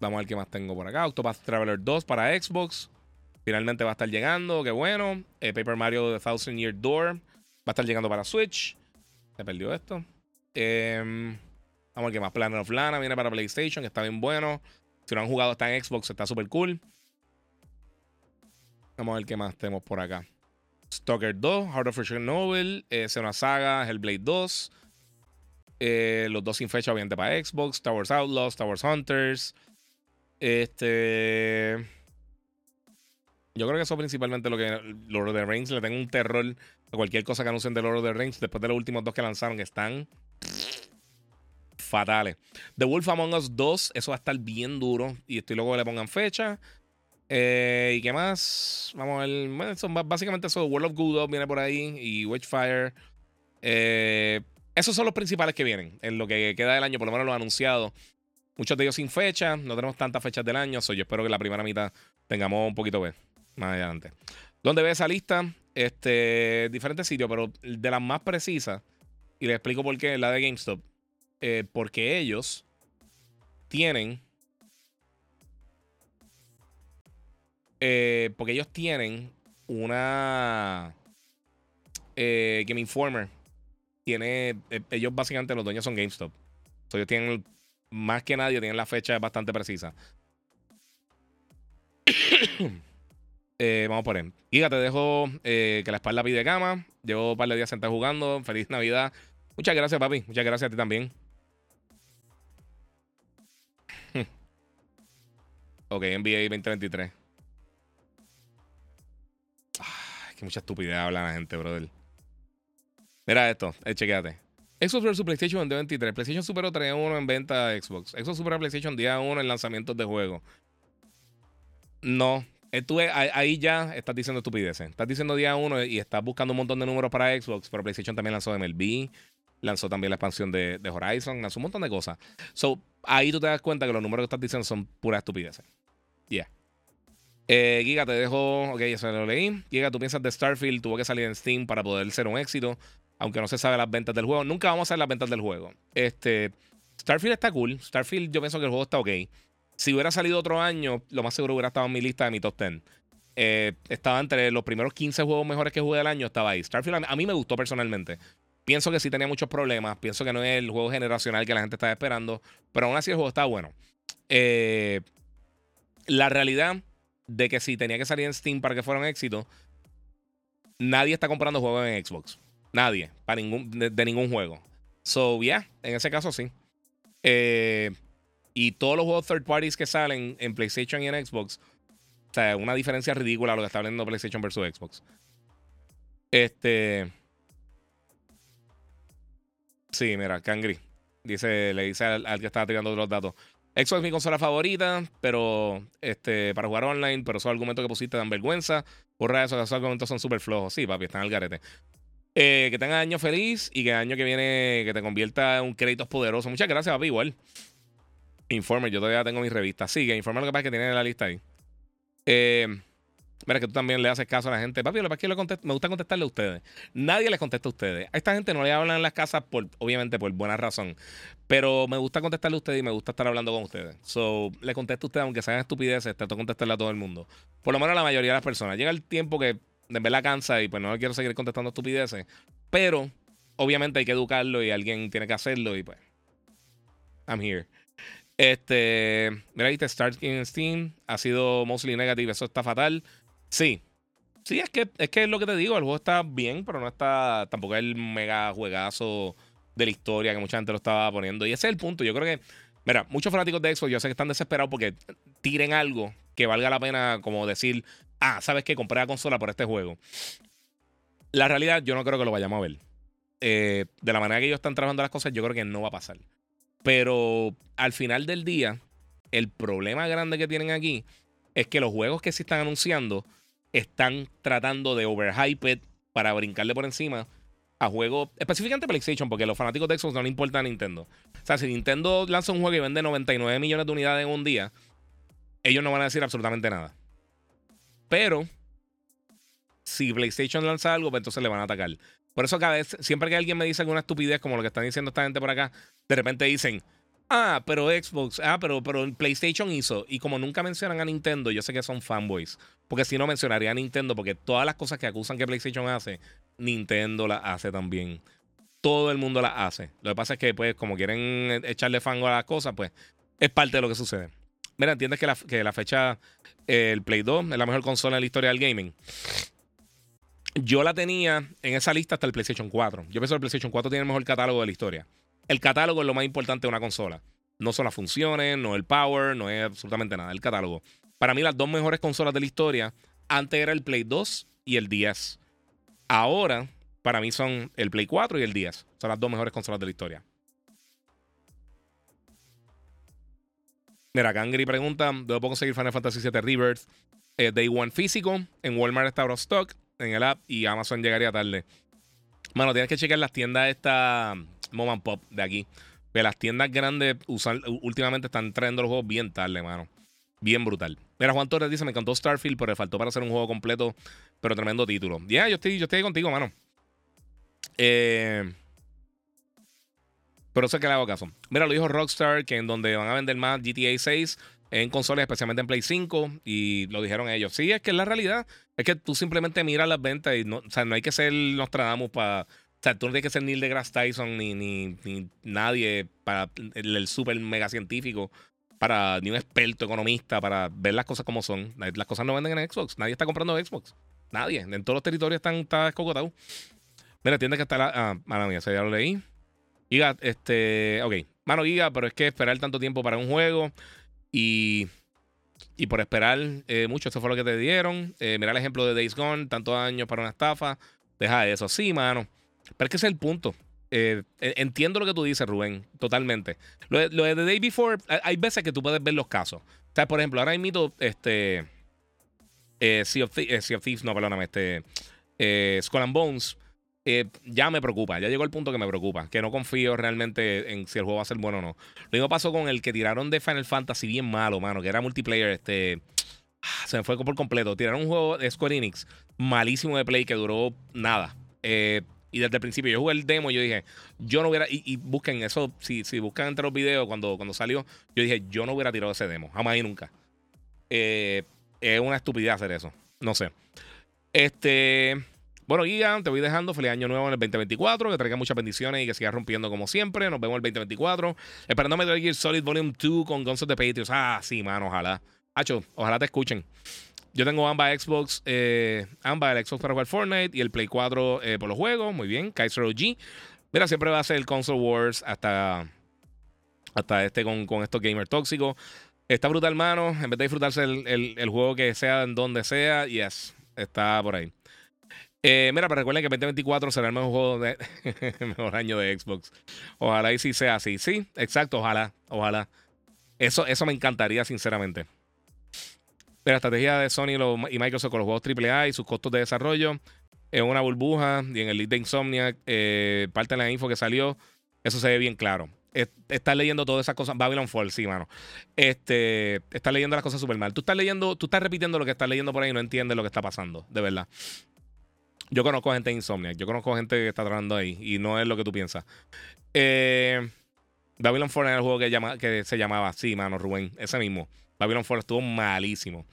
A: Vamos a ver qué más tengo por acá. Octopath Traveler 2 para Xbox. Finalmente va a estar llegando. Qué bueno. Eh, Paper Mario The Thousand Year Door. Va a estar llegando para Switch. Se perdió esto. Eh, vamos a ver qué más. Planet of Lana viene para PlayStation. Que está bien bueno. Si no han jugado, está en Xbox, está súper cool. Vamos a ver qué más tenemos por acá. Stalker 2, Heart of Novel, eh, una Saga, Hellblade 2. Eh, los dos sin fecha, obviamente, para Xbox. Star Wars Outlaws, Star Wars Hunters. Este. Yo creo que eso principalmente lo que Lord of the Rings le tengo un terror a cualquier cosa que anuncien de Lord of the Rings después de los últimos dos que lanzaron que están fatales. The Wolf Among Us 2, eso va a estar bien duro. Y estoy loco que le pongan fecha. Eh, ¿Y qué más? Vamos a ver. son básicamente eso. World of Good viene por ahí. Y Witchfire. Eh, esos son los principales que vienen. En lo que queda del año, por lo menos los anunciados. Muchos de ellos sin fecha. No tenemos tantas fechas del año. So yo espero que la primera mitad tengamos un poquito más adelante. ¿Dónde ve esa lista? Este, diferentes sitios, pero de las más precisas. Y le explico por qué, la de GameStop. Eh, porque ellos tienen. Eh, porque ellos tienen una. Eh, Game Informer. Tiene. ellos básicamente los dueños son GameStop. ellos tienen. Más que nadie, tienen la fecha bastante precisa. <coughs> vamos por él. Giga, te dejo que la espalda pide cama. Llevo un par de días sentado jugando. Feliz Navidad. Muchas gracias, papi. Muchas gracias a ti también. <laughs> Ok, NBA 2023. Ay, que mucha estupidez habla la gente, brother. Mira esto, eh, chequéate. Xbox vs PlayStation en 2023. PlayStation superó 3 1 en venta a Xbox. Xbox superó a PlayStation día 1 en lanzamientos de juegos. No. Estuve, ahí ya estás diciendo estupideces. Estás diciendo día 1 y estás buscando un montón de números para Xbox, pero PlayStation también lanzó MLB, lanzó también la expansión de, de Horizon, lanzó un montón de cosas. So, ahí tú te das cuenta que los números que estás diciendo son puras estupideces. Yeah. Eh, Giga, te dejo. Ok, eso lo leí. Giga, tú piensas de Starfield, tuvo que salir en Steam para poder ser un éxito, aunque no se sabe las ventas del juego. Nunca vamos a saber las ventas del juego. Este, Starfield está cool. Starfield, yo pienso que el juego está ok. Si hubiera salido otro año, lo más seguro hubiera estado en mi lista de mi top 10. Eh, estaba entre los primeros 15 juegos mejores que jugué del año, estaba ahí. Starfield a mí me gustó personalmente. Pienso que sí tenía muchos problemas. Pienso que no es el juego generacional que la gente estaba esperando. Pero aún así el juego está bueno. Eh, la realidad de que si tenía que salir en Steam para que fuera un éxito, nadie está comprando juegos en Xbox. Nadie. Para ningún, de, ningún juego. So, yeah, en ese caso sí. Eh, y todos los juegos third parties que salen en PlayStation y en Xbox. O sea, una diferencia ridícula lo que está hablando PlayStation versus Xbox. Este. Sí, mira, Kangri. Dice, le dice al, al que estaba tirando los datos. Xbox es mi consola favorita, pero este, para jugar online, pero esos argumentos que pusiste dan vergüenza. Porra eso, esos argumentos son súper flojos. Sí, papi, están al garete. Eh, que tenga año feliz y que el año que viene que te convierta en un crédito poderoso. Muchas gracias, papi, igual. Informer, yo todavía tengo mis revistas. Sí, que Informer lo que pasa es que tiene la lista ahí. Eh, Mira, que tú también le haces caso a la gente. Papi, lo que que me gusta contestarle a ustedes. Nadie les contesta a ustedes. A esta gente no le hablan en las casas, por, obviamente, por buena razón. Pero me gusta contestarle a ustedes y me gusta estar hablando con ustedes. So, le contesto a ustedes, aunque sean estupideces, trato de contestarle a todo el mundo. Por lo menos a la mayoría de las personas. Llega el tiempo que de la cansa y pues no quiero seguir contestando estupideces. Pero, obviamente, hay que educarlo y alguien tiene que hacerlo y pues. I'm here. Este, mira, ahí Start in Steam ha sido mostly negative, eso está fatal. Sí. Sí, es que, es que es lo que te digo, el juego está bien, pero no está tampoco el mega juegazo de la historia que mucha gente lo estaba poniendo. Y ese es el punto. Yo creo que, mira, muchos fanáticos de Xbox yo sé que están desesperados porque tiren algo que valga la pena como decir, ah, ¿sabes qué? Compré la consola por este juego. La realidad, yo no creo que lo vayamos a ver. Eh, de la manera que ellos están trabajando las cosas, yo creo que no va a pasar. Pero al final del día, el problema grande que tienen aquí es que los juegos que se están anunciando están tratando de overhype para brincarle por encima a juegos, específicamente PlayStation, porque los fanáticos de Xbox no le importa a Nintendo. O sea, si Nintendo lanza un juego y vende 99 millones de unidades en un día, ellos no van a decir absolutamente nada. Pero, si PlayStation lanza algo, pues entonces le van a atacar. Por eso cada vez, siempre que alguien me dice alguna estupidez como lo que están diciendo esta gente por acá, de repente dicen, ah, pero Xbox, ah, pero, pero PlayStation hizo. Y como nunca mencionan a Nintendo, yo sé que son fanboys. Porque si no mencionaría a Nintendo, porque todas las cosas que acusan que PlayStation hace, Nintendo las hace también. Todo el mundo las hace. Lo que pasa es que, pues, como quieren echarle fango a las cosas, pues, es parte de lo que sucede. Mira, entiendes que la, que la fecha, el Play 2 es la mejor consola en la historia del gaming. Yo la tenía en esa lista hasta el PlayStation 4. Yo pienso que el PlayStation 4 tiene el mejor catálogo de la historia. El catálogo es lo más importante de una consola. No son las funciones, no el power, no es absolutamente nada. El catálogo. Para mí, las dos mejores consolas de la historia, antes era el Play 2 y el 10. Ahora, para mí son el Play 4 y el 10. Son las dos mejores consolas de la historia. Mira, Kangri pregunta: ¿Dónde puedo conseguir Final Fantasy VII Rebirth? Eh, Day One físico. En Walmart está out of stock en el app y Amazon llegaría tarde. Mano, tienes que checar las tiendas esta Mom and Pop de aquí. Que las tiendas grandes usan, últimamente están trayendo los juegos bien tarde, mano. Bien brutal. Mira, Juan Torres dice: Me encantó Starfield, pero le faltó para hacer un juego completo, pero tremendo título. Ya, yo, estoy, yo estoy contigo, mano. Eh, pero sé que le hago caso. Mira, lo dijo Rockstar, que en donde van a vender más GTA 6 en consolas, especialmente en Play 5, y lo dijeron ellos. Sí, es que es la realidad. Es que tú simplemente miras las ventas y no, o sea, no hay que ser Nostradamus para. O sea, tú no tienes que ser Neil deGrasse Tyson ni, ni, ni nadie para el, super mega científico para ni un experto economista para ver las cosas como son. Las cosas no venden en Xbox. Nadie está comprando Xbox. Nadie. En todos los territorios están está escogotado. Mira, entiende que está la. Ah, mala mía, ya lo leí. Giga, este. Ok. Mano, Giga, pero es que esperar tanto tiempo para un juego y. Y por esperar eh, mucho, eso fue lo que te dieron. Eh, mira el ejemplo de Days Gone, tantos años para una estafa. Deja eso. Sí, mano. Pero es que ese es el punto. Eh, entiendo lo que tú dices, Rubén, totalmente. Lo de, lo de, The Day Before, hay veces que tú puedes ver los casos. O sea, por ejemplo, ahora imito este. sea, of Thieves, no, perdóname, este. Skull and Bones eh, ya me preocupa. Ya llegó el punto que me preocupa. Que no confío realmente en si el juego va a ser bueno o no. Lo mismo pasó con el que tiraron de Final Fantasy bien malo, mano. Que era multiplayer. Este. Ah, se me fue por completo. Tiraron un juego de Square Enix malísimo de play que duró nada. Eh, y desde el principio yo jugué el demo y yo dije, yo no hubiera. Y, busquen eso, si, si buscan entre los videos cuando, cuando salió, yo dije, yo no hubiera tirado ese demo. Jamás y nunca. Eh, es una estupidez hacer eso. No sé. Este. Bueno, Guía, te voy dejando. Feliz año nuevo en el 2024. Que traiga muchas bendiciones y que siga rompiendo como siempre. Nos vemos el 2024. Esperando Metal Gear Solid Volume 2 con of the Patriots. Ah, sí, mano, ojalá. Hacho, ojalá te escuchen. Yo tengo ambas Xbox, eh, ambas el Xbox para jugar Fortnite y el Play 4 eh, por los juegos. Muy bien, Kaiser OG. Mira, siempre va a ser el Console Wars hasta, hasta este con, con estos gamers tóxicos. Está brutal, mano. En vez de disfrutarse el, el, el juego que sea en donde sea, yes, está por ahí. Eh, mira, pero recuerden que 2024 será el mejor juego de <laughs> mejor año de Xbox. Ojalá y sí sea así. Sí, exacto, ojalá, ojalá. Eso, eso me encantaría, sinceramente. La estrategia de Sony y Microsoft con los juegos AAA y sus costos de desarrollo en una burbuja y en el lead de Insomnia, eh, parte de la info que salió, eso se ve bien claro. estás leyendo todas esas cosas. Babylon Fall, sí, mano. Este, estás leyendo las cosas súper mal. Tú estás leyendo, tú estás repitiendo lo que estás leyendo por ahí y no entiendes lo que está pasando, de verdad. Yo conozco gente de Insomnia, yo conozco gente que está trabajando ahí y no es lo que tú piensas. Eh, Babylon Fall era el juego que, llama, que se llamaba, sí, mano, Rubén, ese mismo. Babylon Fall estuvo malísimo.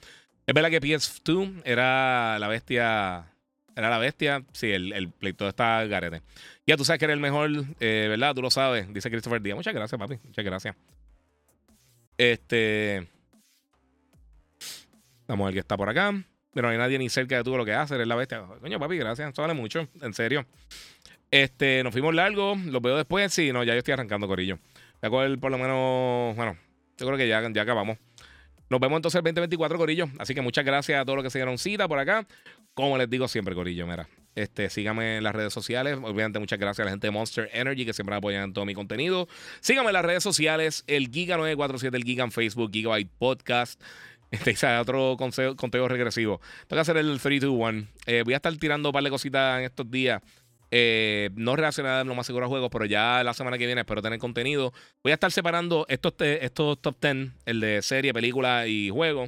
A: Es verdad que PS2 era la bestia. Era la bestia. Sí, el, el pleito está garete. Ya tú sabes que eres el mejor, eh, ¿verdad? Tú lo sabes, dice Christopher Díaz. Muchas gracias, papi. Muchas gracias. Este. Vamos a ver qué está por acá. Pero no hay nadie ni cerca de tú lo que hace, eres la bestia. Coño, papi, gracias. Eso vale mucho, en serio. Este, nos fuimos largo, lo veo después. Sí, no, ya yo estoy arrancando, Corillo. Voy a coger por lo menos. Bueno, yo creo que ya, ya acabamos. Nos vemos entonces el 2024, Corillo. Así que muchas gracias a todos los que se dieron cita por acá. Como les digo siempre, Corillo, mira. Este, síganme en las redes sociales. Obviamente, muchas gracias a la gente de Monster Energy que siempre apoyan todo mi contenido. Síganme en las redes sociales, el Giga947, el Giga en Facebook, Gigabyte Podcast. <laughs> Este es otro conteo regresivo. Tengo que hacer el 3, 2, 1. voy a estar tirando un par de cositas en estos días. Eh, no relacionada lo más seguro a juegos, pero ya la semana que viene espero tener contenido. Voy a estar separando estos, estos top 10, el de serie, película y juego.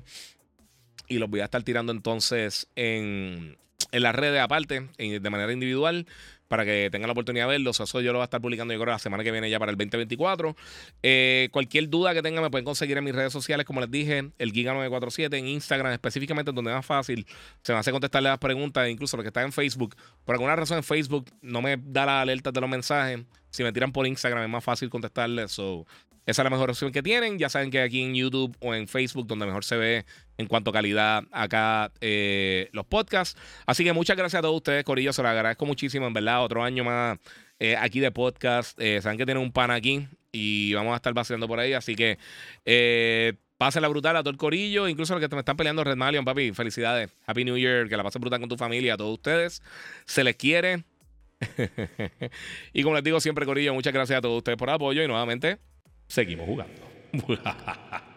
A: Y los voy a estar tirando entonces en, en las redes aparte, de manera individual para que tengan la oportunidad de verlos. Eso yo lo voy a estar publicando yo creo la semana que viene ya para el 2024. Eh, cualquier duda que tengan me pueden conseguir en mis redes sociales, como les dije, el Giga947 en Instagram, específicamente donde es más fácil. Se me hace contestarle las preguntas, incluso los que están en Facebook. Por alguna razón en Facebook no me da la alerta de los mensajes. Si me tiran por Instagram es más fácil contestarles. So, esa es la mejor opción que tienen. Ya saben que aquí en YouTube o en Facebook, donde mejor se ve en cuanto a calidad acá eh, los podcasts. Así que muchas gracias a todos ustedes, Corillo. Se lo agradezco muchísimo, en verdad. Otro año más eh, aquí de podcast. Eh, saben que tienen un pan aquí y vamos a estar vaciando por ahí. Así que eh, la brutal a todo el Corillo, incluso a los que me están peleando Red Malion, papi. Felicidades. Happy New Year. Que la pasen brutal con tu familia, a todos ustedes. Se les quiere. <laughs> y como les digo siempre, Corillo, muchas gracias a todos ustedes por apoyo y nuevamente seguimos jugando. <laughs>